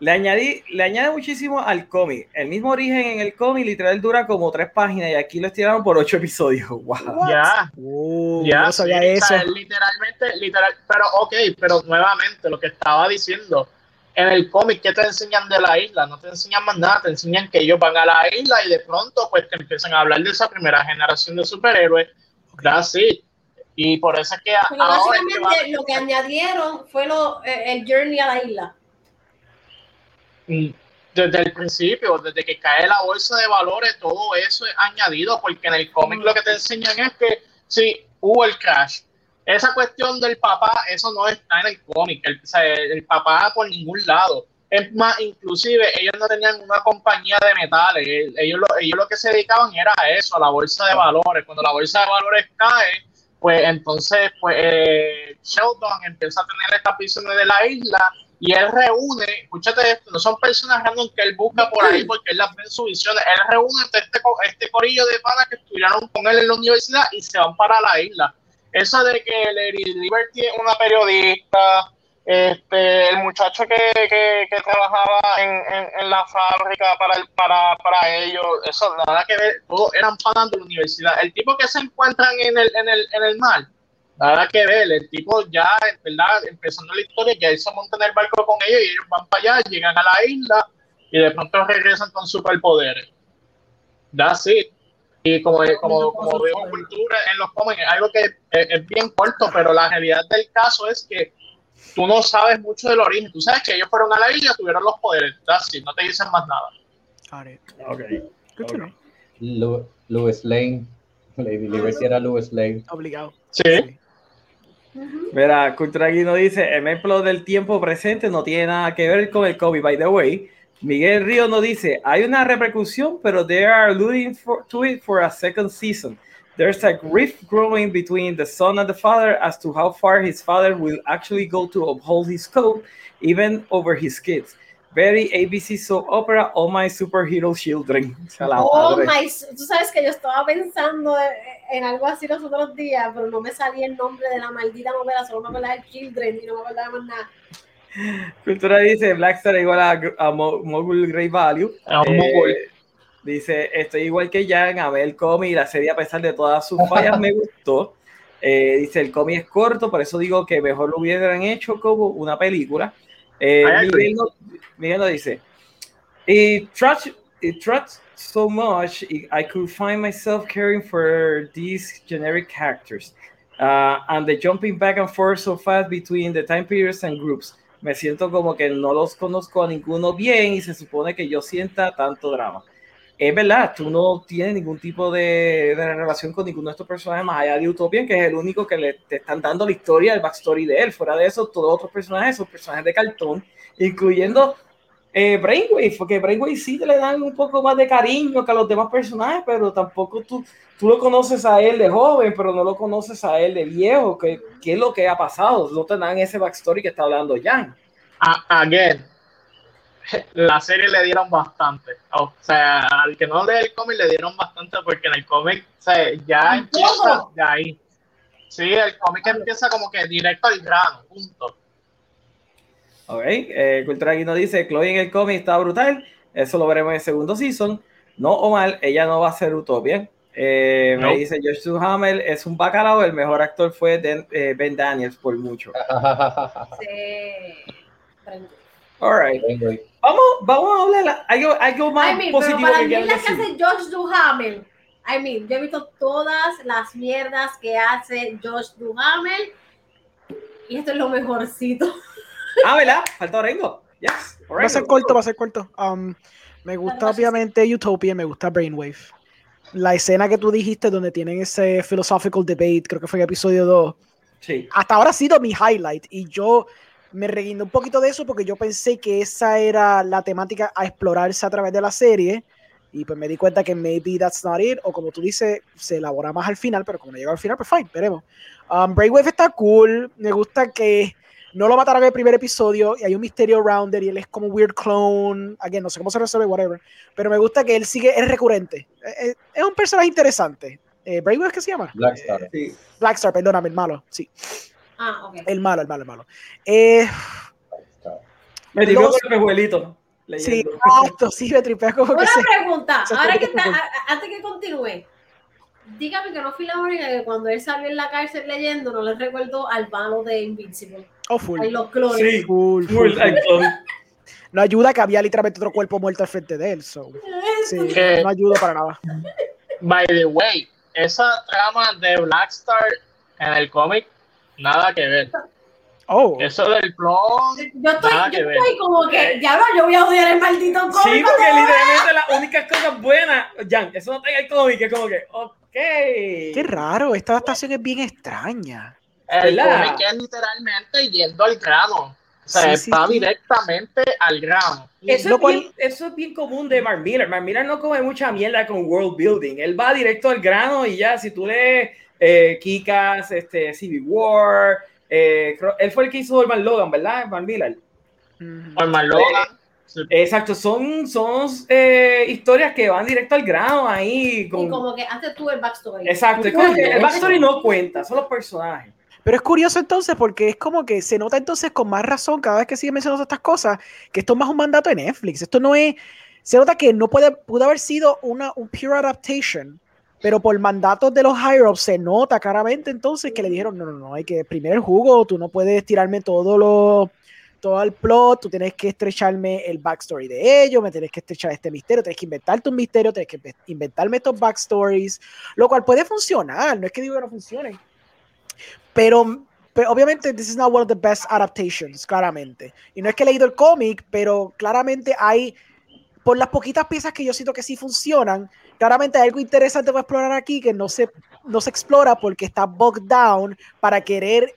le añadí, le añade muchísimo al cómic. El mismo origen en el cómic literal dura como tres páginas y aquí lo estiraron por ocho episodios. Wow. Ya, Oh, ya, no sabía sí, o eso. sea, literalmente, literal, pero ok, pero nuevamente lo que estaba diciendo, en el cómic, ¿qué te enseñan de la isla? No te enseñan más nada, te enseñan que ellos van a la isla y de pronto pues te empiezan a hablar de esa primera generación de superhéroes, that's it. Y por eso es que Porque ahora es que básicamente va- lo que añadieron fue lo, eh, el journey a la isla. Mm, desde el principio, desde que cae la bolsa de valores, todo eso es añadido, porque en el cómic lo que te enseñan es que sí, hubo el crash. Esa cuestión del papá, eso no está en el cómic, el, el papá por ningún lado. Es más, inclusive ellos no tenían una compañía de metales, ellos lo, ellos lo que se dedicaban era a eso, a la bolsa de valores. Cuando la bolsa de valores cae, pues entonces pues eh, Sheldon empieza a tener estas visiones de la isla y él reúne, escúchate esto, no son personas random que él busca por ahí porque él las ve en sus visiones, él reúne este, este corillo de panas que estuvieron con él en la universidad y se van para la isla. Eso de que Lady Liberty es una periodista, este, el muchacho que, que, que trabajaba en, en, en la fábrica para, el, para, para ellos, eso nada que ver, todos eran panas de la universidad. El tipo que se encuentran en el, en el, en el mar, nada que ver, el tipo ya, verdad, empezando la historia, ya él se monta en el barco con ellos y ellos van para allá, llegan a la isla y de pronto regresan con superpoderes. That's it. Y como, como, como digo, cultura en los cómics, es algo que es, es bien corto, pero la realidad del caso es que tú no sabes mucho del origen. Tú sabes que ellos fueron a la isla, tuvieron los poderes. It. No te dicen más nada. Got it. Ok. Good to Ok. know. Lu- Louis Lane. Lady Liberty era Louis Lane. Obligado. Sí. Mira, nos dice, el ejemplo del tiempo presente no tiene nada que ver con el COVID, by the way. Miguel Río nos dice, hay una repercusión, pero they are alluding for, to it for a second season. There's a rift growing between the son and the father as to how far his father will actually go to uphold his code, even over his kids. Very ABC soap opera, All My Superhero Children. O sea, la Oh madre. my, tú sabes que yo estaba pensando en algo así los otros días, pero no me salía el nombre de la maldita novela, solo me acordaba de Children y no me acordaba más nada. Cultura dice, Blackstar igual a, a Mo- Mogul Great Value. Es un Eh, mogul. Dice, estoy igual que Jan, a ver el cómic y la serie a pesar de todas sus fallas me gustó. Eh, dice, el cómic es corto, por eso digo que mejor lo hubieran hecho como una película. Eh. Miguel, no- Miguel nos dice, it trust, it trust so much, I could find myself caring for these generic characters. Uh, and the jumping back and forth so fast between the time periods and groups. Me siento como que no los conozco a ninguno bien y se supone que yo sienta tanto drama es verdad, tú no tienes ningún tipo de, de relación con ninguno de estos personajes más allá de Utopian, que es el único que le te están dando la historia, el backstory de él. Fuera de eso, todos los otros personajes son personajes de cartón, incluyendo eh, Brainwave, porque Brainwave sí te le dan un poco más de cariño que a los demás personajes, pero tampoco tú, tú lo conoces a él de joven, pero no lo conoces a él de viejo, que, qué es lo que ha pasado, no te dan ese backstory que está hablando Jan. A- again, la serie le dieron bastante. O sea, al que no lee el cómic le dieron bastante porque en el cómic, o sea, ya empieza de ahí. Sí, el cómic empieza como que directo al grano, punto. Ok, eh, Cultura aquí nos dice, Chloe en el cómic está brutal, eso lo veremos en el segundo season. No o mal, ella no va a ser Utopia. Eh, No. Me dice Josh Duhamel es un bacalao, el mejor actor fue Den- eh, Ben Daniels por mucho. Sí. All right. Vamos, vamos a hablar algo, algo más I mean, pero positivo para que mí las que hace Josh Duhamel, I mean, yo he visto todas las mierdas que hace Josh Duhamel y esto es lo mejorcito. Ah, ¿verdad? Falta Orengo. Yes. Va a ser Orengo. corto, va a ser corto. Um, me gusta obviamente Utopia, me gusta Brainwave. La escena que tú dijiste donde tienen ese philosophical debate, creo que fue en episodio 2, Sí. hasta ahora ha sido mi highlight y yo me reguindé un poquito de eso porque yo pensé que esa era la temática a explorarse a través de la serie y pues me di cuenta que maybe that's not it o como tú dices, se elabora más al final, pero como no llega al final, pues fine, veremos. Um, Brainwave está cool, me gusta que no lo mataron en el primer episodio y hay un misterio around it y él es como un weird clone, again, no sé cómo se resuelve, whatever, pero me gusta que él sigue, es recurrente, es, es- es un personaje interesante. Eh, Brainwave, ¿qué se llama? Blackstar. Eh, Sí. Blackstar, perdóname, el malo, sí, Ah, ok. el malo, el malo, el malo. Eh. Me tiró Los- con el pejuelito. Sí, exacto, sí, me tripea como que Una se... pregunta, se ahora que está, antes que continúe, dígame que no fui la única que cuando él salió en la cárcel leyendo no le recuerdo al malo de Invincible. Oh, full. Ay, los clones. Sí, Full, full, full. No ayuda que había literalmente otro cuerpo muerto al frente de él. So. Sí, no ayuda para nada. By the way, esa trama de Blackstar en el cómic, nada que ver. Oh, Eso del clon, Yo estoy, Nada yo que ver. estoy como que, ya no, yo voy a odiar el maldito cómic. Sí, porque literalmente las únicas cosas buenas, Jan, eso no está en el cómic, es como que, ok. qué raro. Esta adaptación es bien extraña. el ¿Verdad? cómic es literalmente yendo al grano. O sea, Sí, sí, está sí. directamente al grano. Eso, es cual- bien, eso es bien común de Mark Miller. Mark Miller no come mucha mierda con world building. Él va directo al grano y ya, si tú lees eh, Kikas, este, Civil War, eh, él fue el que hizo Orman Logan, ¿verdad? Mark Miller. Mm. Norman Logan. sí. Exacto, son, son eh, historias que van directo al grano ahí. Y Con... como que haces tú el backstory. Exacto, es como que el backstory no cuenta, son los personajes. Pero es curioso entonces porque es como que se nota entonces con más razón cada vez que sigue mencionando estas cosas que esto es más un mandato de Netflix. Esto no es. Se nota que no puede, pudo haber sido una, un pure adaptation, pero por mandatos de los higher ups se nota claramente entonces que le dijeron: no, no, no, hay que exprimir el jugo, tú no puedes tirarme todo lo. Todo el plot, tú tienes que estrecharme el backstory de ellos, me tienes que estrechar este misterio, tienes que inventarte un misterio, tienes que inve- inventarme estos backstories, lo cual puede funcionar, no es que digo que no funcione, pero, pero obviamente this is not one of the best adaptations, claramente. Y no es que he leído el cómic, pero claramente hay, por las poquitas piezas que yo siento que sí funcionan, claramente hay algo interesante para explorar aquí que no se, no se explora porque está bogged down para querer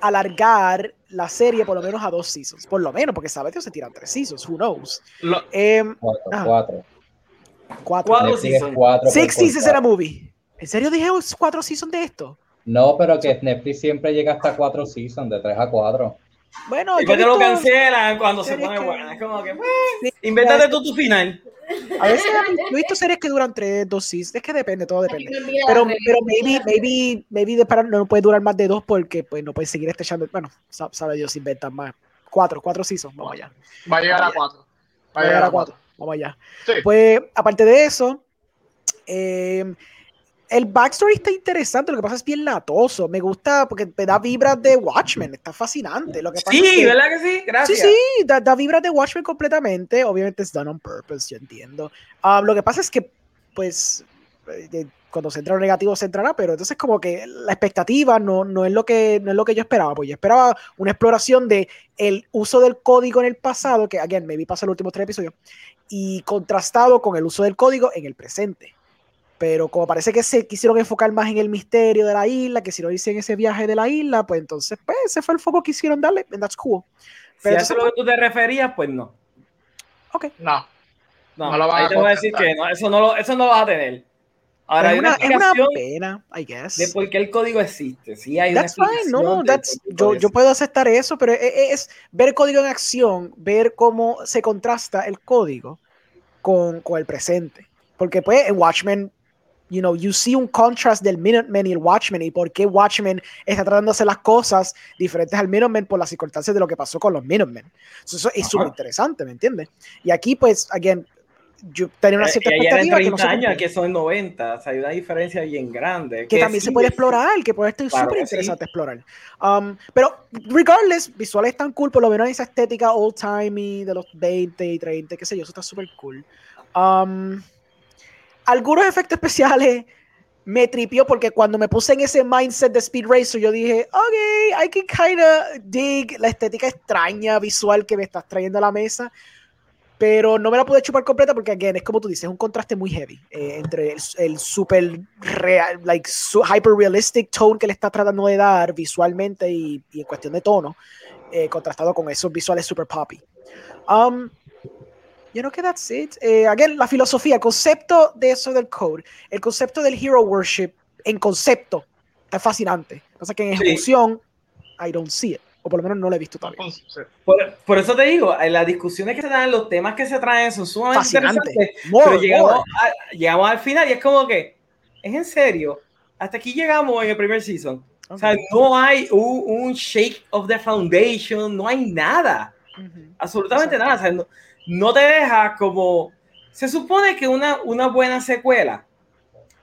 alargar la serie por lo menos a dos seasons. Por lo menos, porque sabes que se tiran tres seasons, who knows. Lo- Em, Cuatro, Ah. cuatro. cuatro. Cuatro seasons. cuatro Six seasons temporada. in a movie. ¿En serio dije cuatro seasons de esto? No, pero que Netflix siempre llega hasta cuatro seasons, de tres a cuatro. Bueno, Y yo lo cancelan cuando se pone que- buena. Es como que, pues, Sí, invéntate tú tu final. A veces yo he visto series que duran tres, dos seasons. Es que depende, todo depende. Pero, la pero maybe, maybe, maybe de no puede durar más de dos porque pues no puede seguir estrechando. Bueno, sa- sabe Dios inventan más. Cuatro, cuatro seasons, vamos allá. va a llegar a cuatro. Va a llegar a cuatro, vamos allá. Sí. Pues, aparte de eso, eh, el backstory está interesante, lo que pasa es bien latoso. Me gusta porque me da vibras de Watchmen, está fascinante. Lo que pasa es Sí, que- ¿verdad que sí? Sí, Gracias. sí, da, da vibras de Watchmen completamente. Obviamente es done on purpose, yo entiendo. Ah, lo que pasa es que, pues, eh, cuando se entra lo negativo se entrará, pero entonces como que la expectativa no, no, es lo que, no es lo que yo esperaba. Pues yo esperaba una exploración de el uso del código en el pasado, que, again, maybe pasa los últimos tres episodios, y contrastado con el uso del código en el presente. Pero como parece que se quisieron enfocar más en el misterio de la isla, que si no irse en ese viaje de la isla, pues entonces, pues, ese fue el foco que quisieron darle, and that's cool. Si Pero eso es lo que tú te referías, pues no. Ok. No. No, No lo van ahí a te voy a decir que no, eso no lo, eso no lo vas a tener. Ahora es, hay una, una, es una explicación pena, I guess. de por qué el código existe. Sí, hay That's una fine, no, no, explicación that's, yo, yo puedo aceptar eso, pero e- e- es, ver el código en acción, ver cómo se contrasta el código con, con el presente. Porque pues en Watchmen, you know, you see un contrast del Minutemen y el Watchmen y por qué Watchmen está tratando de hacer las cosas diferentes al Minutemen por las circunstancias de lo que pasó con los Minutemen. So, eso es súper interesante, ¿me entiendes? Y aquí pues, again, yo tenía una Eh, cierta y expectativa que no 30 años, que son 90, o sea, hay una diferencia bien grande. que también sí, se puede sí. explorar, que puede estar Claro súper que sí. interesante explorar. Um, pero, regardless, visuales tan cool, por lo menos esa estética old timey de los 20 y 30, qué sé yo, eso está súper cool. Um, algunos efectos especiales me tripió porque cuando me puse en ese mindset de Speed Racer, yo dije, ok, I can kinda dig la estética extraña visual que me estás trayendo a la mesa. Pero no me la pude chupar completa porque, again, es como tú dices, es un contraste muy heavy eh, entre el, el super real, like, su- hyper realistic tone que le está tratando de dar visualmente y, y en cuestión de tono eh, contrastado con esos visuales super poppy. Um, you know que that's it. Eh, again, la filosofía, el concepto de eso del code, el concepto del hero worship en concepto, está fascinante. Pasa que en Sí. ejecución, I don't see it. O por lo menos no lo he visto todavía. Por, por eso te digo, en las discusiones que se dan, los temas que se traen son sumamente Fascinante. interesantes. More, pero llegamos, a- llegamos al final y es como que, ¿es en serio? Hasta aquí llegamos en el primer season. O sea, no hay un, un shake of the foundation, no hay nada, Ujú. absolutamente Exacto. nada. O sea, no, no te deja como... Se supone que una, una buena secuela,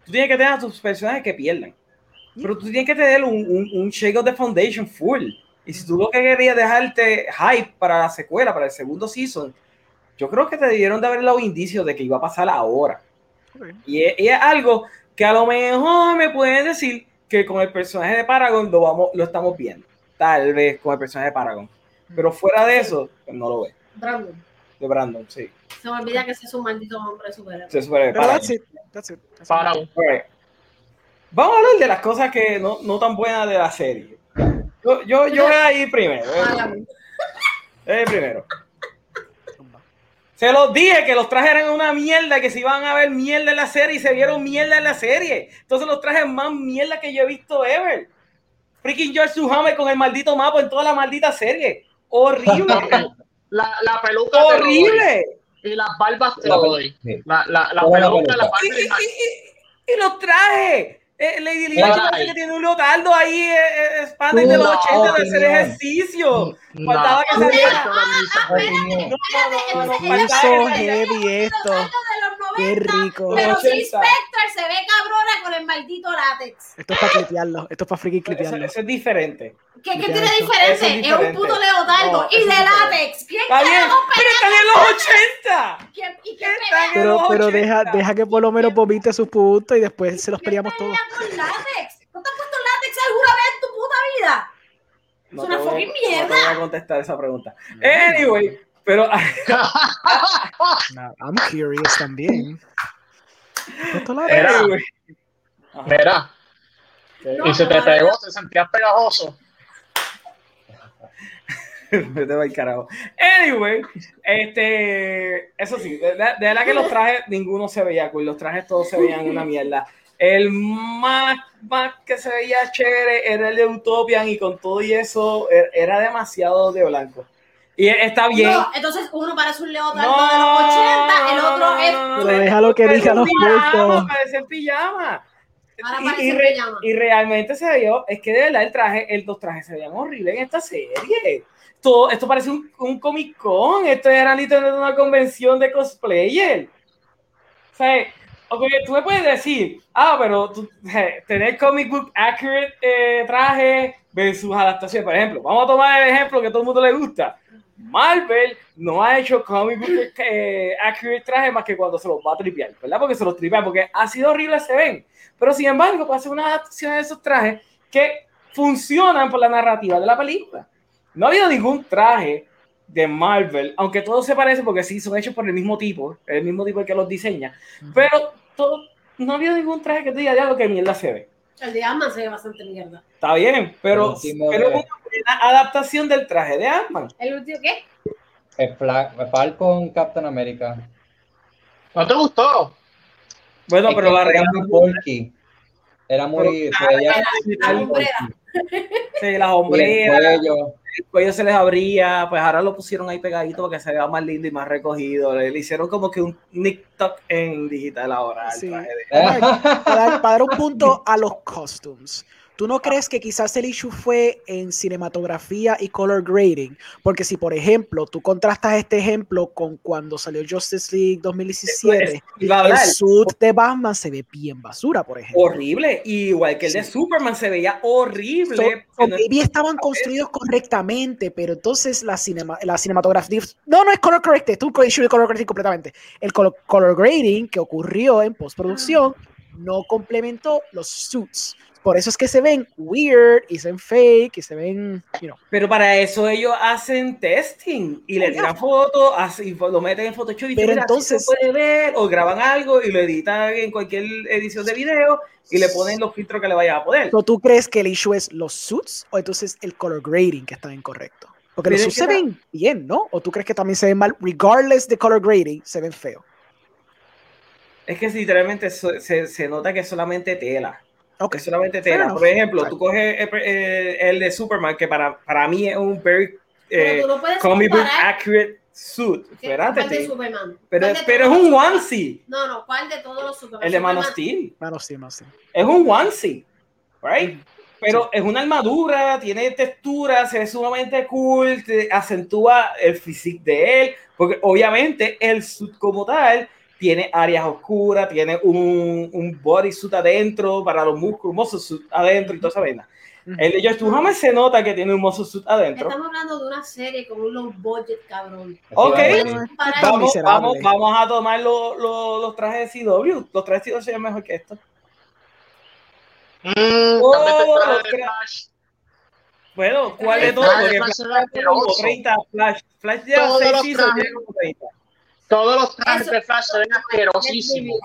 tú tienes que tener a tus personajes que pierdan, pero tú tienes que tener un, un, un shake of the foundation full. Y si tú lo que querías dejarte hype para la secuela, para el segundo season, yo creo que te debieron de haber dado indicios de que iba a pasar ahora. Ok. Y es, y es algo que a lo mejor me pueden decir que con el personaje de Paragon lo, vamos, lo estamos viendo. Tal vez con el personaje de Paragon. Pero fuera de eso, pues no lo ve. Brandon. De Brandon, sí. Se me olvida que ese es un maldito hombre superhéroe. Se Pero Paragon. that's it. That's it. That's. Para. Vamos a hablar de las cosas que no, no tan buenas de la serie. Yo, yo, yo voy a ir primero. eh. Eh, primero. Se los dije que los trajes eran una mierda, que se iban a ver mierda en la serie y se vieron mierda en la serie. Entonces los trajes más mierda que yo he visto ever. Freaking George Duhamel con el maldito mapa en toda la maldita serie. Horrible. La, la peluca horrible. y las barbas te lo doy. sí. La, la, la peluca, la peluca. barba Y, y los trajes. Eh, Lady Lee Ay. parece que tiene un leotardo ahí, eh, eh, Spandex de los No, 80 de hacer ejercicio. No, Faltaba que saliera. no, no, no. No, heavy esto. Qué 90, rico. Pero si 80. Spectre se ve cabrona con el maldito látex. Esto es para clipearlo. Esto es para freaking Eso, clipearlo. eso es diferente. ¿Qué, tiene diferente? es un puto leotardo No, y de látex. ¿Quién Está bien, carajo pero están en los 80. ¿Quién, ¿Y qué ¿Qué pelea tal? Pero, los pero deja, 80. deja que por lo menos vomite sus puntos y después se los ¿Quién peleamos todos. pelea con látex? ¿No te has puesto látex alguna vez en tu puta vida? No Es una te voy a- fucking No te mierda. voy a contestar esa pregunta. Anyway, pero Nah, I'm curious también. ¿Puesto la- Era. anyway. Ajá. Mira, No, y se te no, pegó, no. te sentías pegajoso. Vete pa'l carajo. Anyway, este, eso sí, de, de- de verdad que los trajes, ninguno se veía cool, los trajes todos se veían una mierda. El más, más que se veía chévere era el de Utopian y con todo y eso er- era demasiado de blanco. Y está bien. No, entonces uno parece un leotardo No, de los 80, el otro no, es. no, Pero déjalo que diga los pijama. Parece en pijama. Ahora Y- parece y, en re- pijama. y realmente se vio, es que de verdad el traje, el, los trajes se veían horribles en esta serie. Todo, esto parece un, un Comic Con, esto era literalmente una convención de cosplayer. O sea, ok, tú me puedes decir, ah, pero tú, tener comic book accurate eh, traje versus adaptación, por ejemplo, vamos a tomar el ejemplo que a todo el mundo le gusta. Marvel no ha hecho comic book eh, accurate traje más que cuando se los va a tripear, ¿verdad? Porque se los tripean, porque ha sido horrible se ven. Pero sin embargo, puede hacer una adaptación de esos trajes que funcionan por la narrativa de la película. No ha habido ningún traje de Marvel, aunque todos se parecen porque sí son hechos por el mismo tipo, el mismo tipo que los diseña, pero todo, no ha habido ningún traje que te diga ya lo que mierda se ve. El de Ant-Man se ve bastante mierda. Está bien, pero, El pero una buena adaptación del traje de Ant-Man. ¿El último qué? El Fla- Falcon Captain America. ¿No te gustó? Bueno, Es pero la era muy bulky. Era muy. bulky. sí, las el hombreras, cuello. el cuello se les abría, pues ahora lo pusieron ahí pegadito para que se vea más lindo y más recogido. Le, le hicieron como que un TikTok en digital ahora. Sí. traje de- Para dar, para dar un punto a los costumes. ¿Tú no crees que quizás el issue fue en cinematografía y color grading? Porque si, por ejemplo, tú contrastas este ejemplo con cuando salió Justice League 2017, Iba a el suit de Batman se ve bien basura, por ejemplo. horrible, igual que el de. Superman se veía horrible. So- no- maybe estaban construidos correctamente, pero entonces la, cinema, la cinematografía. No, no es color corrected, es un issue de color correcting completamente. El color, color grading que ocurrió en postproducción no complementó los suits. Por eso es que se ven weird y se ven fake y se ven, you know. Pero para eso ellos hacen testing y le Oh, tiran fotos, así, lo meten en Photoshop y Pero dicen, "Mira, así entonces- se puede ver, o graban algo y lo editan en cualquier edición de video y le ponen los filtros que le vayan a poner. So, ¿Tú crees que el issue es los suits o entonces el color grading que está incorrecto? Porque los suits se ven bien, ¿no? ¿O tú crees que también se ven mal? Regardless de color grading, se ven feos. Es que literalmente se, se nota que es solamente tela. Ok. Es solamente tela. Por ejemplo, tú coges el, el- el de Superman, que para, para mí es un very Pero eh, no comic book accurate suit. Espérate, ¿cuál de. Superman? pero, ¿Cuál de pero es un onesie. No, no, ¿cuál de todos los Superman? El de Man of Steel. Bueno, sí, no sé. Es un onesie. Right? Pero es una armadura, tiene textura, se ve sumamente cool, te acentúa el físico de él, porque obviamente el suit como tal tiene áreas oscuras, tiene un, un bodysuit adentro para los músculos, muscle suit adentro y toda esa vaina. El de George Duhamel se nota que tiene un muscle suit adentro. Estamos hablando de una serie con un low budget, cabrón. Ok. Vamos, vamos, vamos a tomar lo- lo- los trajes de CW. Los trajes de CW se ven mejor que estos. Mm, Oh. Bueno, ¿cuál de todos? Porque Flash Flash se ve tiene como asqueroso. 30 Flash. Flash lleva Todos 6 los seasons, trajes. tiene como 30. Todos los trajes Eso- de Flash se ven asquerosísimos.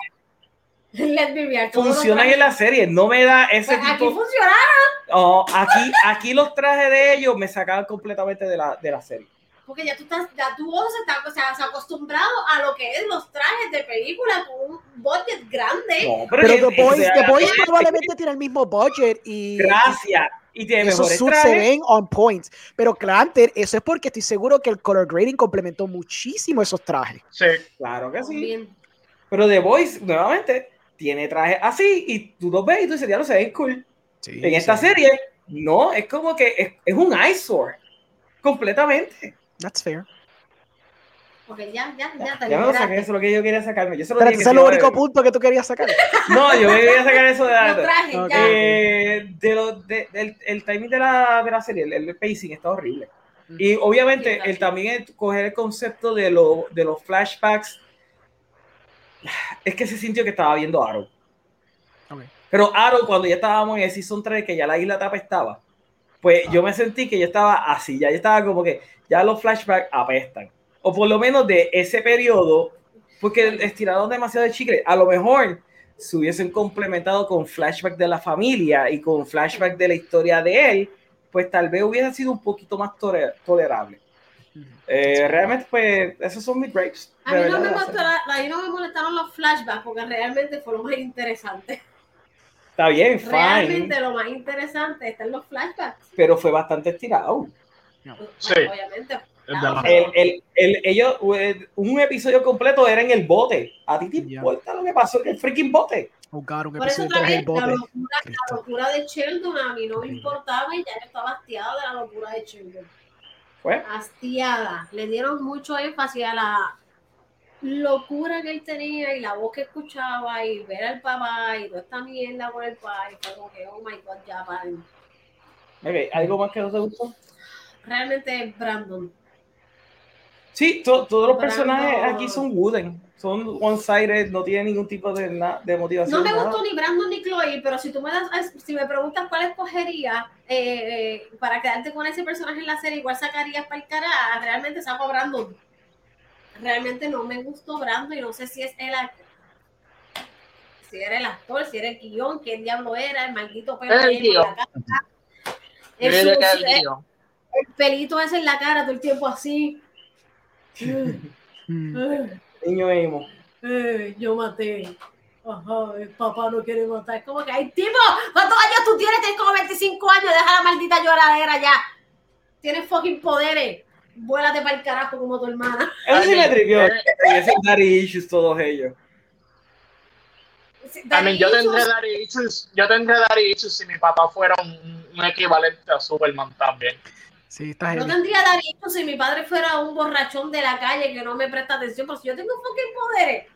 Funcionan en la serie, no me da ese Pues aquí tipo. funcionaron. Oh, aquí, aquí los trajes de ellos me sacaban completamente de la, de la serie. Porque ya tú estás, ya tú se está, o sea, se ha acostumbrado a lo que es los trajes de película con un budget grande. No, Pero que- The Boys, The Boys es- probablemente tiene el mismo budget y Gracias. Y tiene esos mejores suits se trajes. ven on point. Pero Clanter, eso es porque estoy seguro que el color grading complementó muchísimo esos trajes. Sí. Claro que sí. Bien. Pero The Voice, nuevamente, tiene trajes así y tú los ves y tú dices, ya lo se ven cool. En esta serie, no, es como que es, es un eyesore. Completamente. That's fair. Ok, ya, ya, ya. te Ya me lo saqué, liberaste. eso es lo que yo quería sacarme. Yo se lo Pero dije ese que es el único punto que tú querías sacar. No, yo quería sacar eso de ya. Eh, de lo, de- del el timing de la, de la serie, el, el pacing está horrible. Y obviamente, Sí, el también el coger el concepto de, lo, de los flashbacks, es que se sintió que estaba viendo Arrow. Pero Arrow, cuando ya estábamos en el Season 3, que ya la isla tapa estaba, pues yo me sentí que yo estaba así, ya yo estaba como que ya los flashbacks apestan. O por lo menos de ese periodo, porque estiraron demasiado de chicle. A lo mejor se hubiesen complementado con flashback de la familia y con flashback de la historia de él, pues tal vez hubiese sido un poquito más tolerable. Eh, realmente, pues, esos son mis grapes. A mí, no me la molestaron, a mí no me molestaron los flashbacks porque realmente fue lo más interesante. Está bien, fine, Realmente lo más interesante está en los flashbacks. pero fue bastante estirado. Bueno, obviamente. Demasiado. El, el, el- ellos, eh, un episodio completo era en el bote. ¿A ti te importa lo que pasó en el freaking bote? Un Por eso otra vez, la locura, la Cristo. locura de Sheldon a mí no me importaba y ya yo estaba hastiada de la locura de Sheldon. Fue. Hastiada. Le dieron mucho énfasis a la locura que él tenía y la voz que escuchaba y ver al papá y toda esta mierda con el pai. Fue como que, oh my god, ya paren. Ok, ¿Algo más que no te gustó? Realmente Brandon. Sí, to- todos los personajes aquí son wooden. Son one-sided, no tienen ningún tipo de, de motivación. No me gustó ni Brandon ni Chloe, pero si tú me das, si me preguntas cuál escogería eh, eh, para quedarte con ese personaje en la serie, igual sacarías para el cara, realmente saco a Brandon. Realmente no me gustó Brandon y no sé si es el si era el actor, si era el guion, qué diablo era, el maldito pelo El guion. la cara. El, sucio- el pelito ese en la cara todo el tiempo así. Niño emo. eh, yo maté. Ajá, el papá no quiere matar. Es como que hay tipo, ¿cuántos años tú tienes? Tienes como 25 años, deja la maldita lloradera ya. Tienes fucking poderes. Vuélate para el carajo como tu hermana. Eso sí me trivió. Ese daddy issues todos ellos. También yo tendré Daddy Issues, yo tendré Daddy Issues si mi papá fuera un, un equivalente a Superman también. Sí, está No tendría Daddy issues si mi padre fuera un borrachón de la calle que no me presta atención, pero si yo tengo fucking poderes,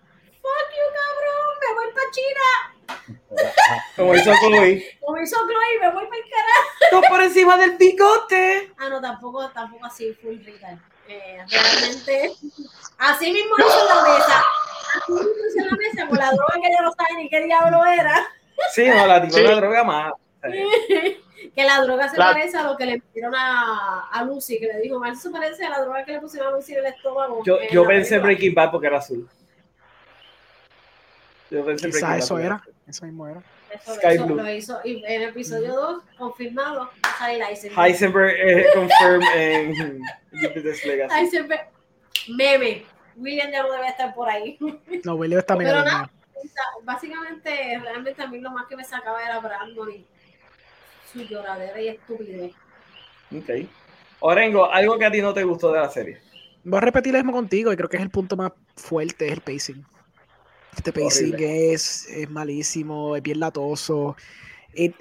fuck you, cabrón, me voy para China. Como hizo Chloe. Como hizo Chloe, me voy para el carajo. Por encima del bigote. Ah, no, tampoco, tampoco así full rica. Eh, realmente, así mismo hizo la mesa. Así mismo hizo en la mesa con la droga que yo no sabía ni qué diablo era. Sí, no, la tipo Sí. de droga más. que la droga se La- parece a lo que le metieron a, a Lucy, que le dijo, mal se parece a la droga que le pusieron a Lucy en el estómago. Yo, yo pensé. Breaking Bad porque era azul. Yo pensé en Quizá Breaking Bad eso era. Eso mismo era. Eso, Sky eso Blue. lo hizo. Y en el episodio 2, confirmado, sale Heisenberg. Heisenberg eh, confirm en Jupiter's Legacy. Heisenberg. Meme. William ya no debe estar por ahí. No, William está Pero mega nada. dormido. O sea, Básicamente, realmente a mí lo más que me sacaba era Brandon y su lloradera y estupidez. Ok. Orengo, algo que a ti no te gustó de la serie. Voy a repetir lo mismo contigo y creo que es el punto más fuerte, es el pacing. Este pacing Horrible. es, es malísimo, es bien latoso.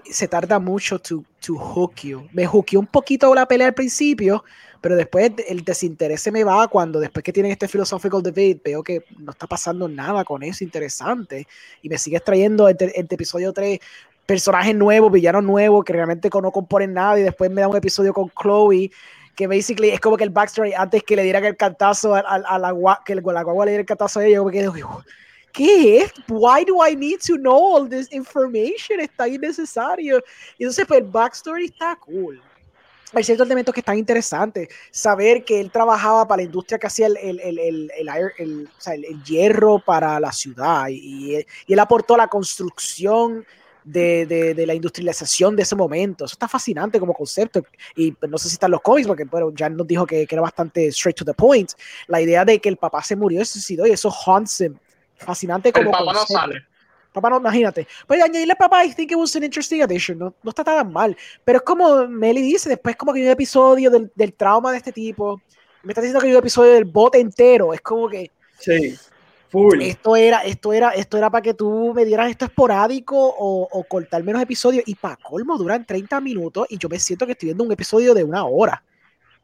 se tarda mucho to, to hook you. Me hookeó un poquito la pelea al principio, pero después el desinterés se me va cuando después que tienen este philosophical debate veo que no está pasando nada con eso interesante y me sigues trayendo entre, entre episodio 3 personajes nuevos, villanos nuevos que realmente no componen nada y después me da un episodio con Chloe que basically es como que el backstory antes que le dieran el cantazo a, a- a la guagua, que el- la guagua le diera el cantazo a ella, yo me quedé, ¿qué es? Why do I need to know all this information? Está innecesario. Y entonces, pues el backstory está cool. Hay ciertos elementos que están interesantes. Saber que él trabajaba para la industria que hacía el, el, el, el, o sea, hierro para la ciudad y- y él aportó a la construcción de, de, de la industrialización de ese momento. Eso está fascinante como concepto. Y pues, no sé si están los cómics, porque bueno, ya nos dijo que, que era bastante straight to the point. La idea de que el papá se murió y suicidó y eso haunts him. Fascinante El como papá no concepto. sale. Papá, no, imagínate. Pues añadirle papá, I think it was an interesting addition. No, no está tan mal. Pero es como Meli dice, después como que hay un episodio del, del trauma de este tipo. Me está diciendo que hay un episodio del bote entero. Es como que Sí. Esto era, esto era, esto era para que tú me dieras esto esporádico o, o cortar menos episodios. Y para colmo duran 30 minutos y yo me siento que estoy viendo un episodio de una hora.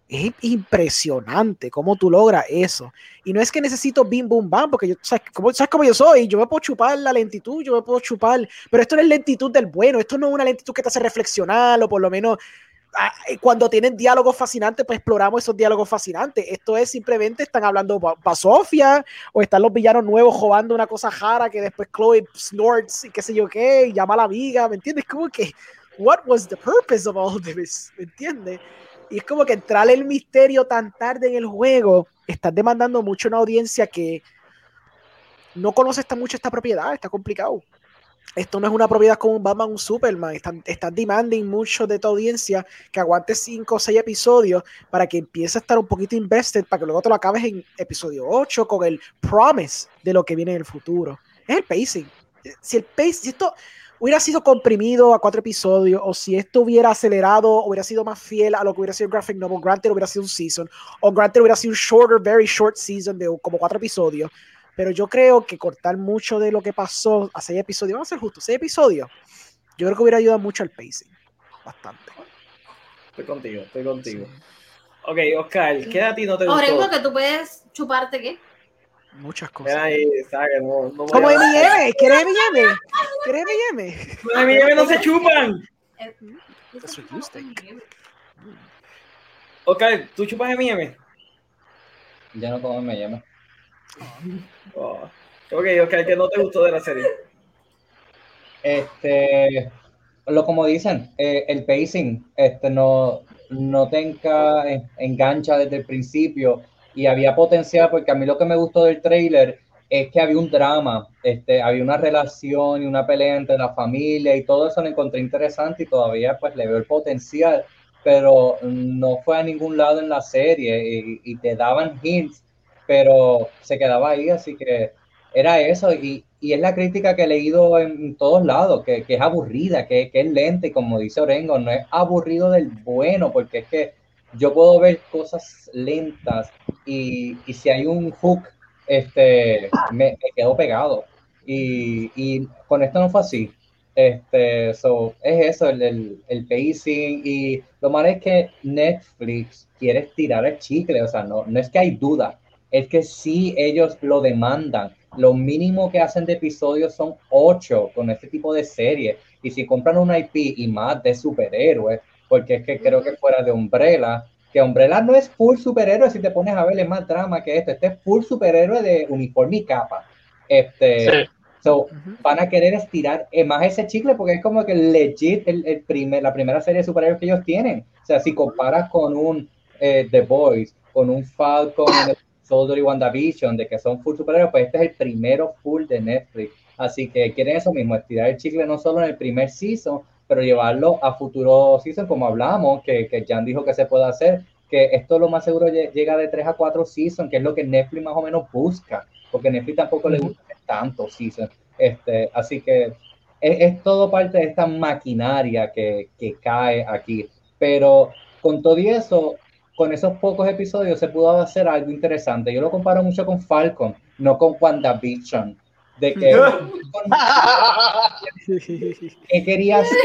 Es impresionante cómo tú logras eso. Y no es que necesito bim bum bam, porque yo, ¿sabes, cómo, ¿sabes cómo yo soy? Yo me puedo chupar la lentitud, yo me puedo chupar, pero esto no es lentitud del bueno, esto no es una lentitud que te hace reflexionar o por lo menos cuando tienen diálogos fascinantes, pues exploramos esos diálogos fascinantes. Esto es simplemente están hablando para Sofía o están los villanos nuevos jugando una cosa jara que después Chloe snorts y qué sé yo qué, y llama a la amiga, ¿me entiendes? Como que, what was the purpose of all this? ¿Me entiendes? Y es como que entrar el misterio tan tarde en el juego, estás demandando mucho a una audiencia que no conoce esta, mucho esta propiedad, está complicado. Esto no es una propiedad como un Batman un Superman, están, están demanding mucho de tu audiencia que aguante 5 o 6 episodios para que empiece a estar un poquito invested, para que luego te lo acabes en episodio 8 con el promise de lo que viene en el futuro. Es el pacing. Si el pace, si esto hubiera sido comprimido a cuatro episodios, o si esto hubiera acelerado, hubiera sido más fiel a lo que hubiera sido el graphic novel, Granted hubiera sido un season, o Granted hubiera sido un shorter, very short season de como cuatro episodios. Pero yo creo que cortar mucho de lo que pasó a seis episodios, vamos a ser justos, seis episodios, yo creo que hubiera ayudado mucho al pacing. Bastante. Estoy contigo, estoy contigo. Ok, Oscar, ¿qué a ti no te gustó? Orengo, que tú puedes chuparte, ¿qué? Muchas cosas. Ahí, sabe, no, no Como a- M&M, ¿quieres M&M? ¿Quieres M&M? Los M&M no se chupan. That's what you think. Oscar, ¿tú chupas M&M? Ya no como me llama. Oh. Ok, Oscar, ¿qué no te gustó de la serie? Este, lo como dicen, eh, el pacing este, no, no te engancha desde el principio y había potencial porque a mí lo que me gustó del trailer es que había un drama, este, había una relación y una pelea entre la familia y todo eso lo encontré interesante y todavía pues le veo el potencial, pero no fue a ningún lado en la serie y te daban hints, pero se quedaba ahí, así que era eso y, y es la crítica que he leído en todos lados, que, que es aburrida, que, que es lenta y como dice Orengo, no es aburrido del bueno, porque es que yo puedo ver cosas lentas y, y si hay un hook, este, me, me quedo pegado. Y, y con esto no fue así. Este, so, es eso, el, el, el pacing y lo malo es que Netflix quiere estirar el chicle, o sea, no, no es que hay duda, es que sí ellos lo demandan. Lo mínimo que hacen de episodios son ocho con este tipo de series. Y si compran una IP y más de superhéroes, porque es que creo que fuera de Umbrella, que Umbrella no es full superhéroe si te pones a ver, es más drama que esto. Este es full superhéroe de uniforme y capa. Este, Sí. so, van a querer estirar más ese chicle porque es como que legit el, el primer, la primera serie de superhéroes que ellos tienen. O sea, si comparas con un eh, The Boys, con un Falcon, Soldier y WandaVision, de que son full superhéroes, pues este es el primero full de Netflix. Así que quieren eso mismo, estirar el chicle no solo en el primer season, pero llevarlo a futuro season, como hablamos, que, que Jan dijo que se puede hacer, que esto lo más seguro llega de 3 a 4 seasons, que es lo que Netflix más o menos busca, porque Netflix tampoco le gusta tanto season. Este, así que es, todo parte de esta maquinaria que, que cae aquí. Pero con todo eso, con esos pocos episodios se pudo hacer algo interesante. Yo lo comparo mucho con Falcon, no con WandaVision. De que, que quería hacer,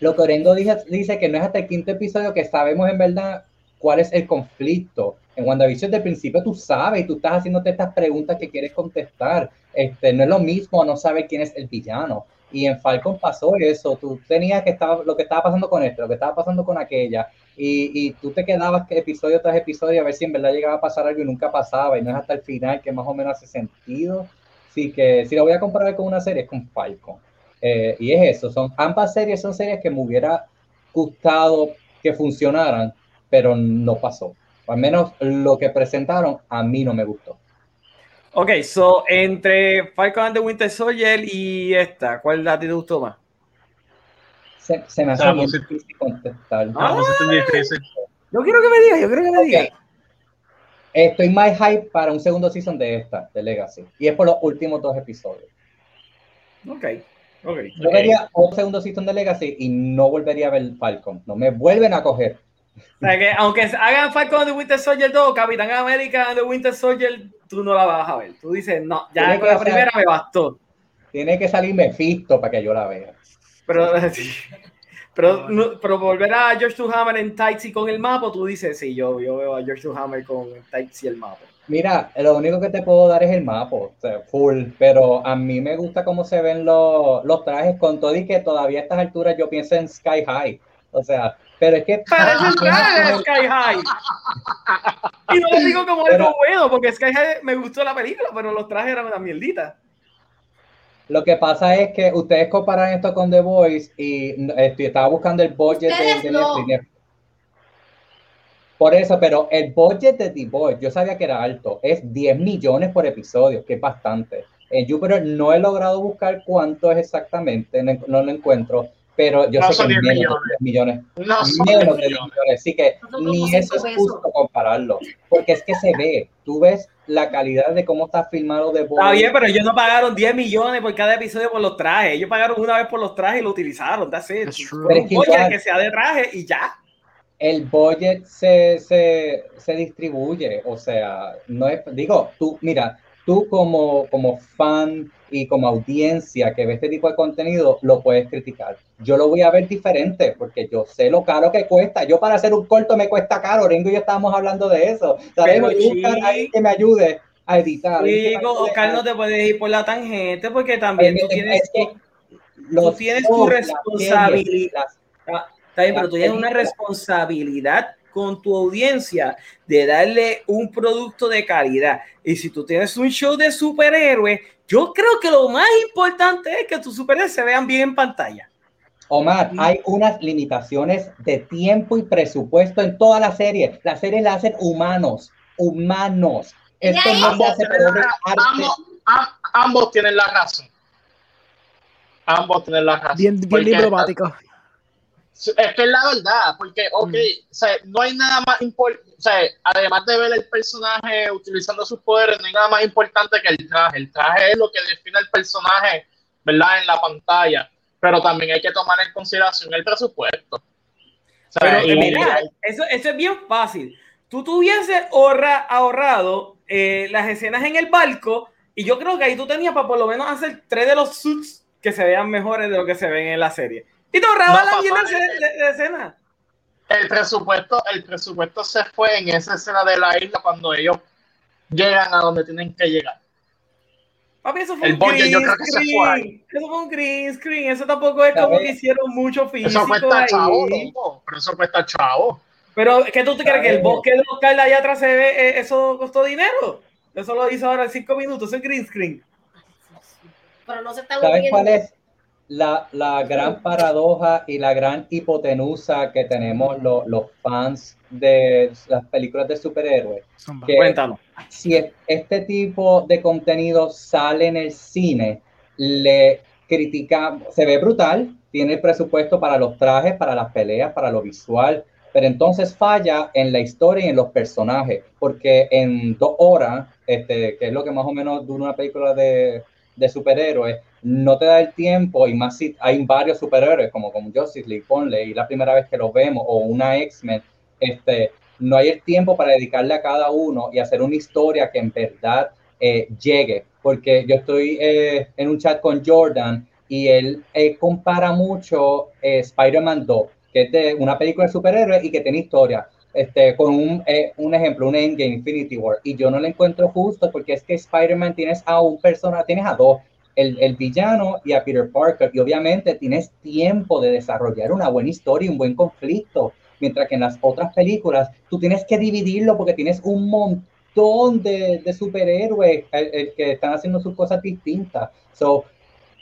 lo que Orengo dice, dice que no es hasta el quinto episodio que sabemos en verdad cuál es el conflicto. En WandaVision de principio tú sabes y tú estás haciéndote estas preguntas que quieres contestar. Este, no es lo mismo no saber quién es el villano. Y en Falcon pasó eso. Tú tenías que estar lo que estaba pasando con esto, lo que estaba pasando con aquella. Y, tú te quedabas episodio tras episodio a ver si en verdad llegaba a pasar algo y nunca pasaba. Y no es hasta el final que más o menos hace sentido. Así que si lo voy a comparar con una serie es con Falcon. Eh, y es eso, son, ambas series son series que me hubiera gustado que funcionaran, pero no pasó. Al menos lo que presentaron a mí no me gustó. Ok, so entre Falcon and the Winter Soldier y esta, ¿cuál la te gustó más? Se, me hace muy difícil contestar. Ah, yo quiero que me diga, yo quiero que me diga. Estoy más hype para un segundo season de esta, de Legacy. Y es por los últimos dos episodios. Ok. Okay, Yo vería un segundo season de Legacy y no volvería a ver Falcon. No me vuelven a coger. O sea que aunque hagan Falcon de Winter Soldier 2, Capitán América de Winter Soldier, tú no la vas a ver. Tú dices, no, ya con la primera me bastó. Tiene que salir Mephisto para que yo la vea. Pero, pero, pero volver a George Hammer en Tights y con el mapa, tú dices, sí, yo, yo veo a George Hammer con Tights y el mapa. Mira, lo único que te puedo dar es el mapa, full, pero a mí me gusta cómo se ven los, los trajes con todo y que todavía a estas alturas yo pienso en Sky High. O sea, pero es que... Pero es el traje de Sky High. Y no lo digo como algo bueno, porque Sky High me gustó la película, pero los trajes eran una mierdita. Lo que pasa es que ustedes comparan esto con The Voice y este, estaba buscando el budget de, de por eso, pero el budget de The Boy, yo sabía que era alto, es 10 millones por episodio, que es bastante. En Jupiter no he logrado buscar cuánto es exactamente, no, lo encuentro, pero yo sé que 10 millones. 10 millones. No son menos de 10 millones. Así que ni eso es justo compararlo, porque es que se ve, tú ves la calidad de cómo está filmado Boy. Está bien, pero ellos no pagaron 10 millones por cada episodio por los trajes, ellos pagaron una vez por los trajes y lo utilizaron, that's it. Oye, que sea de traje y ya el budget se, se, se, distribuye, o sea, no es, digo, tú, mira, tú como, como fan y como audiencia que ve este tipo de contenido, lo puedes criticar. Yo lo voy a ver diferente porque yo sé lo caro que cuesta. Yo para hacer un corto me cuesta caro. Ringo y yo estábamos hablando de eso. Sabemos alguien que me ayude a editar. Digo, Oscar, no te puedes ir por la tangente porque también tú tienes, tú tienes tu responsabilidad. Está bien, pero tú tienes una responsabilidad con tu audiencia de darle un producto de calidad. Y si tú tienes un show de superhéroes, yo creo que lo más importante es que tus superhéroes se vean bien en pantalla. Omar, hay unas limitaciones de tiempo y presupuesto en toda la serie. La serie la hacen humanos, humanos. Esto no se hace ambos, ambos, tienen la razón. Ambos tienen la razón. Bien, bien diplomático. Es que es la verdad, porque, ok, mm. o sea, no hay nada más importante, o sea, además de ver el personaje utilizando sus poderes, no hay nada más importante que el traje. El traje es lo que define el personaje, ¿verdad? En la pantalla. Pero también hay que tomar en consideración el presupuesto. Pero, mira, eso, eso, es bien fácil. Tú tuvieses ahorra, ahorrado eh, las escenas en el barco y yo creo que ahí tú tenías para por lo menos hacer tres de los suits que se vean mejores de lo que se ven en la serie. Y te ahorraba la de, escena. El presupuesto, el presupuesto se fue en esa escena de la isla cuando ellos llegan a donde tienen que llegar. Papi, eso fue el un green yo creo que screen. Se fue Eso fue un green screen. Eso tampoco es como que hicieron mucho físico. Eso cuesta chavo, loco. Pero eso cuesta chavo. Pero, ¿qué tú te crees? ¿Que el bosque de local allá atrás se ve? Eh, ¿Eso costó dinero? Eso lo hizo ahora en cinco minutos. Es green screen. Pero no se está ¿Sabes cuál es? La, la, gran paradoja y la gran hipotenusa que tenemos los, los fans de las películas de superhéroes. Que Cuéntanos. Si este tipo de contenido sale en el cine, le critica, se ve brutal, tiene el presupuesto para los trajes, para las peleas, para lo visual, pero entonces falla en la historia y en los personajes, porque en dos horas, este, que es lo que más o menos dura una película de, de superhéroes, no te da el tiempo, y más si hay varios superhéroes, como, como Justice League, ponle, y la primera vez que los vemos, o una X-Men, este, no hay el tiempo para dedicarle a cada uno y hacer una historia que en verdad eh, llegue, porque yo estoy eh, en un chat con Jordan y él eh, compara mucho Spider-Man 2 que es una película de superhéroes y que tiene historia. Este, con un, eh, un ejemplo, un Endgame, Infinity War, y yo no lo encuentro justo porque es que Spider-Man tienes a un persona, tienes a dos, el, el, villano y a Peter Parker, y obviamente tienes tiempo de desarrollar una buena historia, un buen conflicto, mientras que en las otras películas tú tienes que dividirlo porque tienes un montón de, de superhéroes que están haciendo sus cosas distintas. So,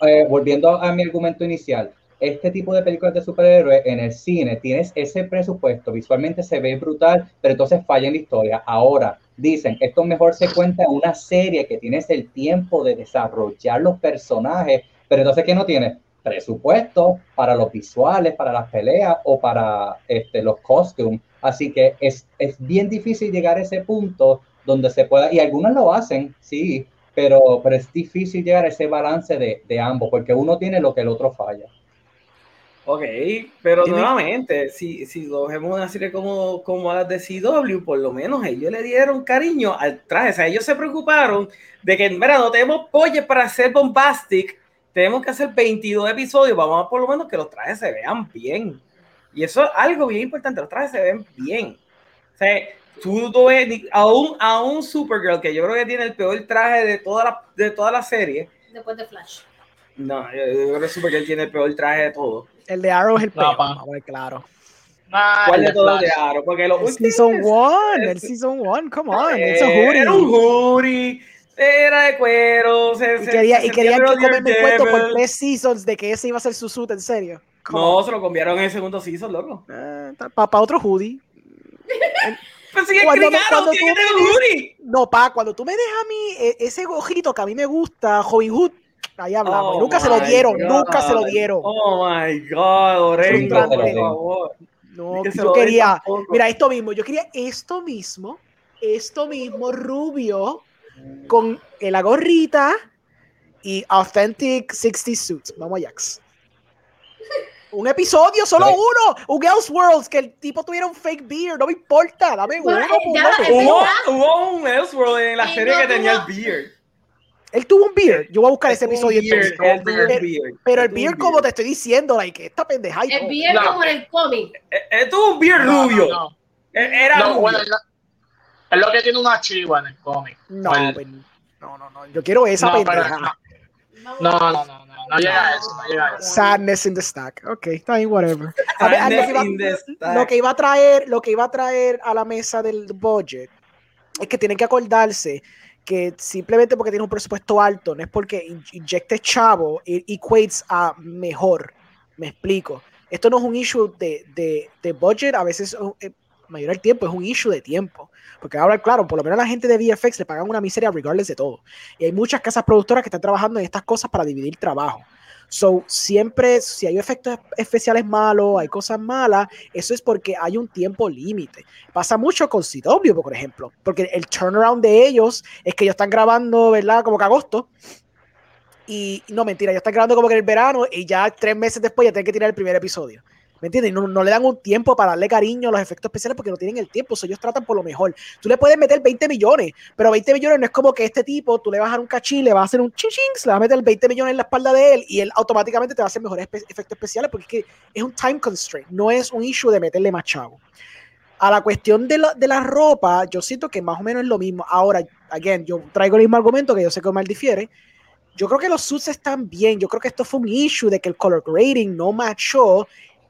eh, volviendo a mi argumento inicial, este tipo de películas de superhéroes en el cine tienes ese presupuesto, visualmente se ve brutal, pero entonces falla en la historia. Ahora, dicen, esto mejor se cuenta en una serie que tienes el tiempo de desarrollar los personajes, pero entonces ¿qué no tienes? Presupuesto para los visuales, para las peleas o para este, los costumes. Así que es, es bien difícil llegar a ese punto donde se pueda, y algunos lo hacen, sí, pero, pero es difícil llegar a ese balance de, de ambos, porque uno tiene lo que el otro falla. Ok, pero nuevamente, si, si lo vemos una serie como, como las de CW, por lo menos ellos le dieron cariño al traje. O sea, ellos se preocuparon de que, mira, no tenemos pollo para hacer bombastic, tenemos que hacer 22 episodios, vamos a por lo menos que los trajes se vean bien. Y eso es algo bien importante, los trajes se ven bien. O sea, tú, tú ves a un, a un Supergirl, que yo creo que tiene el peor traje de toda la, de toda la serie. Después de Flash. No, yo, yo creo que Supergirl tiene el peor traje de todo. El de Arrow es el peor, vamos a ver, claro. Ah, ¿Cuál el de todos de Arrow? Porque los El últimos- season 1, el es- season 1, come on, Eh, it's a hoodie. Era un hoodie, era de cuero. Se, Y, quería, se y querían que comerme el cuento por tres seasons de que ese iba a ser su suit, en serio. No, se lo cambiaron en el segundo season, loco. Para otro hoodie. Pero sigue Cuando me- cuando tiene tú me un hoodie. No, pa, cuando tú me dejas a mí eh, ese ojito que a mí me gusta, Robin Hood, ahí hablamos. Oh nunca se lo dieron, God. nunca se lo dieron. Oh my God, Orengo, por favor. No, Que se yo quería, mira, esto mismo, yo quería esto mismo, esto mismo, rubio, con la gorrita y Authentic 60 Suits. Vamos a Jax. Un episodio, solo Right. uno. Un Elseworlds, que el tipo tuviera un fake beard. No me importa, dame uno. Bueno, ya, menos. Hubo, hubo un Elseworld en la Y serie no que tenía el beard. Él tuvo un beard. Yo voy a buscar ese episodio beard, entonces. un Pero- beard. Pero el beard, como te estoy diciendo, like, esta pendeja El No. como en el cómic. Él, él tuvo un beard No, rubio. no, no. Él- Era No, rubio. bueno, es la- es lo que tiene una chiva en el cómic. No, El- pues, no, no, no. Yo quiero esa no, pero pendeja. no, no, no, no, no, no llega a eso, no llega a eso. Sadness in the stack. Ok, está bien, whatever. A ver, a lo, que iba, In the stack. lo que iba a traer, lo que iba a traer a la mesa del budget es que tienen que acordarse que simplemente porque tiene un presupuesto alto, no es porque in- inyectes chavo equates a mejor. Me explico. Esto no es un issue de, de, de budget, a veces eh, mayor del tiempo es un issue de tiempo. Porque ahora, claro, por lo menos la gente de VFX le pagan una miseria regardless de todo. Y hay muchas casas productoras que están trabajando en estas cosas para dividir trabajo. So, siempre, si hay efectos especiales malos, hay cosas malas, eso es porque hay un tiempo límite. Pasa mucho con CW, por ejemplo, porque el turnaround de ellos es que ellos están grabando, ¿verdad? Como que agosto. Y no, mentira, ellos están grabando como que en el verano y ya tres meses después ya tienen que tirar el primer episodio. ¿Me entiendes? No, no le dan un tiempo para darle cariño a los efectos especiales porque no tienen el tiempo. So, ellos tratan por lo mejor. Tú le puedes meter 20 millones, pero 20 millones no es como que este tipo, tú le vas a dar un cachín, le vas a hacer un chichings, le vas a meter 20 millones en la espalda de él y él automáticamente te va a hacer mejores efectos especiales porque es que es un time constraint, no es un issue de meterle más chavo. A la cuestión de la, de la ropa, yo siento que más o menos es lo mismo. Ahora, again, yo traigo el mismo argumento que yo sé que Omar difiere. Yo creo que los suits están bien. Yo creo que esto fue un issue de que el color grading no matchó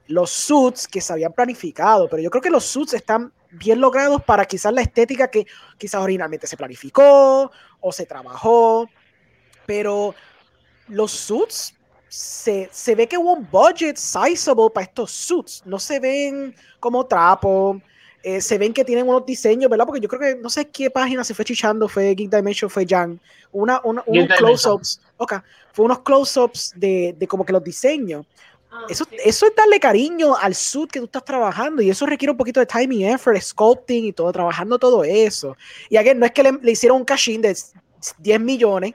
los suits que se habían planificado, pero yo creo que los suits están bien logrados para quizás la estética que quizás originalmente se planificó o se trabajó, pero los suits se, se ve que hubo un budget sizable para estos suits, no se ven como trapo, eh, se ven que tienen unos diseños, ¿verdad? Porque yo creo que no sé qué página se fue chichando, fue Geek Dimension, fue Jan, una, una unos close-ups, ok, fue unos close-ups de, de, como que los diseños. Ah, eso, eso es darle cariño al suit que tú estás trabajando y eso requiere un poquito de timing, effort, sculpting y todo, trabajando todo eso. Y again, no es que le, le hicieron un cash de 10 millones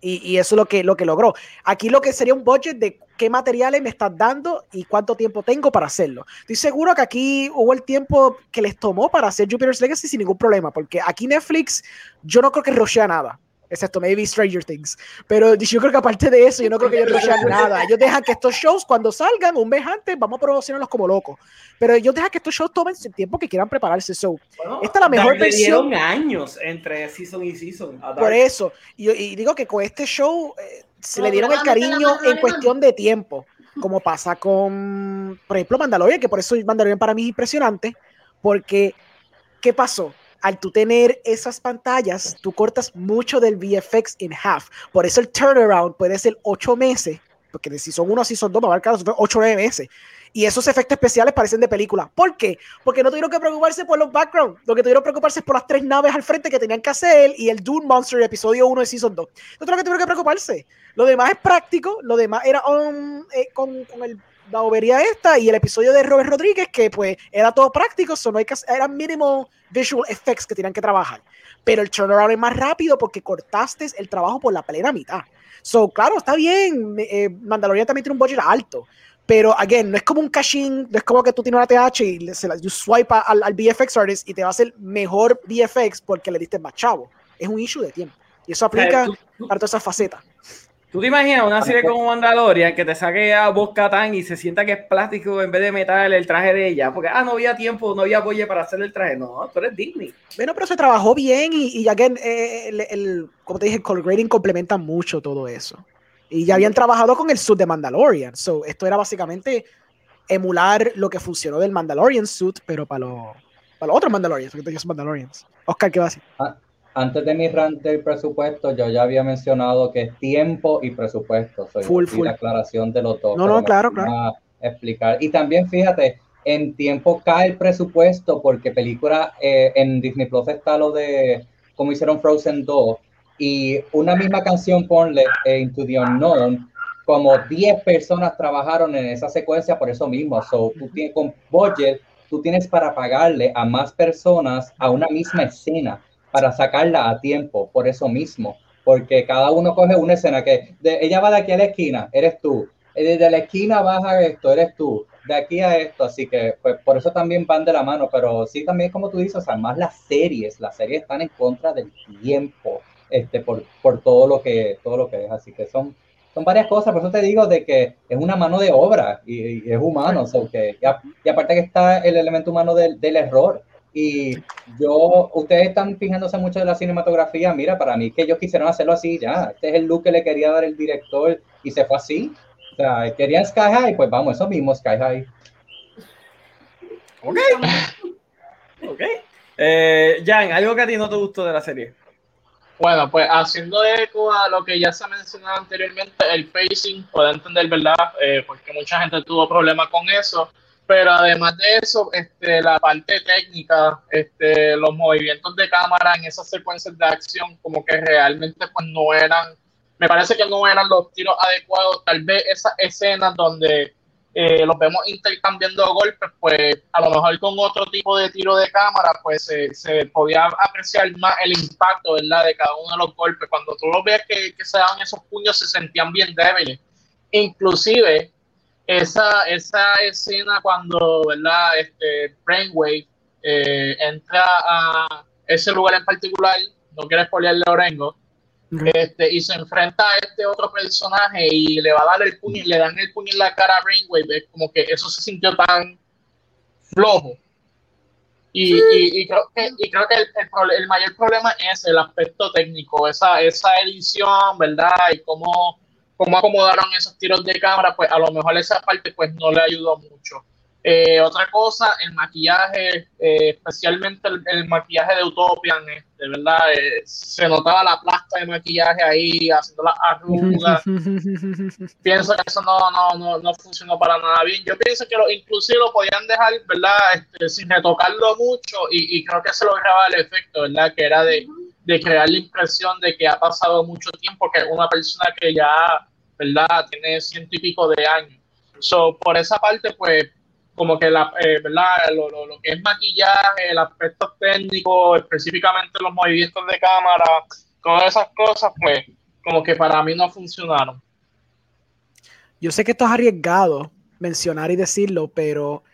y, y, eso es lo que, lo que logró. Aquí lo que sería un budget de qué materiales me estás dando y cuánto tiempo tengo para hacerlo. Estoy seguro que aquí hubo el tiempo que les tomó para hacer Jupiter's Legacy sin ningún problema, porque aquí Netflix yo no creo que rochea nada excepto maybe Stranger Things. Pero yo creo que aparte de eso, yo no creo que ellos rushen nada. Ellos dejan que estos shows, cuando salgan un mes antes, vamos a promocionarlos como locos. Pero ellos dejan que estos shows tomen el tiempo que quieran prepararse. So, esta es la mejor versión. años entre season y season. Por eso. Y, y, digo que con este show eh, se le dieron el cariño en cuestión de tiempo. Como pasa con, por ejemplo, Mandalorian, que por eso Mandalorian para mí es impresionante. Porque, ¿qué pasó? Al tú tener esas pantallas, tú cortas mucho del VFX in half. Por eso el turnaround puede ser ocho meses, porque si son uno, si son dos, va a abarcar ocho o nueve meses. Y esos efectos especiales parecen de película. ¿Por qué? Porque no tuvieron que preocuparse por los backgrounds. Lo que tuvieron que preocuparse es por las tres naves al frente que tenían que hacer y el Dune Monster episodio 1 de Season 2. Eso es lo que tuvieron que preocuparse. Lo demás es práctico. Lo demás era um, eh, con, con el la bobería esta y el episodio de Robert Rodríguez, que pues era todo práctico, so no hay que, eran mínimo visual effects que tenían que trabajar. Pero el turnaround es más rápido porque cortaste el trabajo por la plena mitad. So, claro, está bien. Eh, Mandalorian también tiene un budget alto. Pero, again, no es como un caching, no es como que tú tienes una TH y se la swipe al, al VFX artist y te va a hacer mejor VFX porque le diste más chavo. Es un issue de tiempo. Y eso aplica para todas esas facetas. ¿Tú te imaginas una serie como Mandalorian que te saque a Boss y se sienta que es plástico en vez de metal el traje de ella? Porque, ah, no había tiempo, no había apoyo para hacer el traje. No, tú eres Disney. Bueno, pero se trabajó bien y, y again, eh, el, como te dije, el color grading complementa mucho todo eso. Y ya habían trabajado con el suit de Mandalorian. So, esto era básicamente emular lo que funcionó del Mandalorian suit, pero para los, para los otros Mandalorians, porque son Mandalorians. Oscar, ¿qué va a decir? Ah, antes de mi rant del presupuesto, yo ya había mencionado que es tiempo y presupuesto. Soy full, full. la aclaración de los dos. No, no, claro, claro. explicar. Y también fíjate, en tiempo cae el presupuesto porque película eh, en Disney Plus está lo de cómo hicieron Frozen 2 y una misma canción, ponle eh, Into the Unknown, como 10 personas trabajaron en esa secuencia por eso mismo. So, tú tienes con budget, tú tienes para pagarle a más personas a una misma escena para sacarla a tiempo, por eso mismo, porque cada uno coge una escena que de, ella va de aquí a la esquina, eres tú, desde la esquina vas a esto, eres tú, de aquí a esto, así que pues por eso también van de la mano, pero sí también como tú dices, además las series, las series están en contra del tiempo, este, por, por todo lo que todo lo que es, así que son son varias cosas, por eso te digo de que es una mano de obra y, es humano, o sea, que, y, aparte que está el elemento humano del, del error, y yo, ustedes están fijándose mucho de la cinematografía. Mira, para mí que ellos quisieron hacerlo así, ya. Este es el look que le quería dar el director y se fue así. O sea, querían Sky High, pues vamos, eso mismo, Sky High. Ok. ok. Eh, Jan, ¿algo que a ti no te gustó de la serie? Bueno, pues haciendo eco a lo que ya se ha mencionado anteriormente, el pacing, puedo entender, ¿verdad? Eh, porque mucha gente tuvo problemas con eso pero además de eso, este, la parte técnica, este, los movimientos de cámara en esas secuencias de acción, como que realmente pues no eran, me parece que no eran los tiros adecuados, tal vez esas escenas donde eh, los vemos intercambiando golpes, pues a lo mejor con otro tipo de tiro de cámara, pues se podía apreciar más el impacto, ¿verdad? De cada uno de los golpes. Cuando tú lo ves que, que se daban esos puños, se sentían bien débiles. Inclusive, esa, esa escena cuando, ¿verdad? Este, Brainwave eh, entra a ese lugar en particular, no quiero spoilearle a Orengo, este, y se enfrenta a este otro personaje y le va a dar el puño y le dan el puño en la cara a Brainwave, es como que eso se sintió tan flojo. Y, y, creo que, y creo que el, el, mayor problema es el aspecto técnico, esa, esa edición, ¿verdad? Y cómo cómo acomodaron esos tiros de cámara, pues a lo mejor esa parte pues no le ayudó mucho. Eh, otra cosa, el maquillaje, eh, especialmente el, el, maquillaje de Utopian, eh, de verdad, se notaba la plasta de maquillaje ahí, haciendo las arrugas. pienso que eso no, no, no, no, funcionó para nada bien. Yo pienso que lo, inclusive lo podían dejar, ¿verdad? Este, sin retocarlo mucho y, y, creo que se lograba el efecto, ¿verdad? Que era de, de crear la impresión de que ha pasado mucho tiempo, que una persona que ya, ¿verdad? Tiene ciento y pico de años. So, por esa parte, pues como que la, eh, ¿verdad? Lo, lo, lo, que es maquillaje, el aspecto técnico, específicamente los movimientos de cámara, todas esas cosas, pues como que para mí no funcionaron. Yo sé que esto es arriesgado mencionar y decirlo, pero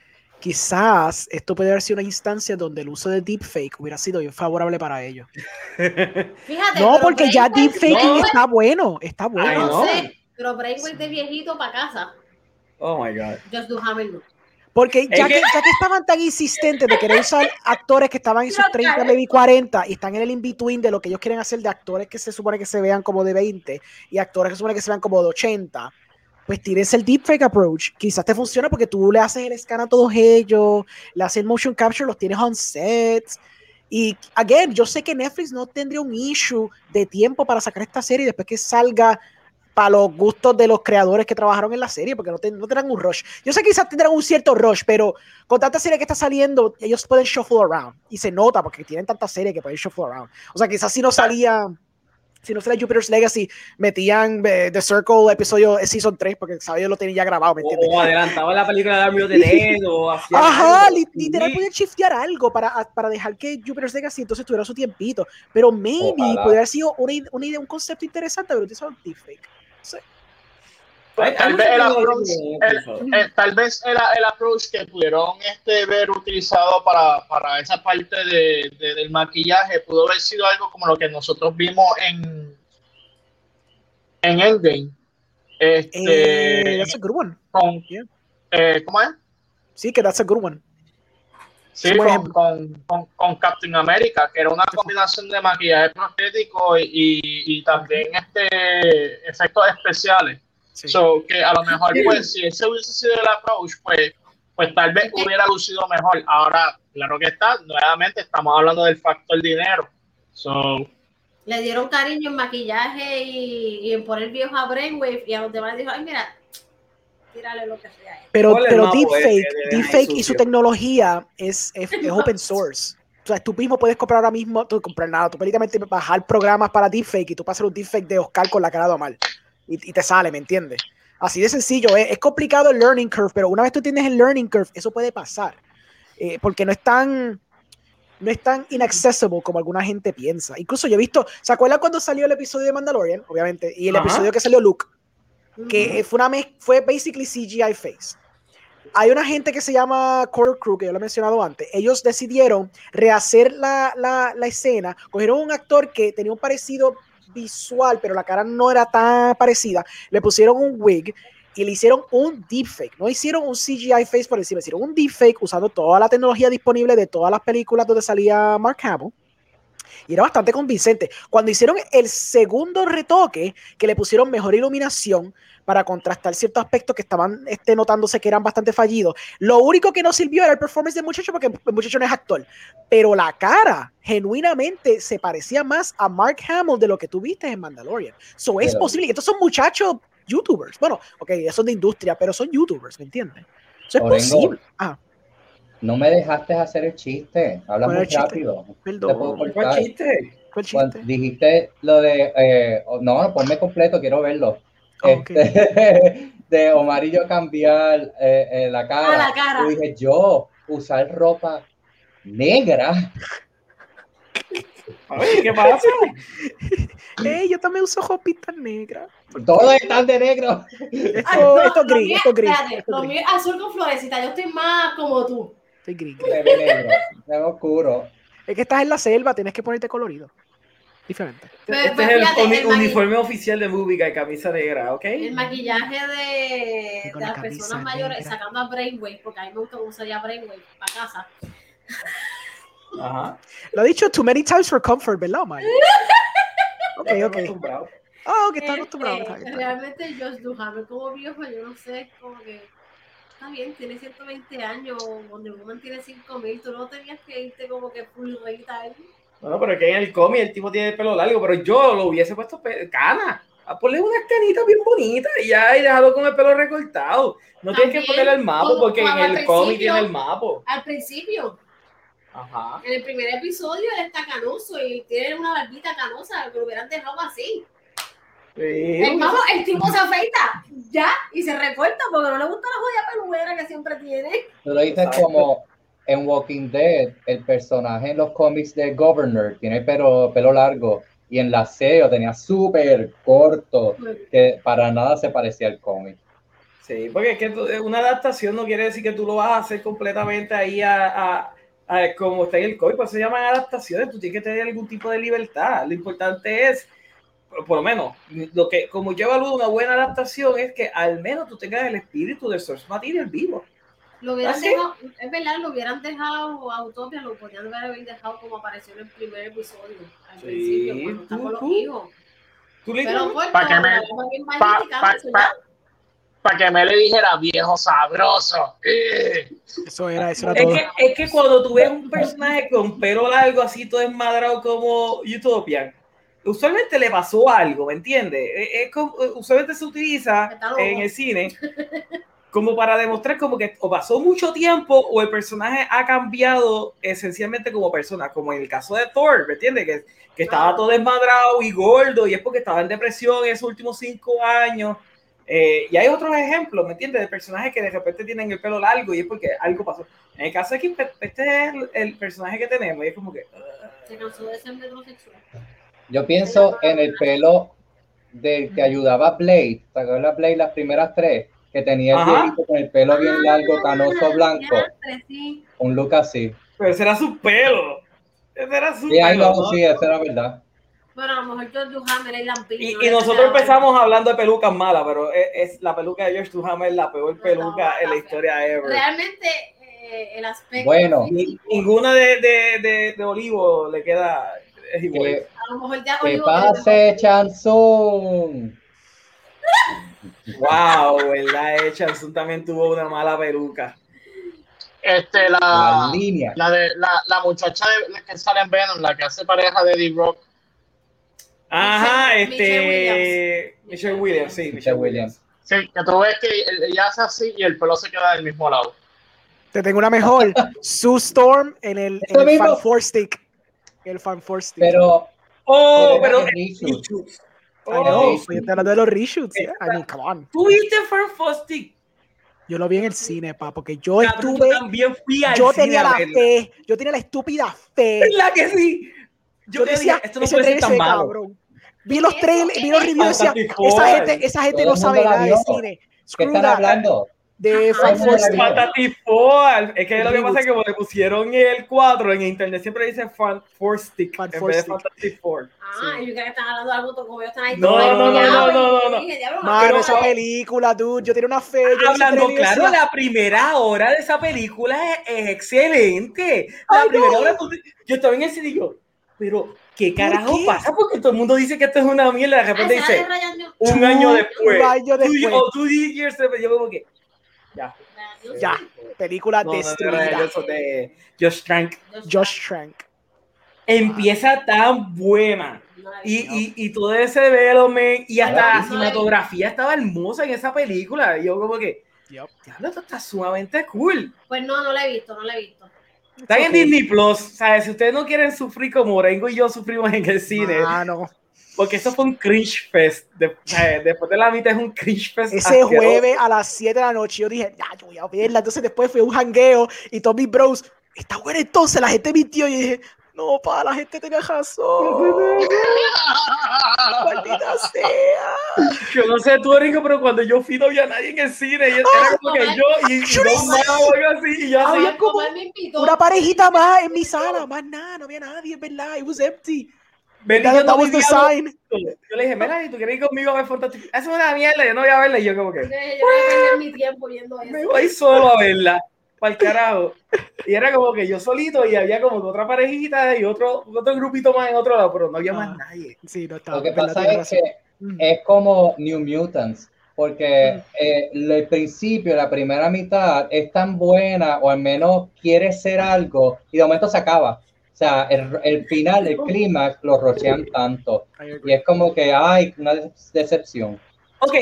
quizás esto puede haber sido una instancia donde el uso de deepfake hubiera sido bien favorable para ellos. Fíjate, no, porque ya deepfake no, está bueno, está bueno. No sé, pero Brainwave de viejito para casa. Oh my God. Just do Hamilton. Porque ya que, ya que estaban tan insistentes de querer usar actores que estaban en sus 30, maybe 40 y están en el in-between de lo que ellos quieren hacer de actores que se supone que se vean como de 20 y actores que se supone que se vean como de 80, pues tienes el deepfake approach. Quizás te funciona porque tú le haces el scan a todos ellos, le haces motion capture, los tienes on sets. Y, again, yo sé que Netflix no tendría un issue de tiempo para sacar esta serie después que salga para los gustos de los creadores que trabajaron en la serie, porque no, te, no tendrán un rush. Yo sé que quizás tendrán un cierto rush, pero con tanta serie que está saliendo, ellos pueden shuffle around. Y se nota porque tienen tanta serie que pueden shuffle around. O sea, quizás si no salía, si no salía Jupiter's Legacy, metían eh, The Circle episodio eh, Season 3, porque sabía lo tenían ya grabado, ¿me entiendes? O adelantaba la película de Army of the Dead, o hacía Ajá, algo. literal podían shiftear algo para, para dejar que Jupiter's Legacy entonces tuviera su tiempito. Pero maybe podría haber sido una, una idea, un concepto interesante, pero utilizar un deepfake. No sé. Pues, tal, vez el approach, el, el, tal vez el, el, approach que pudieron este, ver utilizado para, para esa parte de, de, del maquillaje pudo haber sido algo como lo que nosotros vimos en, en Endgame. Este, Eh, that's a good one. con, Yeah. eh, ¿Cómo es? Sí, que that's a good one. Sí, con, con, con Captain America, que era una combinación de maquillaje prostético y, y, y también este efectos especiales. Sí. So, que a lo mejor, pues, si ese hubiese sido el approach, pues, pues tal vez hubiera lucido mejor. Ahora, claro que está, nuevamente estamos hablando del factor dinero. So, Le dieron cariño en maquillaje y, y en poner viejos a Brainwave y a los demás dijo, ay, mira, tírale lo que sea. Pero, pero deepfake, deepfake y su tecnología es, es, es open source. O sea, tú mismo puedes comprar ahora mismo, tú comprar nada, tú prácticamente bajar programas para deepfake y tú pasas un deepfake de Oscar con la cara de Omar y, y te sale, ¿me entiendes? Así de sencillo, es, es complicado el learning curve, pero una vez tú tienes el learning curve, eso puede pasar. Eh, porque no es tan no es tan inaccessible como alguna gente piensa. Incluso yo he visto, ¿se acuerdan cuando salió el episodio de Mandalorian? Obviamente, y el Ajá. episodio que salió Luke, que fue una mez- fue basically CGI face. Hay una gente que se llama Core Crew, que yo lo he mencionado antes. Ellos decidieron rehacer la, la, la escena. Cogieron un actor que tenía un parecido visual, pero la cara no era tan parecida. Le pusieron un wig y le hicieron un deepfake. No hicieron un CGI face por encima, hicieron un deepfake usando toda la tecnología disponible de todas las películas donde salía Mark Hamill. Y era bastante convincente. Cuando hicieron el segundo retoque, que le pusieron mejor iluminación para contrastar ciertos aspectos que estaban este, notándose que eran bastante fallidos, lo único que no sirvió era el performance del muchacho, porque el muchacho no es actor. Pero la cara, genuinamente, se parecía más a Mark Hamill de lo que tú viste en Mandalorian. So es Pero- posible. Estos son muchachos youtubers. Bueno, ok, son de industria, pero son youtubers, ¿me entiendes? Eso es Orengo. posible. Ah, No me dejaste hacer el chiste. Habla ¿Cuál muy rápido. Perdón. ¿Cuál chiste? ¿Cuál Cuando chiste? dijiste lo de. eh, no, ponme completo, quiero verlo. Ah, ok. Este, de Omar y yo cambiar eh, eh, la cara. Ah, la cara. Yo dije, yo usar ropa negra. Oye, ¿qué pasa? Ey, yo también uso ropita negra. Todos están de negro. Esto, Ay, no, esto es gris, esto es gris. espérate, esto Lo es gris, azul con florecita, yo estoy más como tú. Esto es gris. Ve negro, oscuro. Es que estás en la selva, tienes que ponerte colorido. Diferente. Pero- Este pero es el el uniforme oficial de Movie Guy, camisa negra, ¿ok? El maquillaje de, Y de la las camisa personas mayores, negra. sacando a Brainwave, porque a mí me gusta cómo usaría Brainwave para casa. Ajá. Lo he dicho too many times for comfort, ¿verdad, Omar? Ok, Estoy ok. acostumbrado. Ah, está Este, acostumbrado. está está bien. realmente Josh Duhamel como viejo, yo no sé, como que está bien, tiene 120 años, Wonder Woman tiene 5000, tú no tenías que irte como que full retail. Bueno, pero es que en el cómic el tipo tiene el pelo largo, pero yo lo hubiese puesto cana. A ponerle unas canitas bien bonitas y ya, y dejarlo con el pelo recortado. No tienes que ponerle el mapo como- porque en el cómic tiene el mapo. Al principio, Ajá. en el primer episodio, él está canoso y tiene una barbita canosa, que lo hubieran dejado así. Sí. El, vamos, el tipo se afeita, ya, y se recorta porque no le gusta la jodida peluera que siempre tiene. Tú lo dices como en Walking Dead, el personaje en los cómics de Governor tiene pelo, pelo largo y en la serie lo tenía súper corto, que para nada se parecía al cómic. Sí, porque es que tú- una adaptación no quiere decir que tú lo vas a hacer completamente ahí a, a- a como está en el cómic, pues se llaman adaptaciones, tú tienes que tener algún tipo de libertad. Lo importante es, por, lo menos, lo que como yo evalúo una buena adaptación es que al menos tú tengas el espíritu del source material vivo. Lo hubieran dejado, es verdad, lo hubieran dejado a Utopia, lo podían haber dejado como apareció en el primer episodio, al Sí, principio, cuando está con los tú- hijos. Pero pues, Pa' que me- Para que me le dijera viejo sabroso. Eh. Eso era, eso era Es todo. que, es que cuando tú ves un personaje con pelo largo, así todo enmadrado como Utopian, usualmente le pasó algo, ¿me entiendes? Es, es como- usualmente se utiliza en el cine como para demostrar como que o pasó mucho tiempo o el personaje ha cambiado esencialmente como persona, como en el caso de Thor, ¿me entiendes? Que, que estaba todo desmadrado y gordo y es porque estaba en depresión en esos últimos cinco años. Eh, y hay otros ejemplos, ¿me entiendes? De personajes que de repente tienen el pelo largo y es porque algo pasó. En el caso de aquí, este es el, el personaje que tenemos y es como que... uh, Se cansó de ser metrosexual. Yo pienso en el pelo del que ayudaba a Blade, ¿te acuerdas Blade las primeras tres? Que tenía el viejito con el pelo bien largo, canoso, blanco, un look así. pero ese era su pelo. Ese era su Y ahí pelo. no, ¿no? sí, eso era verdad. Bueno, a lo mejor George Duhamel es Lampino. Y, y nosotros empezamos hablando de pelucas malas, pero es, es la peluca de George Duhamel es la peor peluca en la historia ever. Realmente, eh, el aspecto. Bueno. Ni- ninguna de, de, de, de Olivo le queda es igual. Que, A lo mejor ya que pase Chansun. Wow, ¿verdad? Eh, Chanson también tuvo una mala peluca. Este, La la, línea. la, de, la, la muchacha de, la que sale en Venom, la que hace pareja de D-Rock. Ajá, Michelle- este. Michelle Michelle Williams. Sí, Michelle Williams. Sí, que tú ves que ella hace así y el pelo se queda del mismo lado. Te tengo una mejor. Sue Storm en el, en el. Fan Four Stick. El Fan Four Stick. Pero Oh, Pero reshoots. Oh, sí. estoy hablando de los reshoots. yeah. I mean, come on. ¿Tú viste Fern Fostick? Yo lo vi en el cine, pa, porque yo Cabrón, estuve, Yo también fui al yo cine tenía la verla. fe, yo tenía la estúpida fe. ¿Verdad que sí? Yo, Yo te decía, dije, esto no puede ser tan malo. cabrón. Vi los trailers, vi los reviews decía, esa gente, esa gente no sabe la nada de cine. ¿qué están hablando? De Fan eso Four es Stick. Fantastic Four. Es que lo que pasa es que como le pusieron el 4 en internet siempre dice Fan Four Stick Fan en Four vez de Stick. Fantastic Four. Ah, yo creo que están hablando de algo como ellos están ahí. No, no, no, no, no, Mano, esa película, dude, yo tenía una fe. Yo ese Hablando claro, la primera hora de esa película es, es excelente. La Ay, primera no. hora, yo estaba en y yo, pero ¿qué carajo qué? pasa? Porque todo el mundo dice que esto es una mierda. De Ah, repente esa dice, un año después. Un año Two- después. O two years después. Yo como que, ya. Ya, película No, no, no, no, destruida. no, eso de Josh Trank. Josh Trank. Empieza tan buena. No. Y, y, y todo ese development y hasta la Ah, cinematografía estaba hermosa en esa película. Y yo como que, diablo, esto está sumamente cool. Pues no, no la he visto, no la he visto. Están en. Disney Plus, ¿sabes? Si ustedes no quieren sufrir como Orengo y yo sufrimos en el cine, Mano, porque eso fue un cringe fest. De- ¿sabes? Después de la mitad es un cringe fest. ese asqueroso. jueves a las 7 de la noche yo dije, ya, yo voy a verla. Entonces después fui a un jangueo y todos mis bros, está buena entonces, la gente mintió y dije, no, pa, la gente tenía razón. Maldita sea. Yo no sé tú, Orengo, pero cuando yo fui no había nadie en el cine. Y era como que yo y, y yo dos no más o algo así. Y así. Había como. Una parejita más en mi sala, más nada, no había nadie, es verdad, it was empty. Yo that no was the vivía sign. Yo le dije, Melanie, ¿tú quieres ir conmigo a ver Fantastic? Eso es una mierda, yo no voy a verla. Y yo como que, Yo voy a perder mi tiempo viendo me voy solo a verla. Para el carajo. Y era como que yo solito y había como otra parejita y otro, otro grupito más en otro lado, pero no había Ah. más nadie. Sí, no estaba. Lo que pasa es que. Mm. es como New Mutants, porque eh, el principio, la primera mitad es tan buena o al menos quiere ser algo y de momento se acaba. O sea, el, el final, el clímax, lo rochean tanto. Y es como que hay una decepción. Ok,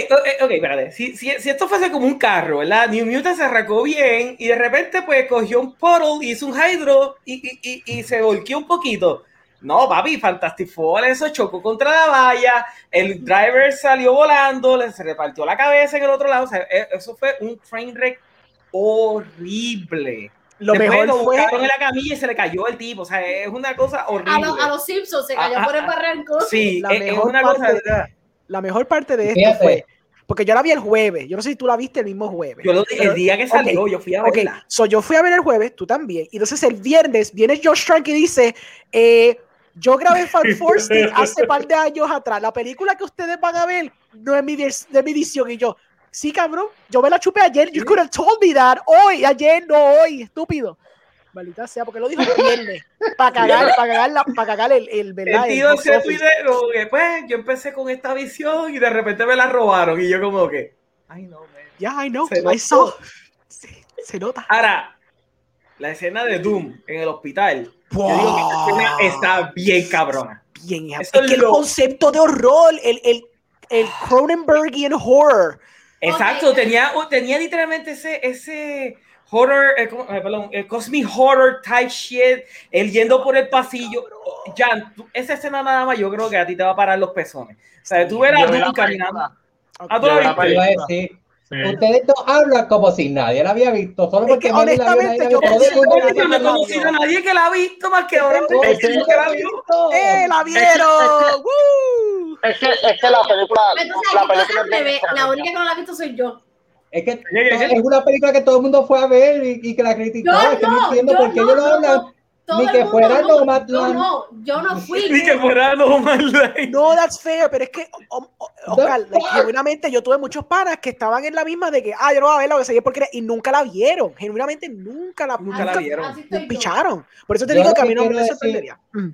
ok, espérate. Si, si, si, esto fuese como un carro, ¿verdad? New Mutant se arrancó bien y de repente pues cogió un portal, hizo un hydro y, y, y, y se volqueó un poquito. No, papi, Fantastic Four, eso chocó contra la valla, el driver salió volando, le se repartió la cabeza en el otro lado, o sea, e, eso fue un train wreck horrible. Lo Después mejor lo fue buscaron en la camilla y se le cayó el tipo, o sea, es una cosa horrible. A, lo- a los Simpsons se cayó Ah, por el ah, barranco. Sí, La es, es mejor una parte cosa, de- la mejor parte de esto Fíjate. fue porque yo la vi el jueves. Yo no sé si tú la viste el mismo jueves. Yo lo, Pero- el día que salió, ok, yo fui a Ok, verla. so yo fui a ver el jueves, tú también. Y entonces el viernes viene Josh Trank y dice: eh, Yo grabé Fan Force hace par de años atrás. La película que ustedes van a ver no es mi, de mi edición. Y yo, sí, cabrón, yo me la chupé ayer. You could have told me that. Hoy, ayer, no hoy, estúpido. Maldita sea, porque lo dijo el viernes. Para cagar, para cagar, la- para cagar el, el, ¿verdad? el tío se office. video que pues yo empecé con esta visión y de repente me la robaron y yo como que, ay no, man. Yeah, I know. Se I saw. Sí, se nota. Ahora, la escena de Doom en el hospital, yo digo que esa escena Wow. está bien cabrona. bien. Eso es que el lo- concepto de horror, el, el, el Cronenbergian horror. Exacto, tenía, tenía literalmente ese, ese horror, eh, perdón, el cosmic horror type shit, el yendo por el pasillo. Jan, tú- esa escena nada más yo creo que a ti te va a parar los pezones. O sea, tú verás a Yo vi Doom la caminando. Ah, tú la la viste. Sí. ustedes dos hablan como si nadie la había visto, solo Es porque que, la honestamente, la Yo no la conocido a nadie que la ha visto más que ahora que la la vio. visto. ¡Eh, la vieron! ¡Woo! Es que, es que la película. Entonces, La película al revés. La única que no la ha visto soy yo. Es que es una película que todo el mundo fue a ver y, y que la criticó. Yo es que no no, entiendo yo por qué no, lo no, hablan. no. Todo Ni el que mundo, fuera no, Nomadland. Yo no, yo no fui. Ni que fuera No Man Land. No, that's fair, pero es que, o- o- Oscar, like, genuinamente yo tuve muchos panas que estaban en la misma de que, ah, yo no voy a verla, o sea, porque y nunca la vieron. Genuinamente nunca la, Nunca la vieron. Yo. picharon. Por eso te Yo digo que a mí no me sorprendería. Mm.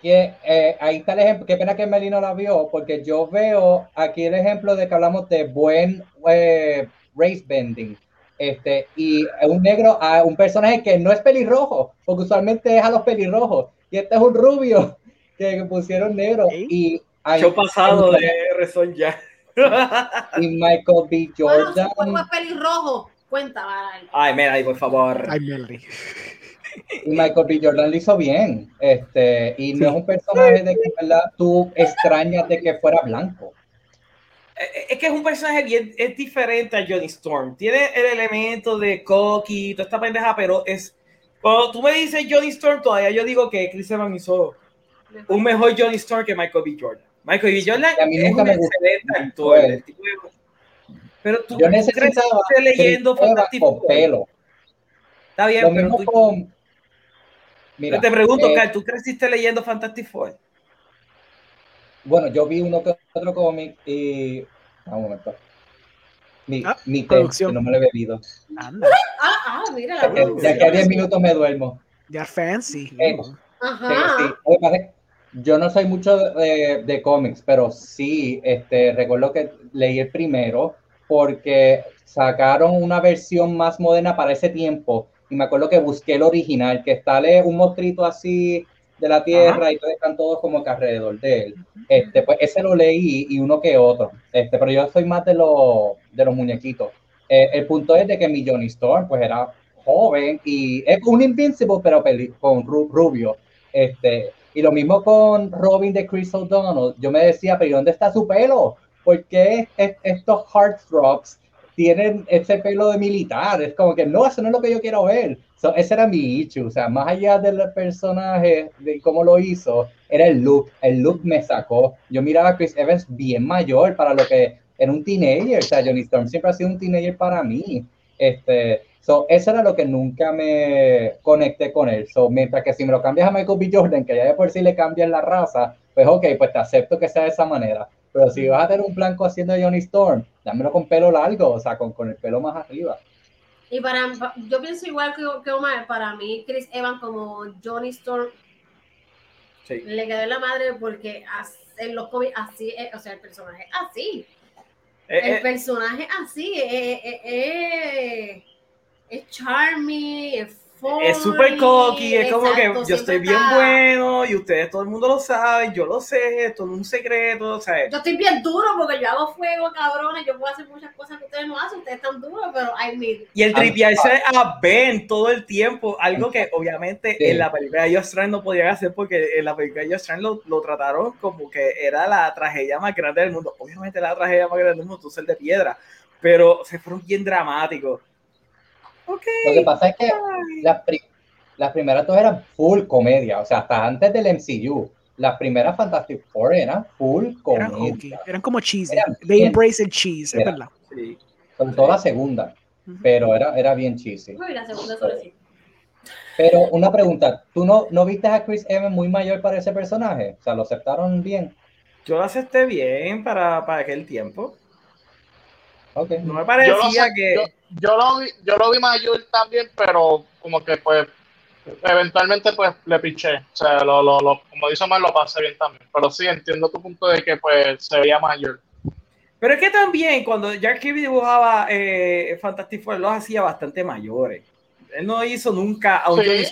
Que eh, ahí está el ejemplo. Qué pena que Meli no la vio, porque yo veo aquí el ejemplo de que hablamos de buen eh, race bending. Este, y un negro a un personaje que no es pelirrojo, porque usualmente es a los pelirrojos. Y este es un rubio que pusieron negro. ¿Sí? Y, ahí- Yo pasado de Rezón ya. y Michael B. Bueno, Jordan. cuerpo es pelirrojo. Cuenta. Ay, mira ahí, por favor. Ay, Melody. Y Michael B. Jordan lo hizo bien. Este, y no es un personaje de que ¿verdad? tú extrañas de que fuera blanco. Eh, Es que es un personaje bien, es diferente a Johnny Storm. Tiene el elemento de Cocky, toda esta pendeja, pero es. Cuando tú me dices Johnny Storm, todavía yo digo que Chris Evans hizo un mejor Johnny Storm que Michael B. Jordan. Michael B. Jordan a mí es un excelente actor. el tipo de- Pero tú, Yo tú necesitaba creciste leyendo con pelo. Está bien, Lo pero mismo tú, con. Mira, te pregunto, eh, Carl, ¿tú creciste leyendo Fantastic Four? bueno, yo vi uno que otro cómic y. Ah, un momento. Mi, Ah, mi té, producción. que no me lo he bebido. Anda, Ah, ah, mira la Ya que, ya que a 10 minutos me duermo. ya fancy. Eh. Sí, Ajá. sí. Yo no soy mucho de, de cómics, pero sí, este, recuerdo que leí el primero porque sacaron una versión más moderna para ese tiempo y me acuerdo que busqué el original, que sale un monstruito así de la tierra y todos están todos como que alrededor de él. Este, pues ese lo leí y uno que otro, este, pero yo soy más de, los de los muñequitos. Eh, el punto es de que mi Johnny Storm pues era joven y es un Invincible pero peli- con ru- rubio. Este, y lo mismo con Robin de Chris O'Donnell. Yo me decía, pero ¿y ¿dónde está su pelo? ¿Por qué es- estos heartthrobs tienen ese pelo de militar? Es como que no, eso no es lo que yo quiero ver. So, ese era mi issue. O sea, más allá del personaje, de cómo lo hizo, era el look. El look me sacó. Yo miraba a Chris Evans bien mayor para lo que era un teenager. O sea, Johnny Storm siempre ha sido un teenager para mí. Este, so, eso era lo que nunca me conecté con él. So, mientras que si me lo cambias a Michael B. Jordan, que ya de por sí le cambias la raza, pues ok, pues te acepto que sea de esa manera. Pero si vas a tener un blanco haciendo Johnny Storm, dámelo con pelo largo, o sea, con, con el pelo más arriba. Y para, yo pienso igual que, que Omar, para mí Chris Evans como Johnny Storm Sí. le quedó en la madre porque as- en los cómics así es, o sea, el personaje es así. Eh, El eh, personaje así es, es, es, es charming, es funny. es súper cocky, es como exacto, que yo estoy bien está- bueno y ustedes todo el mundo lo sabe, yo lo sé, esto no es un secreto, o sea, Yo estoy bien duro porque yo hago fuego, cabrones. Yo puedo hacer muchas cosas que ustedes no hacen. Ustedes están duros, pero I mean. Y el Ah, tripearse a Ben todo el tiempo, algo que obviamente Sí. en la película de Josh no podían hacer porque en la película de Josh lo, lo trataron como que era la tragedia más grande del mundo. Obviamente la tragedia más grande del mundo, tú ser de piedra, pero se fueron bien dramáticos. Ok. Lo que pasa es que las, pri- las primeras dos eran full comedia, o sea, hasta antes del MCU. Las primeras Fantastic Four eran full Eran comedia. hokey, eran como cheesy. Eran They bien- embrace el cheese, es verdad. Sí. Sobre todo la segunda, Ujú. pero era, era bien cheesy. Uy, la segunda. Pero una pregunta, ¿tú no, no viste a Chris Evans muy mayor para ese personaje? O sea, ¿lo aceptaron bien? Yo lo acepté bien para, para aquel tiempo. Ok. No me Yo lo, parecía sé- que. yo, yo lo vi, yo lo vi mayor también, pero como que pues eventualmente pues le piché. O sea, lo, lo, lo- como dice Omar, lo pasé bien también. Pero sí, entiendo tu punto de que pues se veía mayor. Pero es que también cuando Jack Kirby dibujaba eh, Fantastic Four, los hacía bastante mayores. Él no hizo nunca a un Sí,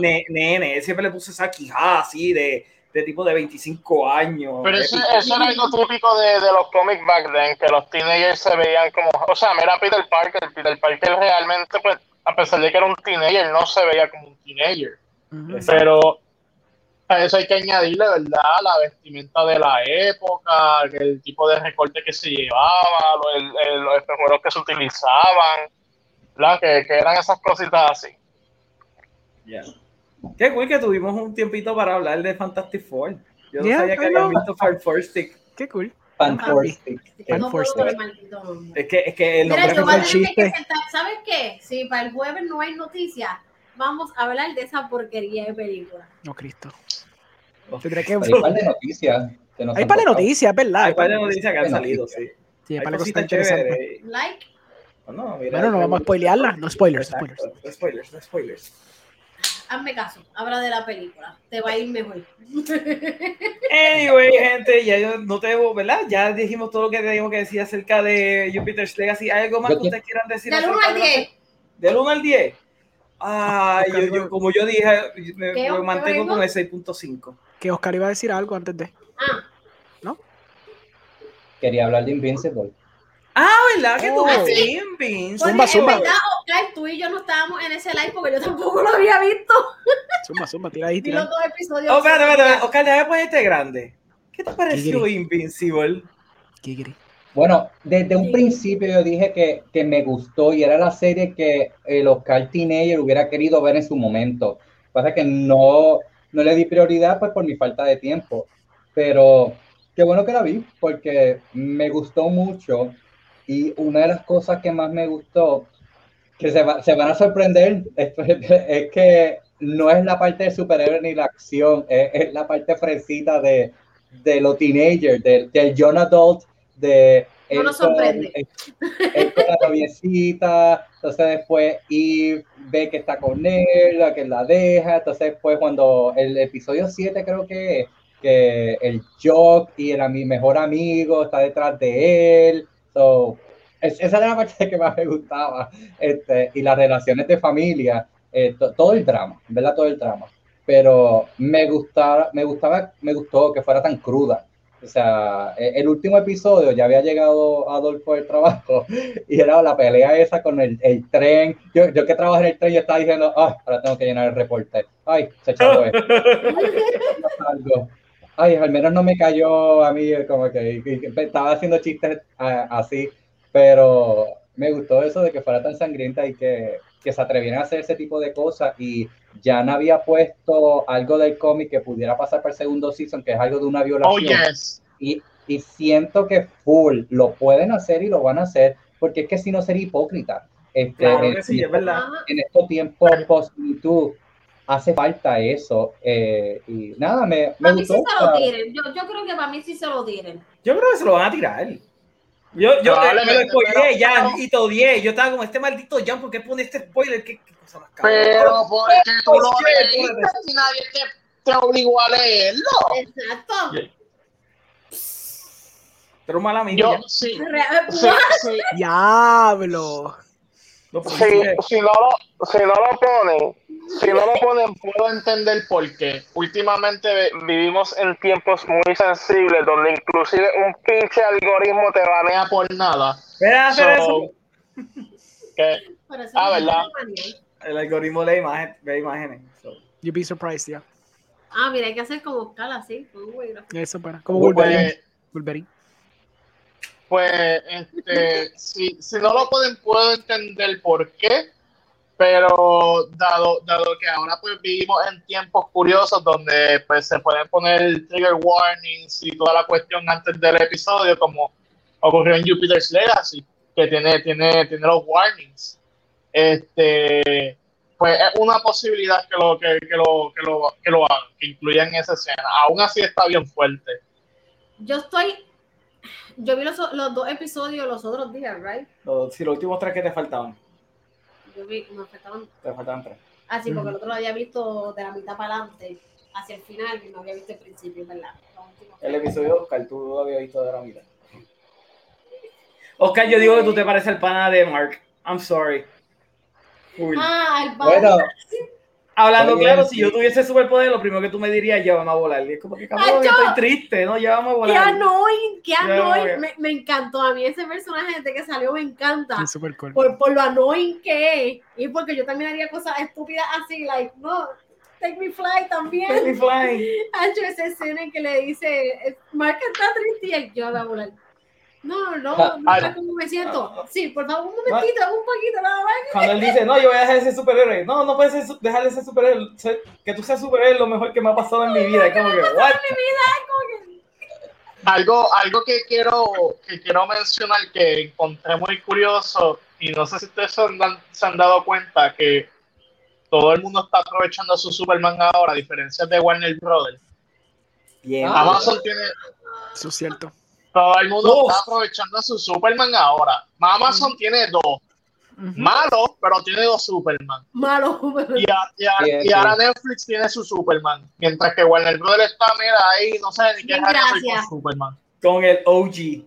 ne- nene. Él siempre le puso esa quijada así de, de tipo de 25 años. Pero eso, eso era algo típico de, de los cómics back then, que los teenagers se veían como, o sea, mira Peter Parker, Peter Parker realmente, pues, a pesar de que era un teenager, no se veía como un teenager. Pero a eso hay que añadirle, ¿verdad? La vestimenta de la época, el tipo de recorte que se llevaba, el- el- los espejuelos que se utilizaban, ¿verdad? Que, que eran esas cositas así. Ya. Qué cool que tuvimos un tiempito para hablar de Fantastic Four. Yo no Yeah, sabía que habían visto Stick. Qué cool. Fantastic. Fan No Force puedo con Day. el maldito nombre. Es que, es que el Mira, nombre yo fue voy a un tener que chiste. sentar. ¿Sabes qué? Si para el jueves no hay noticias, vamos a hablar de esa porquería de película. No, Cristo. Tendré que. Hay un par de noticias. Hay par de noticias, ¿verdad? Hay par de noticias que han salido, sí. sí. Hay par de cosas interesantes. Like, Bueno, mira, Bueno, no vamos a spoilearla. No spoilers, spoilers. no spoilers, no spoilers. Hazme caso, habla de la película. Te va a ir mejor. Anyway, gente, ya yo no tengo, ¿verdad? Ya dijimos todo lo que teníamos que decir acerca de Jupiter's Legacy. ¿Hay algo más que ustedes quieran decir? Del 1 acerca al de la- 10. Del 1 al 10. Ah, yo, yo- como yo dije, me, ¿Qué- me mantengo con el 6.5. Que Oscar iba a decir algo antes de. Ah, Quería hablar de Invincible. Ah, ¿verdad? Que tú Oh. Sí. Invincible. porque Zumba, zumba. en verdad, Oscar, tú y yo no estábamos en ese live porque yo tampoco lo había visto. Zumba, zumba, tira ahí, tira. dos episodios. Oh, espérate, espérate, espérate. Oscar, déjame ponerte grande. ¿Qué te pareció Giggity. Invincible? Kikiri. Bueno, desde un Sí. principio yo dije que, que me gustó y era la serie que el Oscar Teenager hubiera querido ver en su momento. Pasa que no, no le di prioridad pues por mi falta de tiempo. Pero qué bueno que la vi porque me gustó mucho y una de las cosas que más me gustó, que se, va- se van a sorprender, es, es que no es la parte de superhéroe ni la acción, es, es la parte fresita de, de los teenagers, del, del young adult, de No nos sorprende. él con la noviecita, entonces después y ve que está con él, la que la deja, entonces después cuando el episodio 7 creo que es, que el Jock y el mi mejor amigo está detrás de él, so, es- esa era la parte que más me gustaba, este, y las relaciones de familia, eh, to- todo el drama, verdad todo el drama, pero me gustaba, me gustaba, me gustó que fuera tan cruda, o sea, e- el último episodio ya había llegado Adolfo del trabajo y era la pelea esa con el, el tren. Yo, yo que trabajo en el tren, yo estaba diciendo, ay, ahora tengo que llenar el reporte. Ay, se echó esto. Ay, al menos no me cayó a mí, como que estaba haciendo chistes así, pero me gustó eso de que fuera tan sangrienta y que, que se atrevieran a hacer ese tipo de cosas. Y ya no había puesto algo del cómic que pudiera pasar para el segundo season, que es algo de una Oh, violación yes. y, y siento que full lo pueden hacer y lo van a hacer, porque es que si no sería hipócrita. Este, Claro en, que sí, es verdad. En estos tiempos post tú hace falta eso. eh, y nada, me, me gustó. sí se lo tiren. Yo, yo creo que para mí sí se lo tiren. Yo creo que se lo van a tirar. Yo, yo eh, me lo spoileé ya, pero- y te odié. Yo estaba como, este maldito Jan, ¿por qué pone este spoiler? ¿Qué, qué cosa más cabrón? Pero porque tú lo leíste y nadie te, te obligó a leerlo. Exacto. Pero mala mía. Yo, sí, sí, sí, Diablo. Lo si, si no lo, si no lo ponen, si no lo ponen, puedo entender por qué. Últimamente vivimos en tiempos muy sensibles donde inclusive un pinche algoritmo te banea por nada. Espera, hacer So, eso. que, eso Ah, no ¿verdad? El algoritmo de imagen, ve imágenes. So, You'd be surprised, yeah. Ah, mira, hay que hacer como escala así. Eso para. Como Wolverine. pues, Wolverine. pues este, si, si no lo pueden, puedo entender por qué, pero dado, dado que ahora pues vivimos en tiempos curiosos donde pues se pueden poner trigger warnings y toda la cuestión antes del episodio, como ocurrió en Jupiter's Legacy, que tiene, tiene, tiene los warnings. Este, pues es una posibilidad que lo, que, que lo, que lo, que lo hagan, que incluyan esa escena. Aún así está bien fuerte. Yo estoy. Yo vi los, los dos episodios los otros días, ¿right? los, si los últimos tres que te faltaban, Yo vi, me faltaban. te faltaban tres. Así, porque el otro lo había visto de la mitad para adelante, hacia el final, y no había visto el principio, ¿verdad? El episodio de Oscar, tú lo habías visto de la mitad. Oscar, yo digo que tú te pareces al pana de Mark. I'm sorry. Ah, el Bueno, Hablando Oye, claro, sí. si yo tuviese superpoder, lo primero que tú me dirías, ya vamos a volar. Y es como que cabrón, Ay, yo- estoy triste, ¿no? Ya vamos a ¡Qué volar. annoying! ¡Qué annoying! Me, me encantó. A mí ese personaje desde que salió me encanta. Es super cool. Por, por lo annoying que es. Y porque yo también haría cosas estúpidas así, like, no, take me fly también. Baby flying. Hacho, esa escena en que le dice, Mark está triste y yo voy a volar. No, no, Ah, no ah, sé cómo me siento. Sí, por favor, un momentito, un poquito, nada más. Cuando él dice, no, yo voy a dejar de ser superhéroe. No, no puedes ser dejar de ser superhéroe. Que tú seas superhéroe es lo mejor que me ha pasado en mi vida. Es como que, what? Algo, algo que quiero, que quiero mencionar que encontré muy curioso, y no sé si ustedes se han, dan- se han dado cuenta que todo el mundo está aprovechando su Superman ahora, a diferencia de Warner Brothers. Bien. Amazon tiene, Eso es cierto. Todo el mundo Uf. está aprovechando a su Superman ahora. Amazon tiene dos, malo, pero tiene dos Superman. Malo, pero- Y, a- y a- Sí, y sí. ahora Netflix tiene su Superman, mientras que Warner Brothers está, mira, ahí no sé ni qué hacer gracias. con Superman. Con el OG.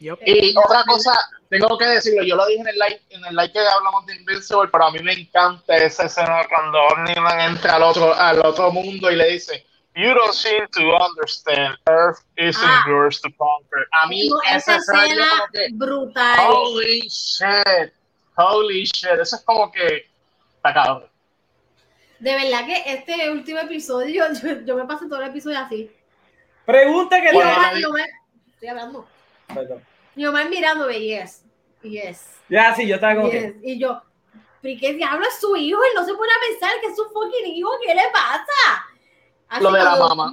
Y otra cosa, tengo que decirlo, yo lo dije en el like, en el like que hablamos de Invincible, pero a mí me encanta esa escena cuando Omni-Man entra al otro, al otro mundo y le dice, You don't seem to understand. Earth isn't Ah. yours to conquer. A mí esa esa escena yo que, brutal. holy shit, holy shit, eso es como que, está cabrón. De verdad que este último episodio, yo, yo me pasé todo el episodio así. Pregunta que Bueno, te Omar, ahí- y Omar- estoy hablando. Perdón. Y Omar mirándome, yes, yes, Ya, sí, yo estaba como que. yes. Y yo, ¿pero qué diablo es su hijo? Él no se pone a pensar que es su fucking hijo, ¿qué le pasa? Así Lo de la mamá.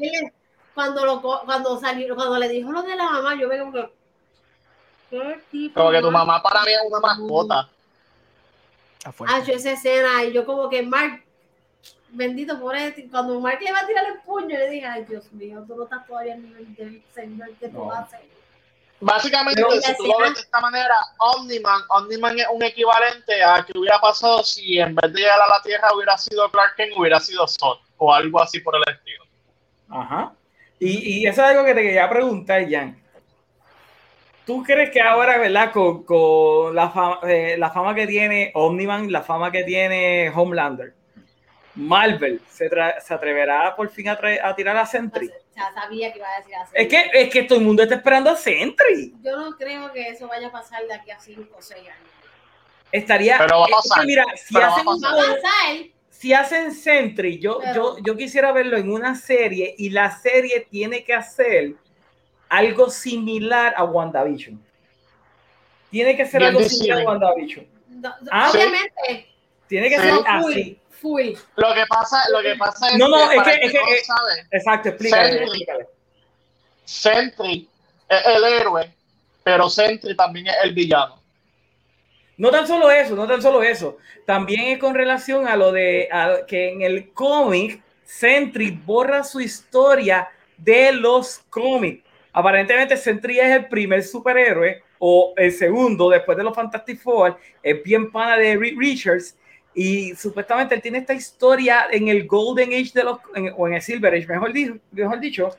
Cuando, lo, co- cuando, salió, cuando le dijo lo de la mamá, yo me como que... ¿qué tipo Como que tu mamá para mí es una mascota. Ha hecho esa escena? Y yo como que, Mark, bendito por esto. Y cuando Mark le va a tirar el puño, le dije, ay, Dios mío, tú no estás todavía en el nivel del señor que tú No. haces. Básicamente, Pero- si tú lo ves de esta manera, Omniman, Omniman es un equivalente a que hubiera pasado si en vez de llegar a la Tierra hubiera sido Clark Kent, hubiera sido Sol o algo así por el estilo. Ajá. Y, y eso es algo que te quería preguntar, Jan. ¿Tú crees que ahora, verdad, con, con la, fama, eh, la fama que tiene Omniman, la fama que tiene Homelander, Marvel se, tra- se atreverá por fin a, a tirar a Sentry? Sea, sabía que iba a decir así. Es que, es que todo el mundo está esperando a Sentry. Yo no creo que eso vaya a pasar de aquí a 5 o 6 años. Estaría. Pero va a es que pasar. mira, si Pero va a hacen, pasar. Va a pasar. Si hacen Sentry, yo, Pero- yo, yo quisiera verlo en una serie y la serie tiene que hacer algo similar a WandaVision. Tiene que ser algo similar a. WandaVision. No, Ah, obviamente, Tiene que Sí. ser así. full. Lo que pasa, lo que pasa es No, no, que, es que- el es que- no eh, sabe, Exacto, explícale, Sentry. explícale. Sentry es el héroe, pero Sentry también es el villano. No tan solo eso, no tan solo eso. También es con relación a lo de que en el cómic Sentry borra su historia de los cómics. Aparentemente Sentry es el primer superhéroe o el segundo después de los Fantastic Four. Es bien pana de Richards y supuestamente él tiene esta historia en el Golden Age de los o en el Silver Age, mejor, di- mejor dicho.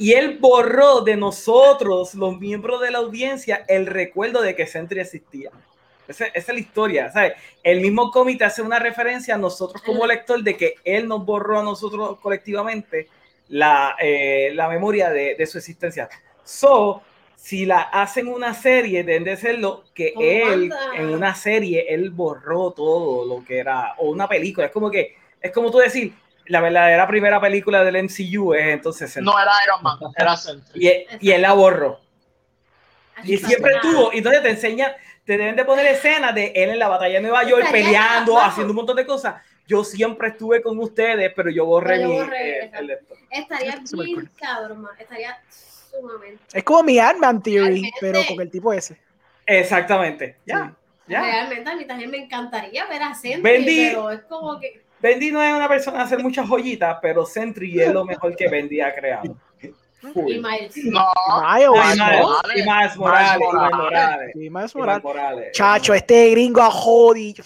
Y él borró de nosotros, los miembros de la audiencia, el recuerdo de que Sentry existía. Esa, esa es la historia, ¿sabes? El mismo cómic hace una referencia a nosotros como lector de que él nos borró a nosotros colectivamente la, eh, la memoria de, de, su existencia. So, si la hacen una serie, deben de serlo que Como él, en una serie, él borró todo lo que era, o una película. Es como que, es como tú decir, la verdadera primera película del MCU es entonces Sentry. No era Iron Man, era Sentry. Y, él- y él la borró. Y siempre estuvo. Y entonces te enseña, te deben de poner escenas de él en la batalla de Nueva York peleando, haciendo un montón de cosas. Yo siempre estuve con ustedes, pero yo borré Pero yo mi. borré, eh, exacto. el lector. Estaría Súper bien cool. cabrón, man. Estaría sumamente. Es como mi Ant-Man Theory, Realmente. pero con el tipo ese. Exactamente. Ya. Ya. Realmente a mí también me encantaría ver a Sentry, Bendy. pero es como que. Bendy no es una persona de hacer muchas joyitas, pero Sentry es lo mejor que Bendy ha creado. Full. Y Miles. No, Miles, Ah, y Miles- Morales. y Miles Morales, y Miles Morales. Y. Chacho, este gringo a jodido.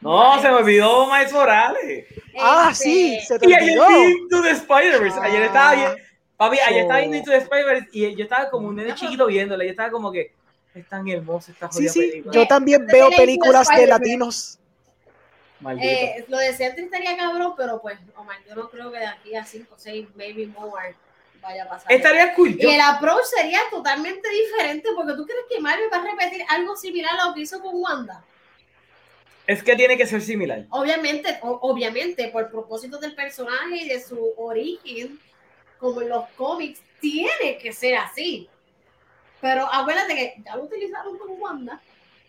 No, se me olvidó Miles Morales. Ah, Este, sí, se te Y ayer olvidó. Into the Spider-Verse. Ayer estaba bien. Papi, ayer estaba viendo Into the Spider-Verse y yo estaba como un nene chiquito viéndola. Yo estaba como que es tan hermosa esta Sí, jodida sí, película. yo también veo películas de latinos. Eh, lo de Sentry estaría cabrón, pero pues, Omar, yo no creo que de aquí a 5, 6, maybe more vaya a pasar. Estaría cool. Y Yo- el approach sería totalmente diferente, porque tú crees que Marvel va a repetir algo similar a lo que hizo con Wanda. es que tiene que ser similar. Obviamente, o- obviamente, por propósito del personaje y de su origen, como en los cómics, tiene que ser así. Pero acuérdate que ya lo utilizaron con Wanda.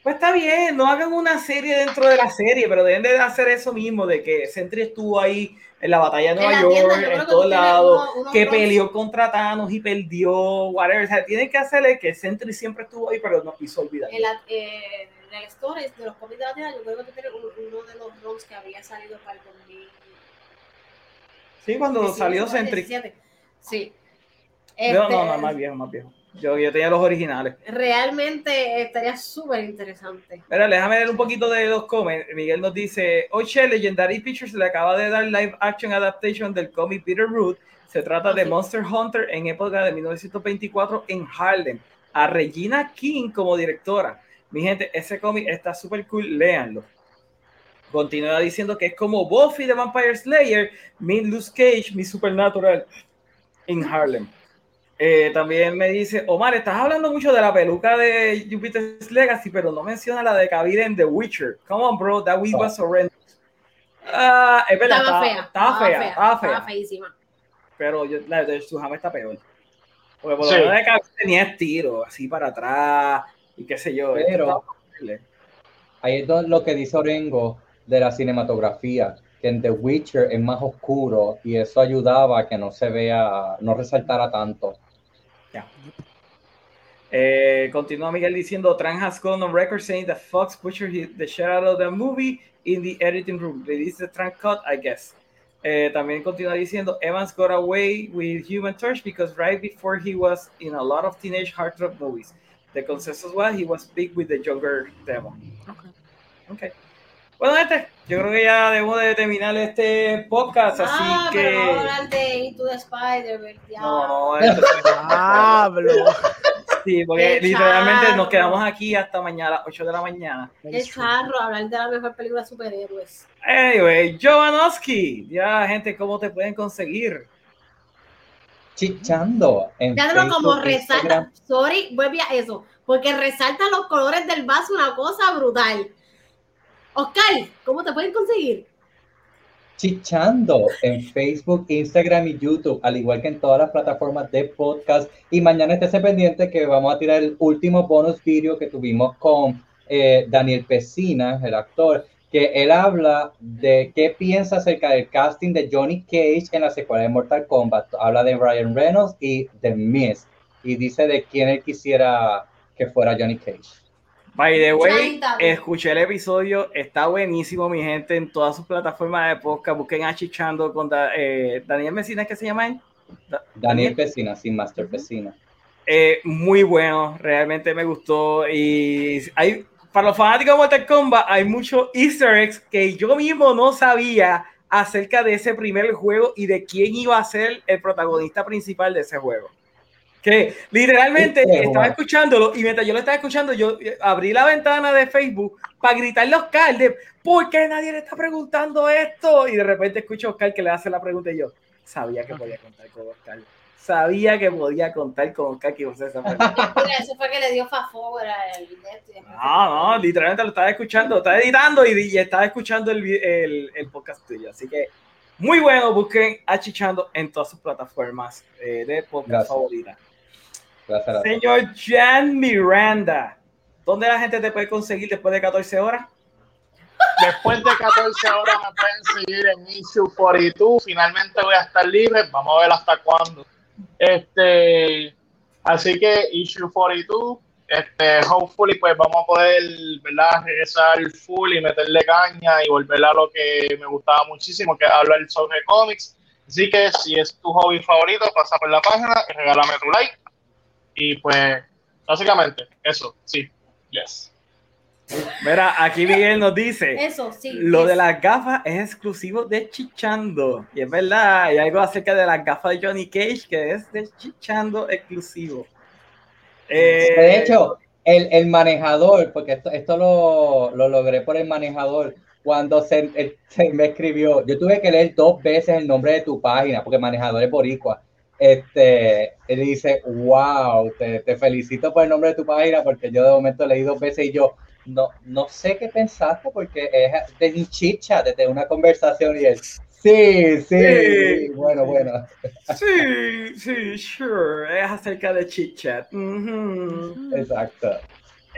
Pues está bien, no hagan una serie dentro de la serie, pero deben de hacer eso mismo, de que Sentry estuvo ahí en la batalla de Nueva York, tienda, en todos lados, unos que peleó contra Thanos y perdió, whatever. O sea, tienen que hacerle que Sentry siempre estuvo ahí, pero no quiso olvidar. En, la, eh, en el stories de los cómics de la tienda, yo creo que tú tienes uno, de los roles que había salido para el 2000. Sí, cuando 18, salió Sentry. 17. Sí. No, Este, no, no, más viejo, más viejo. Yo, yo tenía los originales. Realmente estaría súper interesante. Mira, déjame leer un poquito de los comments. Miguel nos dice, oye, Legendary Pictures le acaba de dar live action adaptation del cómic Peter Root. Se trata de Sí. Monster Hunter en época de 1924 en Harlem. A Regina King como directora. Mi gente, ese cómic está súper cool, léanlo. Continúa diciendo que es como Buffy the Vampire Slayer, mi Luke Cage, mi Supernatural en Harlem. Eh, también me dice, Omar, estás hablando mucho de la peluca de Jupiter's Legacy, pero no menciona la de Kavira en The Witcher. Come on, bro, that wig was horrendous. Ah, es verdad, Estaba estaba, fea. estaba fea, estaba fea, Estaba feísima. pero yo, la de Suhama está peor. Porque por Sí. lo menos de Kavira tenía estilo, así para atrás, y qué sé yo. Pero-. Ahí es lo que dice Orengo de la cinematografía, que en The Witcher es más oscuro y eso ayudaba a que no se vea, no resaltara tanto. Eh, continúa Miguel diciendo, Tran has gone on record saying that Fox butchered his- the shit out of the movie in the editing room. Release the Tran cut, I guess. Eh, también continúa diciendo, Evans got away with Human Torch because right before he was in a lot of teenage heartthrob movies. The consensus was he was big with the younger demo. Okay. Okay. Bueno, este, yo creo que ya debemos de terminar este podcast, así ah, que... pero vamos a hablar de Into the Spider-Verse. ya. No, no, esto- Pablo. sí, porque Qué literalmente charro. nos quedamos aquí hasta mañana, a las 8 de la mañana. Es charro hablar de la mejor película de superhéroes. Anyway, Jovanovski, ya gente, ¿cómo te pueden conseguir? Chichando en Teatro como Facebook, resalta, Instagram, sorry, vuelve a eso, porque resalta los colores del vaso, una cosa brutal. Oscar, ¿cómo te pueden conseguir? Chichando en Facebook, Instagram y YouTube, al igual que en todas las plataformas de podcast. Y mañana estése pendiente que vamos a tirar el último bonus video que tuvimos con eh, Daniel Pesina, el actor, que él habla de qué piensa acerca del casting de Johnny Cage en la secuela de Mortal Kombat. Habla de Ryan Reynolds y de Miz. Y dice de quién él quisiera que fuera Johnny Cage. By the way, escuché el episodio, está buenísimo, mi gente, en todas sus plataformas de podcast. Busquen a Chichando con Da- eh, Daniel Messina, ¿qué se llama él? Da- Daniel Pesina, sin Master Pesina. Eh, muy bueno, realmente me gustó. Y hay, para los fanáticos de Mortal Kombat, hay muchos Easter eggs que yo mismo no sabía acerca de ese primer juego y de quién iba a ser el protagonista principal de ese juego. Que literalmente estaba wow. escuchándolo y mientras yo lo estaba escuchando, yo eh, abrí la ventana de Facebook para gritarle a Oscar de ¿por qué nadie le está preguntando esto? Y de repente escucho a Oscar que le hace la pregunta y yo sabía que podía contar con Oscar. Sabía que podía contar con Oscar que hacer esa pregunta. Mira, eso fue que le dio fa forward al después- No, no, literalmente lo estaba escuchando, estaba editando y, y estaba escuchando el, el, el podcast tuyo. Así que muy bueno, busquen a Chichando en todas sus plataformas eh, de podcast Gracias. favoritas. Gracias Señor Jan Miranda, ¿dónde la gente te puede conseguir después de 14 horas? Después de 14 horas me pueden seguir en Issue 42. Finalmente voy a estar libre. Vamos a ver hasta cuándo. Este, así que Issue 42. Este, hopefully, pues vamos a poder, ¿verdad? Regresar full y meterle caña y volver a lo que me gustaba muchísimo, que es hablar sobre cómics. Así que si es tu hobby favorito, pasa por la página y regálame tu like. Y pues, básicamente, eso, sí, yes. Mira, aquí Miguel nos dice, Eso, sí. lo de las gafas es exclusivo de Chichando. Y es verdad, hay algo acerca de las gafas de Johnny Cage que es de Chichando exclusivo. Eh, De hecho, el, el manejador, porque esto, esto lo, lo logré por el manejador, cuando se, él- se me escribió, yo tuve que leer dos veces el nombre de tu página, porque el manejador es boricua. Este, él dice, wow, te, te felicito por el nombre de tu página, porque yo de momento leí dos veces y yo, no, no sé qué pensaste, porque es de un chicha, desde una conversación y él, sí, sí, Sí. bueno, bueno. Sí, sí, sure. Es acerca de chit chat. Exacto.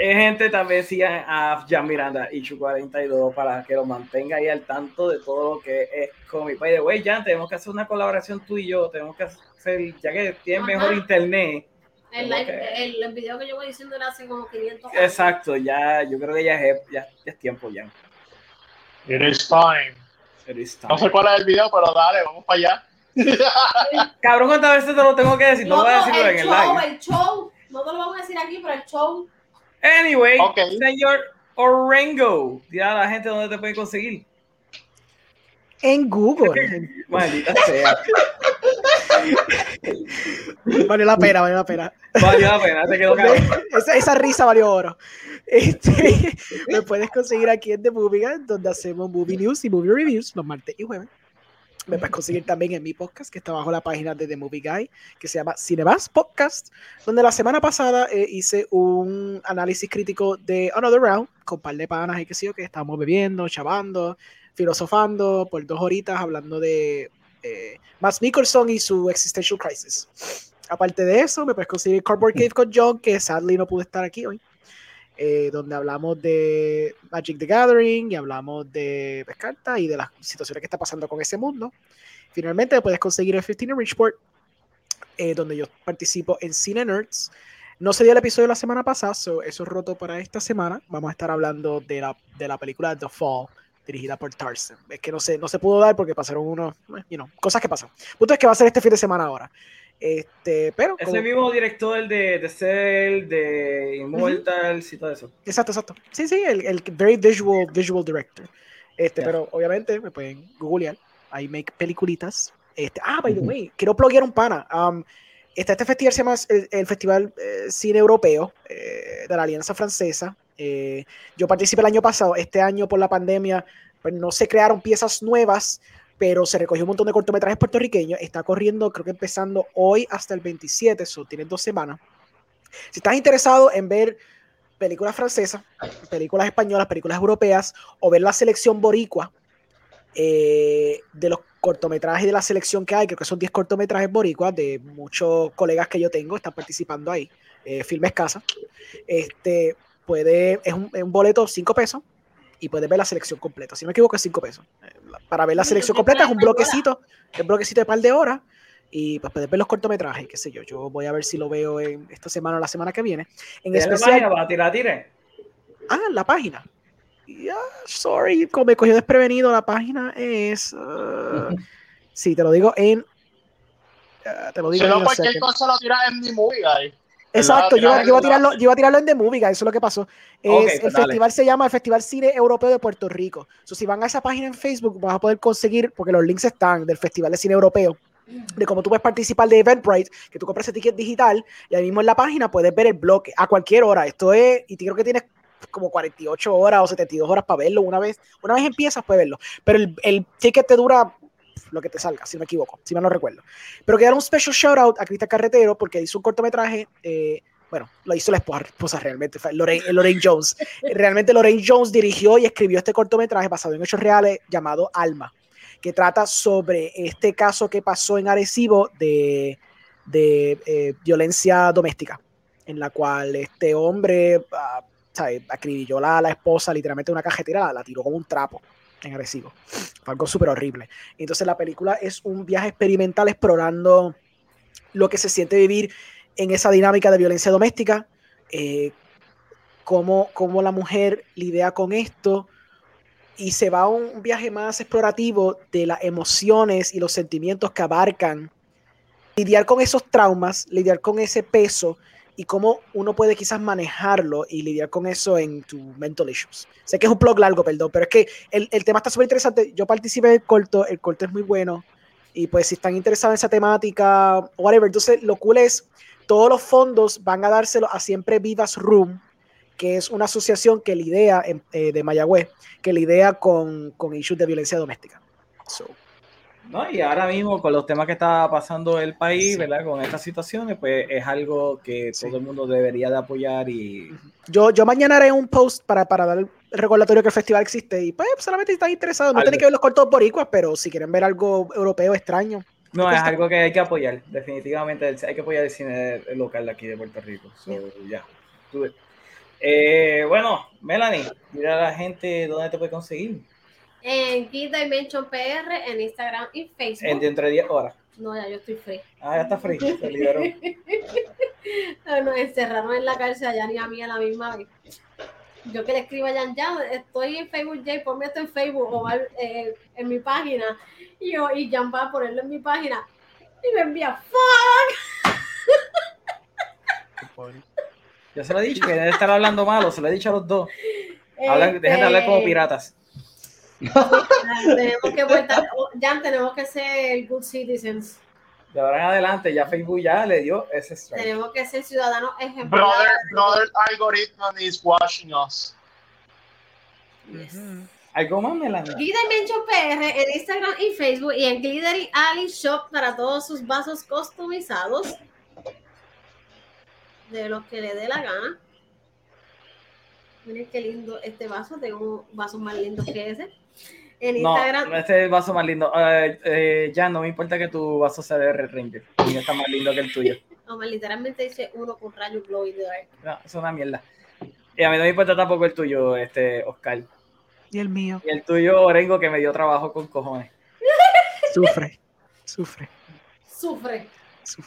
Eh, gente, también sigan a Jan Miranda y 42 para que lo mantenga ahí al tanto de todo lo que es cómic. By the way, Jan, tenemos que hacer una colaboración tú y yo. Tenemos que hacer, ya que tienen Ajá. mejor internet. El, live- que- el, el video que yo voy diciendo era hace como 500 años. Exacto, ya, yo creo que ya es, ya, ya es tiempo, ya. It is time. It is time. No sé cuál es el video, pero dale, vamos para allá. Cabrón, ¿cuántas veces te lo tengo que decir? No voy a decirlo el en el show, live. el show. No te lo vamos a decir aquí, pero el show. Anyway, Ok. señor Orengo, dile a la gente dónde te pueden conseguir. En Google. Maldita sea. vale la pena, vale la pena. Valió la pena, te quedó cabrón. esa, esa risa valió oro. Este, me puedes conseguir aquí en The Movie donde hacemos movie news y movie reviews los martes y jueves. Me puedes conseguir también en mi podcast, que está bajo la página de The Movie Guy, que se llama Cinemas Podcast, donde la semana pasada eh, hice un análisis crítico de Another Round, con un par de panas y que sí, que estábamos bebiendo, chavando, filosofando por dos horitas, hablando de eh, Max Mikkelsen y su Existential Crisis. Aparte de eso, me puedes conseguir Cardboard Cave con John, que sadly no pudo estar aquí hoy, eh, donde hablamos de Magic the Gathering y hablamos de Pescarta y de las situaciones que está pasando con ese mundo. Finalmente, me puedes conseguir el 15 en Richport, eh, donde yo participo en Cine Nerds. No se dio el episodio la semana pasada, so eso es roto para esta semana. Vamos a estar hablando de la, de la película The Fall, dirigida por Tarzan. Es que no se, no se pudo dar porque pasaron unos, eh, you know, cosas que pasan. Punto es que va a ser este fin de semana ahora. Este, pero Es como- el mismo director de, de Cell, de Immortals y todo eso. Exacto, exacto. Sí, sí, el, el very visual, visual director. Este, Ya. pero obviamente me pueden googlear. I make peliculitas. Este, ah, by the way, quiero pluguear un pana. Um, está este festival, se llama el, el Festival eh, Cine Europeo eh, de la Alianza Francesa. Eh, yo participé el año pasado. Este año, por la pandemia, pues no se crearon piezas nuevas, pero se recogió un montón de cortometrajes puertorriqueños. Está corriendo, creo que empezando hoy hasta el 27, eso tiene dos semanas. Si estás interesado en ver películas francesas, películas españolas, películas europeas, o ver la selección boricua eh, de los cortometrajes de la selección que hay, creo que son 10 cortometrajes boricuas de muchos colegas que yo tengo, están participando ahí, eh, Filmes Casa. Este, puede, es un, es un boleto 5 pesos y puedes ver la selección completa. Si no me equivoco, es 5 pesos. Para ver la selección completa es un bloquecito, es un bloquecito de par de horas. Y pues puedes ver los cortometrajes, qué sé yo. Yo voy a ver si lo veo en esta semana o la semana que viene. En ¿Tienes la especial, página tire? Ah, la página. Sorry, como me cogió desprevenido, la página es. uh, sí, te lo digo en. uh, te lo Si digo no, en un cualquier second. cosa lo tiras en mi movie, guy. Exacto, yo, iba a el- tirarlo, yo iba a tirarlo en The Movie eso es lo que pasó. Es- Ok, el pues dale. festival se llama el Festival Cine Europeo de Puerto Rico. So, si van a esa página en Facebook, vas a poder conseguir, porque los links están del Festival de Cine Europeo, de cómo tú puedes participar de Eventbrite, que tú compras ese ticket digital, y ahí mismo en la página puedes ver el blog a cualquier hora. Esto es, y creo que tienes como 48 horas o 72 horas para verlo una vez. Una vez empiezas, puedes verlo. Pero el, el ticket te dura lo que te salga, si no me equivoco, si mal no recuerdo. Pero quiero dar un special shout out a Cristian Carretero porque hizo un cortometraje. eh, bueno, lo hizo la esposa, realmente, Lorraine, Lorraine Jones. Realmente Lorraine Jones dirigió y escribió este cortometraje basado en hechos reales llamado Alma, que trata sobre este caso que pasó en Arecibo de, de eh, violencia doméstica, en la cual este hombre ah, ¿sabe? acribilló a la, la esposa literalmente en una cajetera, la tiró como un trapo en Arecibo. Fue algo súper horrible. Entonces la película es un viaje experimental explorando lo que se siente vivir en esa dinámica de violencia doméstica, eh, cómo, cómo la mujer lidia con esto y se va a un viaje más explorativo de las emociones y los sentimientos que abarcan lidiar con esos traumas, lidiar con ese peso y cómo uno puede quizás manejarlo y lidiar con eso en tu mental issues. Sé que es un blog largo, perdón, pero es que el, el tema está súper interesante. Yo participé del corto, el corto es muy bueno y pues si están interesados en esa temática, whatever, entonces lo cool es, todos los fondos van a dárselo a Siempre Vivas Room, que es una asociación que lidia en- eh, de Mayagüez, que lidia con, con issues de violencia doméstica. So, ¿no? Y ahora mismo con los temas que está pasando el país, Sí. ¿verdad? Con estas situaciones, pues es algo que Sí. todo el mundo debería de apoyar y Yo, yo mañana haré un post para, para dar el recordatorio que el festival existe y pues solamente si están interesados, no Algo. tienen que ver los cortos boricuas, pero si quieren ver algo europeo extraño. no es algo que hay que apoyar, definitivamente hay que apoyar el cine local de aquí de Puerto Rico. So, it. Eh, bueno, Melanie, mira a la gente dónde te puede conseguir. En Kid Dimension PR, en Instagram y Facebook. En dentro de 10 horas. No, ya yo estoy free. Ah, ya está free, se liberó. No, Nos encerraron en la cárcel a Jan y a mí a la misma vez. Yo que le escribo a Jan, Jan, estoy en Facebook, Jay, ponme esto en Facebook o va, eh, en mi página. Y yo, y Jan va a ponerlo en mi página. Y me envía, fuck. Yo se lo he dicho, que debe estar hablando malo, se lo he dicho a los dos. Hablan, dejen de hablar como Este, piratas. Tenemos que voltar, Jan, tenemos que ser good citizens. De ahora en adelante, ya Facebook ya le dio ese strike. Tenemos que ser ciudadanos Brother, ejemplares. brother algorithm is watching us. Yes. ¿Algo más, Melanie? Glitter Dimension PR en Instagram y Facebook y en Glittery Alley Shop para todos sus vasos customizados de los que le dé la gana. Miren qué lindo este vaso, tengo vasos más lindos que ese. No, este es el vaso más lindo. Eh, eh, ya no me importa que tu vaso sea de Red Ranger. El mío está más lindo que el tuyo. Omar, literalmente dice uno con rayos glow in the dark. No, es una mierda. Y a mí no me importa tampoco el tuyo, este, Oscar. Y el mío Y el tuyo, Orengo, que me dio trabajo con cojones. sufre, sufre, Sufre.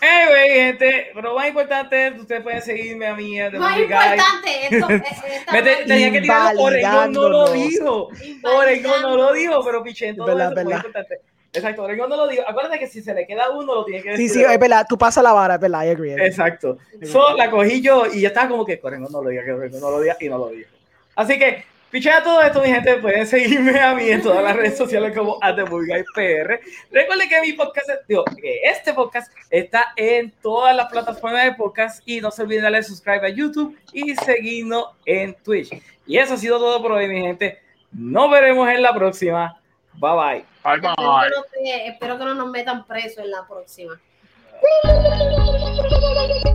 Anyway, gente, pero más importante, ustedes pueden seguirme a mí. de Más importante, esto es esta Me te- tenía que tirarlo, Oregón no lo dijo. Oregón no lo dijo, pero piché todo Verdad, eso, muy verdad. importante. Exacto, Oregón no lo dijo. Acuérdate que si se le queda uno, lo tiene que Sí, decir. sí, es verdad, tú pasas la vara, es verdad, I agree. I agree. Exacto. So, la cogí yo y ya estaba como que Oregón no lo diga, que Oregón no lo diga y no lo dijo. Así que, pichea todo esto, mi gente. Pueden seguirme a mí en todas las redes sociales como PR. Recuerden que mi podcast, digo, que este podcast está en todas las plataformas de podcast y no se olviden darle subscribe a YouTube y seguirnos en Twitch. Y eso ha sido todo por hoy, mi gente. Nos veremos en la próxima. Bye bye. Bye Espero bye. que no te- espero que no nos metan presos en la próxima.